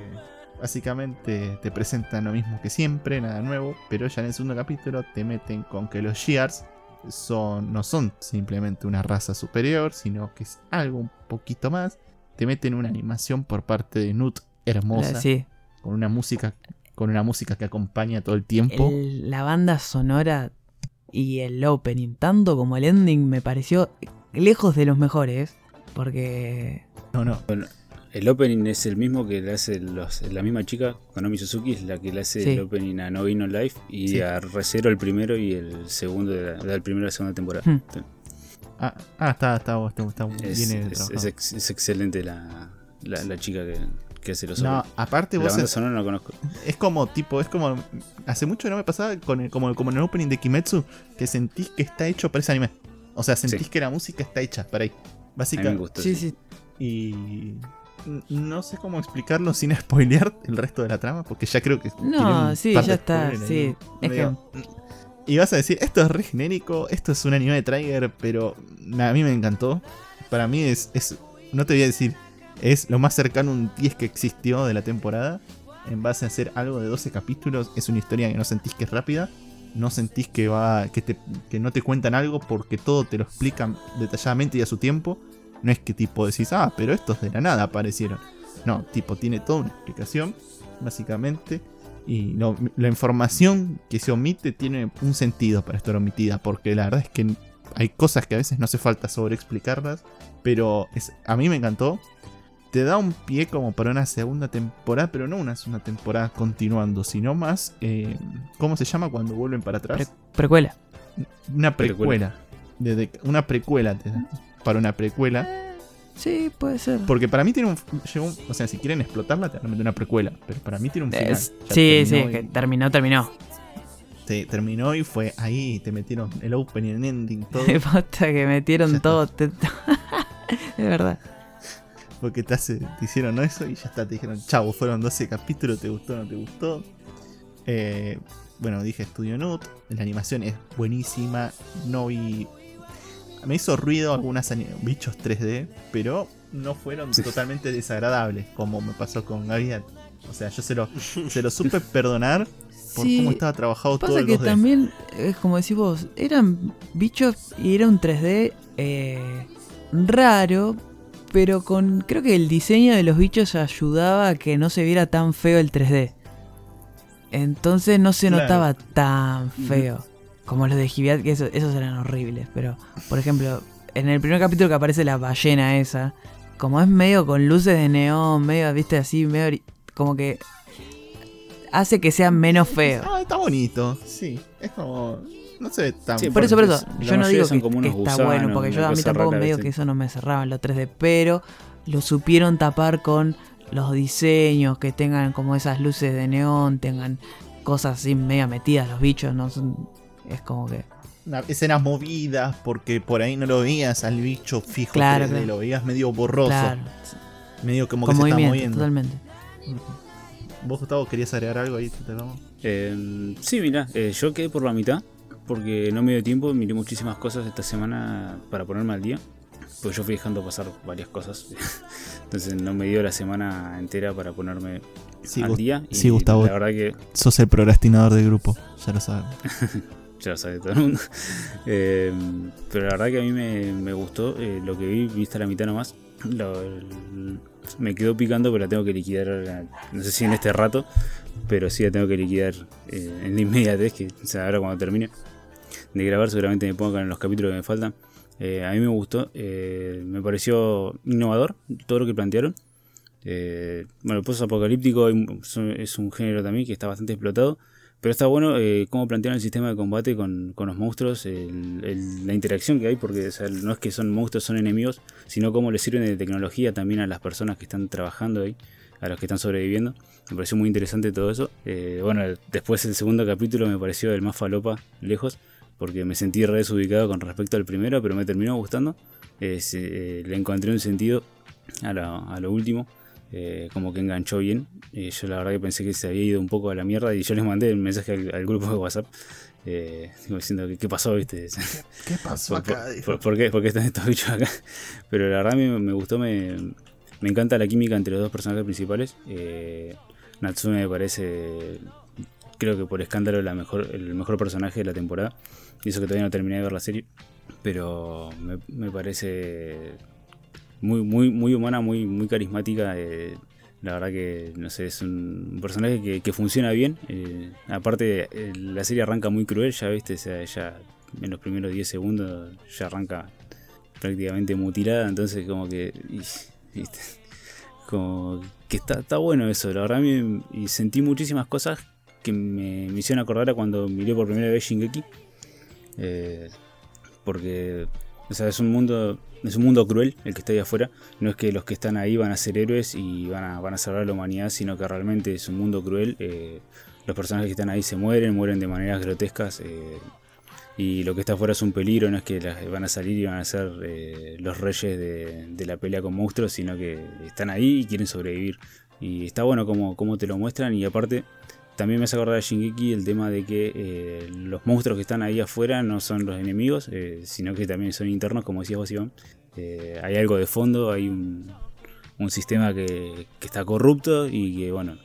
básicamente te presentan lo mismo que siempre, nada nuevo, pero ya en el segundo capítulo te meten con que los Shears son, no son simplemente una raza superior, sino que es algo un poquito más te meten una animación por parte de Nut hermosa, Sí. con una música con una música que acompaña todo el tiempo. El- la banda sonora y el opening, tanto como el ending, me pareció lejos de los mejores. Porque. No, no. El opening es el mismo que le hace los- la misma chica, Konami Suzuki, es la que le hace Sí. el opening a No Game No Life y Sí. a Recero el primero y el segundo de la, del primero y la segunda temporada. Hmm. Ah, ah, está, está, está, está Es, bien es- trabajado. es ex- es excelente la, la, la chica que, que hace los No, aparte La vos banda es, sonora no la conozco. es como tipo, es como hace mucho que no me pasaba con el- como, como en el opening de Kimetsu que sentís que está hecho para ese anime. O sea, sentís Sí. que la música está hecha para ahí. Básicamente. Sí, sí. sí. Y no sé cómo explicarlo sin spoilear el resto de la trama, porque ya creo que. No, sí, ya está. Sí. ahí. Es que. Medio- Y vas a decir, esto es re genérico, esto es un anime de Trigger, pero a mí me encantó. Para mí es, es. No te voy a decir, es lo más cercano a un 10 que existió de la temporada. En base a hacer algo de 12 capítulos, es una historia que no sentís que es rápida. No sentís que va. que, te, que no te cuentan algo porque todo te lo explican detalladamente y a su tiempo. No es que tipo decís, ah, pero estos de la nada aparecieron. No, tipo, tiene toda una explicación, básicamente. Y lo- la información que se omite tiene un sentido para estar omitida, porque la verdad es que hay cosas que a veces no hace falta sobreexplicarlas, pero es, a mí me encantó. Te da un pie como para una segunda temporada, pero no una segunda temporada continuando, sino más, eh, ¿cómo se llama cuando vuelven para atrás? Pre- precuela. una Precuela. precuela. Desde- una precuela te da, para una precuela. Sí, puede ser. Porque para mí tiene un, O sea, si quieren explotarla, te van a meter una precuela. Pero para mí tiene un final. Es- sí, sí, terminó que y- terminó, terminó. Sí, terminó y fue ahí, te metieron el opening, el ending, todo. Posta que metieron todo. te- es verdad. porque te, hace, te hicieron eso y ya está, te dijeron, chavo, fueron 12 capítulos, ¿te gustó o no te gustó? Eh, bueno, dije Studio Note, la animación es buenísima, no vi... Me hizo ruido algunos bichos 3D, pero no fueron Sí. totalmente desagradables, como me pasó con Gaviat. O sea, yo se lo, se lo supe perdonar por Sí, cómo estaba trabajado todo Pasa el que 2D. también, es como decís vos, eran bichos y era un 3D eh, raro, pero con. Creo que el diseño de los bichos ayudaba a que no se viera tan feo el 3D. Entonces no se Claro. notaba tan feo. Como los de Giviat, que eso- esos eran horribles. Pero, por ejemplo, en el primer capítulo que aparece la ballena esa, como es medio con luces de neón, medio, viste, así, medio. Como que. Hace que sea menos feo. Ah, está bonito, sí. Es como... No se ve tan Sí, Por eso, por eso, yo no digo que, como que unos está gusanos, bueno, porque yo a mí tampoco rara, medio que eso no me cerraba en los 3D, pero lo supieron tapar con los diseños, que tengan como esas luces de neón, tengan cosas así media metidas los bichos, no son, es como que escenas movidas porque por ahí no lo veías al bicho fijo Claro, 3D, claro. lo veías medio borroso, claro, medio como con que se está moviendo. totalmente. ¿Vos Gustavo querías agregar algo ahí? Te vamos? Eh, sí, mira, eh, yo quedé por la mitad porque no me dio tiempo, miré muchísimas cosas esta semana para ponerme al día. Pues yo fui dejando pasar varias cosas. Entonces no me dio la semana entera para ponerme Sí, al día. Y sí, Gustavo. La verdad que Sos el procrastinador del grupo, ya lo sabes. ya sabe todo el mundo. Eh, pero la verdad que a mí me, me gustó eh, lo que vi, viste la mitad nomás. Lo- el- me quedó picando, pero la tengo que liquidar, no sé si en este rato, pero sí la tengo que liquidar eh, en la inmediatez, que o sea, ahora cuando termine de grabar seguramente me pongan los capítulos que me faltan. Eh, a mí me gustó, eh, me pareció innovador todo lo que plantearon. Eh, bueno, el un- son- es un género también que está bastante explotado. Pero está bueno eh, cómo plantearon el sistema de combate con, con los monstruos, la interacción que hay, porque no es que son monstruos, son enemigos, sino cómo les sirven de tecnología también a las personas que están trabajando ahí, a los que están sobreviviendo. Me pareció muy interesante todo eso. Eh, bueno, después el segundo capítulo me pareció el más falopa, lejos, porque me sentí re desubicado con respecto al primero, pero me terminó gustando. Eh, le encontré un sentido a lo último. Eh, como que enganchó bien. Eh, yo la verdad que pensé que se había ido un poco a la mierda y yo les mandé el mensaje al, al grupo de WhatsApp eh, digo, diciendo que qué pasó, viste. ¿Qué pasó ¿Por, acá? por- por- por qué, por qué están estos bichos acá? Pero la verdad a mí me, me gustó, me, me encanta la química entre los dos personajes principales. Eh, Natsume me parece, creo que por escándalo, la mejor, el mejor personaje de la temporada. Y eso que todavía no terminé de ver la serie. Pero me, me parece muy, muy, muy humana, muy, muy carismática. eh, la verdad que, no sé, es un personaje que, funciona bien. eh, aparte, eh, la serie arranca muy cruel, ya viste, o sea, ella en los primeros 10 segundos ya arranca prácticamente mutilada, entonces como que... como que está, está bueno eso, la verdad me- y sentí muchísimas cosas que me, me hicieron acordar a cuando miré por primera vez Shingeki. Eh, porque o sea, es un mundo es un mundo cruel el que está ahí afuera. No es que los que están ahí van a ser héroes y van a, van a salvar a la humanidad, sino que realmente es un mundo cruel. Eh, los personajes que están ahí se mueren, mueren de maneras grotescas. eh, y lo que está afuera es un peligro, no es que van a salir y van a ser eh, los reyes de, de la pelea con monstruos, sino que están ahí y quieren sobrevivir. Y está bueno como, como te lo muestran y aparte también me hace acordar a Shingeki el tema de que eh, los monstruos que están ahí afuera no son los enemigos, eh, sino que también son internos, como decías vos, Iván. Eh, hay algo de fondo, hay un, un sistema que, que está corrupto y que, bueno,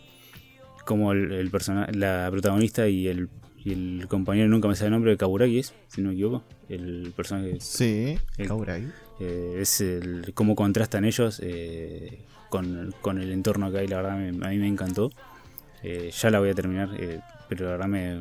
como el, el persona- la protagonista y el, y el compañero, nunca me sale el nombre, de Kaburagi es, si no me equivoco, el personaje Sí, El- Kaurai. eh, es el, cómo contrastan ellos con, con el entorno que hay, la verdad me- a mí me encantó. Eh, ya la voy a terminar, eh, pero la verdad me,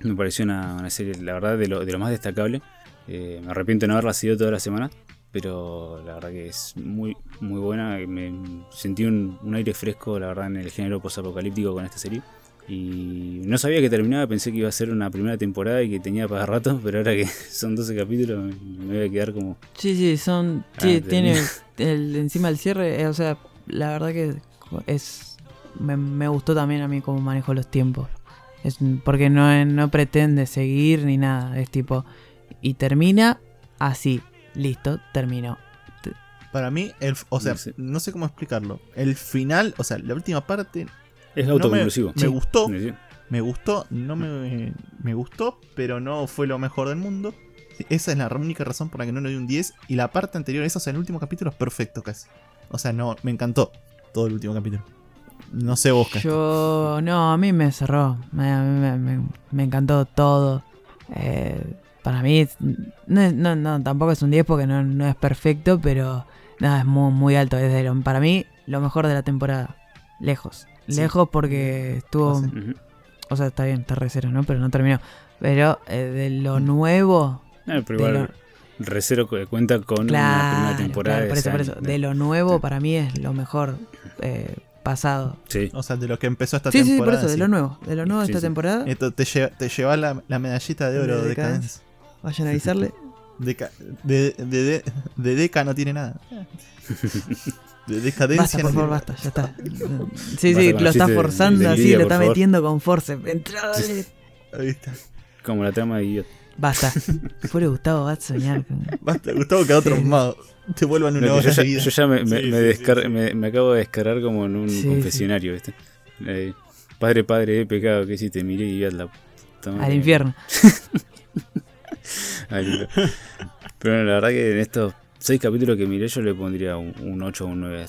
me pareció una, una serie, la verdad, de lo, de lo más destacable. Eh, me arrepiento de no haberla seguido toda la semana, pero la verdad que es muy, muy buena. Me sentí un, un aire fresco, la verdad, en el género posapocalíptico con esta serie. Y no sabía que terminaba, pensé que iba a ser una primera temporada y que tenía para rato, pero ahora que son 12 capítulos me voy a quedar como... Sí, sí, son. Ah, sí, tiene el, encima el cierre, eh, o sea, la verdad que es. Me, me gustó también a mí cómo manejo los tiempos. Es, porque no, no pretende seguir ni nada. Es tipo. Y termina así. Listo, terminó. Para mí, el, o sea, No sé. no sé cómo explicarlo. El final, o sea, la última parte Es no me, autoconclusivo. me Sí. gustó, Sí. me gustó, no me, me gustó, pero no fue lo mejor del mundo. Esa es la única razón por la que no le di un 10. Y la parte anterior, eso, o sea, el último capítulo es perfecto casi. O sea, no, me encantó todo el último capítulo. No sé vos, Castro. Yo. No, a mí me cerró. Me, a mí me, me- me encantó todo. Eh, para mí. No, es- no, no, tampoco es un 10 porque no, no es perfecto, pero. Nada, es muy, muy alto. Es de lo- para mí, lo mejor de la temporada. Lejos. Sí. Lejos porque estuvo. O sea, está bien, está re cero, ¿no? Pero no terminó. Pero eh, de lo nuevo. Ah, pero de igual, Recero cu- cuenta con una Claro, primera temporada. claro, de por eso, ese por eso. De lo nuevo, Sí. para mí es lo mejor eh, pasado. Sí, O sea, de lo que empezó esta Sí, sí, por temporada. eso, de lo nuevo. De lo nuevo de esta sí. temporada. Esto te, lleva, te lleva la, la medallita de oro De de. Vayan a avisarle. Deca- de, de, de, de Deca no tiene nada. De Basta, decadencia por no favor, basta, ya está. Sí, Basta sí, lo está forzando así, lo por está favor. metiendo con force. Entra, dale. nada. Ahí está. como la trama de Guiot. Basta. Pobre Gustavo va a soñar. Basta, Gustavo quedó Sí. traumado. Te vuelvan una No, hora yo, ya, yo ya me, me, Sí, me sí, descar- sí, sí. Me, me acabo de descargar como en un Sí, confesionario, ¿viste? Eh, padre, padre, he pecado que si te miré y a la puta. Al infierno. Pero bueno, la verdad que en estos seis capítulos que miré yo le pondría un, un 8 o un 9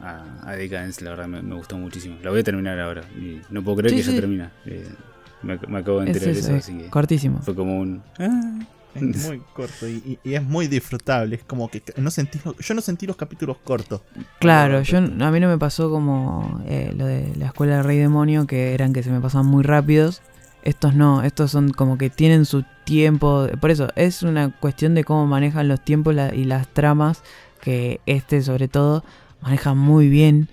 a, a, a Decadence, la verdad me, me gustó muchísimo. La voy a terminar ahora y no puedo creer Sí, que sí. ya termina. Eh, me, me acabo de enterar eso, eso, es así que cortísimo. fue como un... ah. Es muy corto y, es muy disfrutable. Es como que no sentí, yo no sentí los capítulos cortos. Claro, yo a mí no me pasó como eh, lo de la escuela del rey demonio, que eran que se me pasaban muy rápidos. Estos no, estos son como que tienen su tiempo. Por eso, es una cuestión de cómo manejan los tiempos la- y las tramas, que este sobre todo maneja muy bien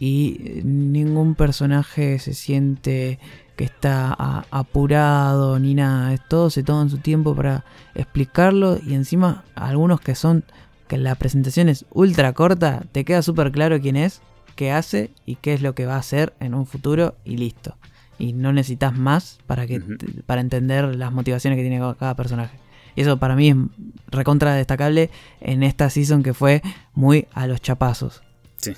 y ningún personaje se siente que está a- apurado ni nada. Es todo se toman su tiempo para explicarlo y encima algunos que son que la presentación es ultra corta, te queda súper claro quién es, qué hace y qué es lo que va a hacer en un futuro y listo. Y no necesitas más para, que, para entender las motivaciones que tiene cada- personaje. Y eso para mí es recontra destacable en esta season que fue muy a los chapazos. Sí,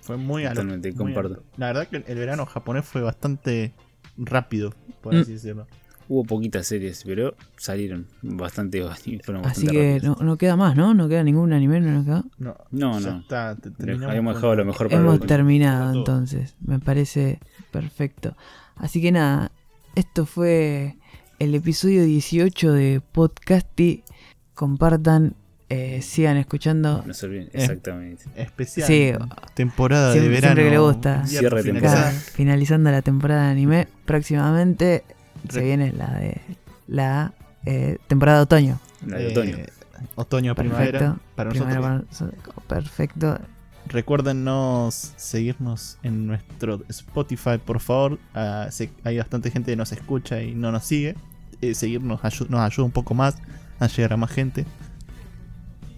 fue muy a lo- Totalmente, muy comparto. a lo- La verdad que el verano japonés fue bastante rápido, por Mm. así decirlo. Hubo poquitas series, pero salieron bastante fueron Así bastante que no, no queda más, ¿no? No queda ningún anime, no nos queda. No, No, ya no. está, te- terminamos Habíamos con- dejado lo mejor para Hemos el terminado entonces, me parece perfecto. Así que nada, esto fue el episodio 18 de Podcasty. Compartan eh, sigan escuchando. No se olviden, Eh. exactamente. Especial. Sí, temporada siempre- de verano. siempre que le gusta. Cierre. Acá, finalizando la temporada de anime, próximamente se viene la de la eh, temporada de otoño. La de Eh, otoño. Otoño, primavera. Perfecto. Para nosotros. para- perfecto. Recuérdenos seguirnos en nuestro Spotify, por favor. Ah, hay bastante gente que nos escucha y no nos sigue. Eh, seguirnos ayu- nos ayuda un poco más a llegar a más gente.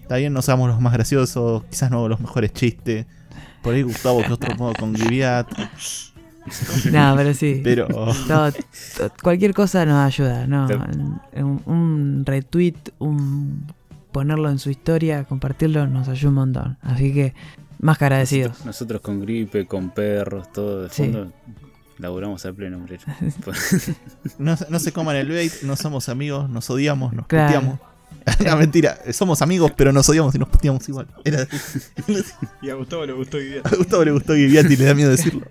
Está bien, no seamos los más graciosos, quizás no los mejores chistes. Por ahí Gustavo que otro modo con Giviat, No, pero sí. pero cualquier cosa nos ayuda, ¿no? Un, un retweet, un ponerlo en su historia, compartirlo, nos ayuda un montón. Así que, más que agradecidos. Nosotros, nosotros con gripe, con perros, todo de Sí. fondo, laburamos a pleno, hombre. no, no se coman el bait, no somos amigos, nos odiamos, nos Claro. puteamos. no, mentira, somos amigos, pero nos odiamos y nos puteamos igual. Era- Y a Gustavo le gustó vivir. a Gustavo le gustó Giviat y le da miedo decirlo.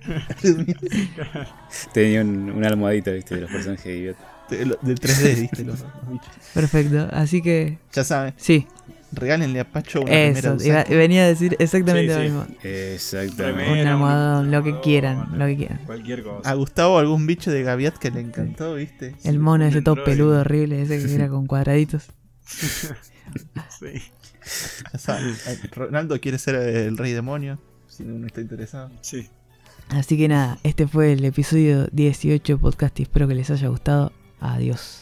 Tenía un- una almohadita, viste, de los personajes de Idiot. De, lo- de 3D, viste, los, los bichos. Perfecto. Así que, Ya saben, sí, regálenle a Pacho una eso. iba- venía a decir exactamente Sí, lo sí. mismo. Exactamente. Un almohadón, un lo que quieran, lo que quieran. Cualquier cosa. A Gustavo algún bicho de Gaviat que le encantó, viste. El mono ese todo peludo horrible, ese que era con cuadraditos. Sí. Eh, Ronaldo quiere ser el rey demonio, si uno está interesado. Sí. Así que nada, este fue el episodio 18 de podcast y espero que les haya gustado. Adiós.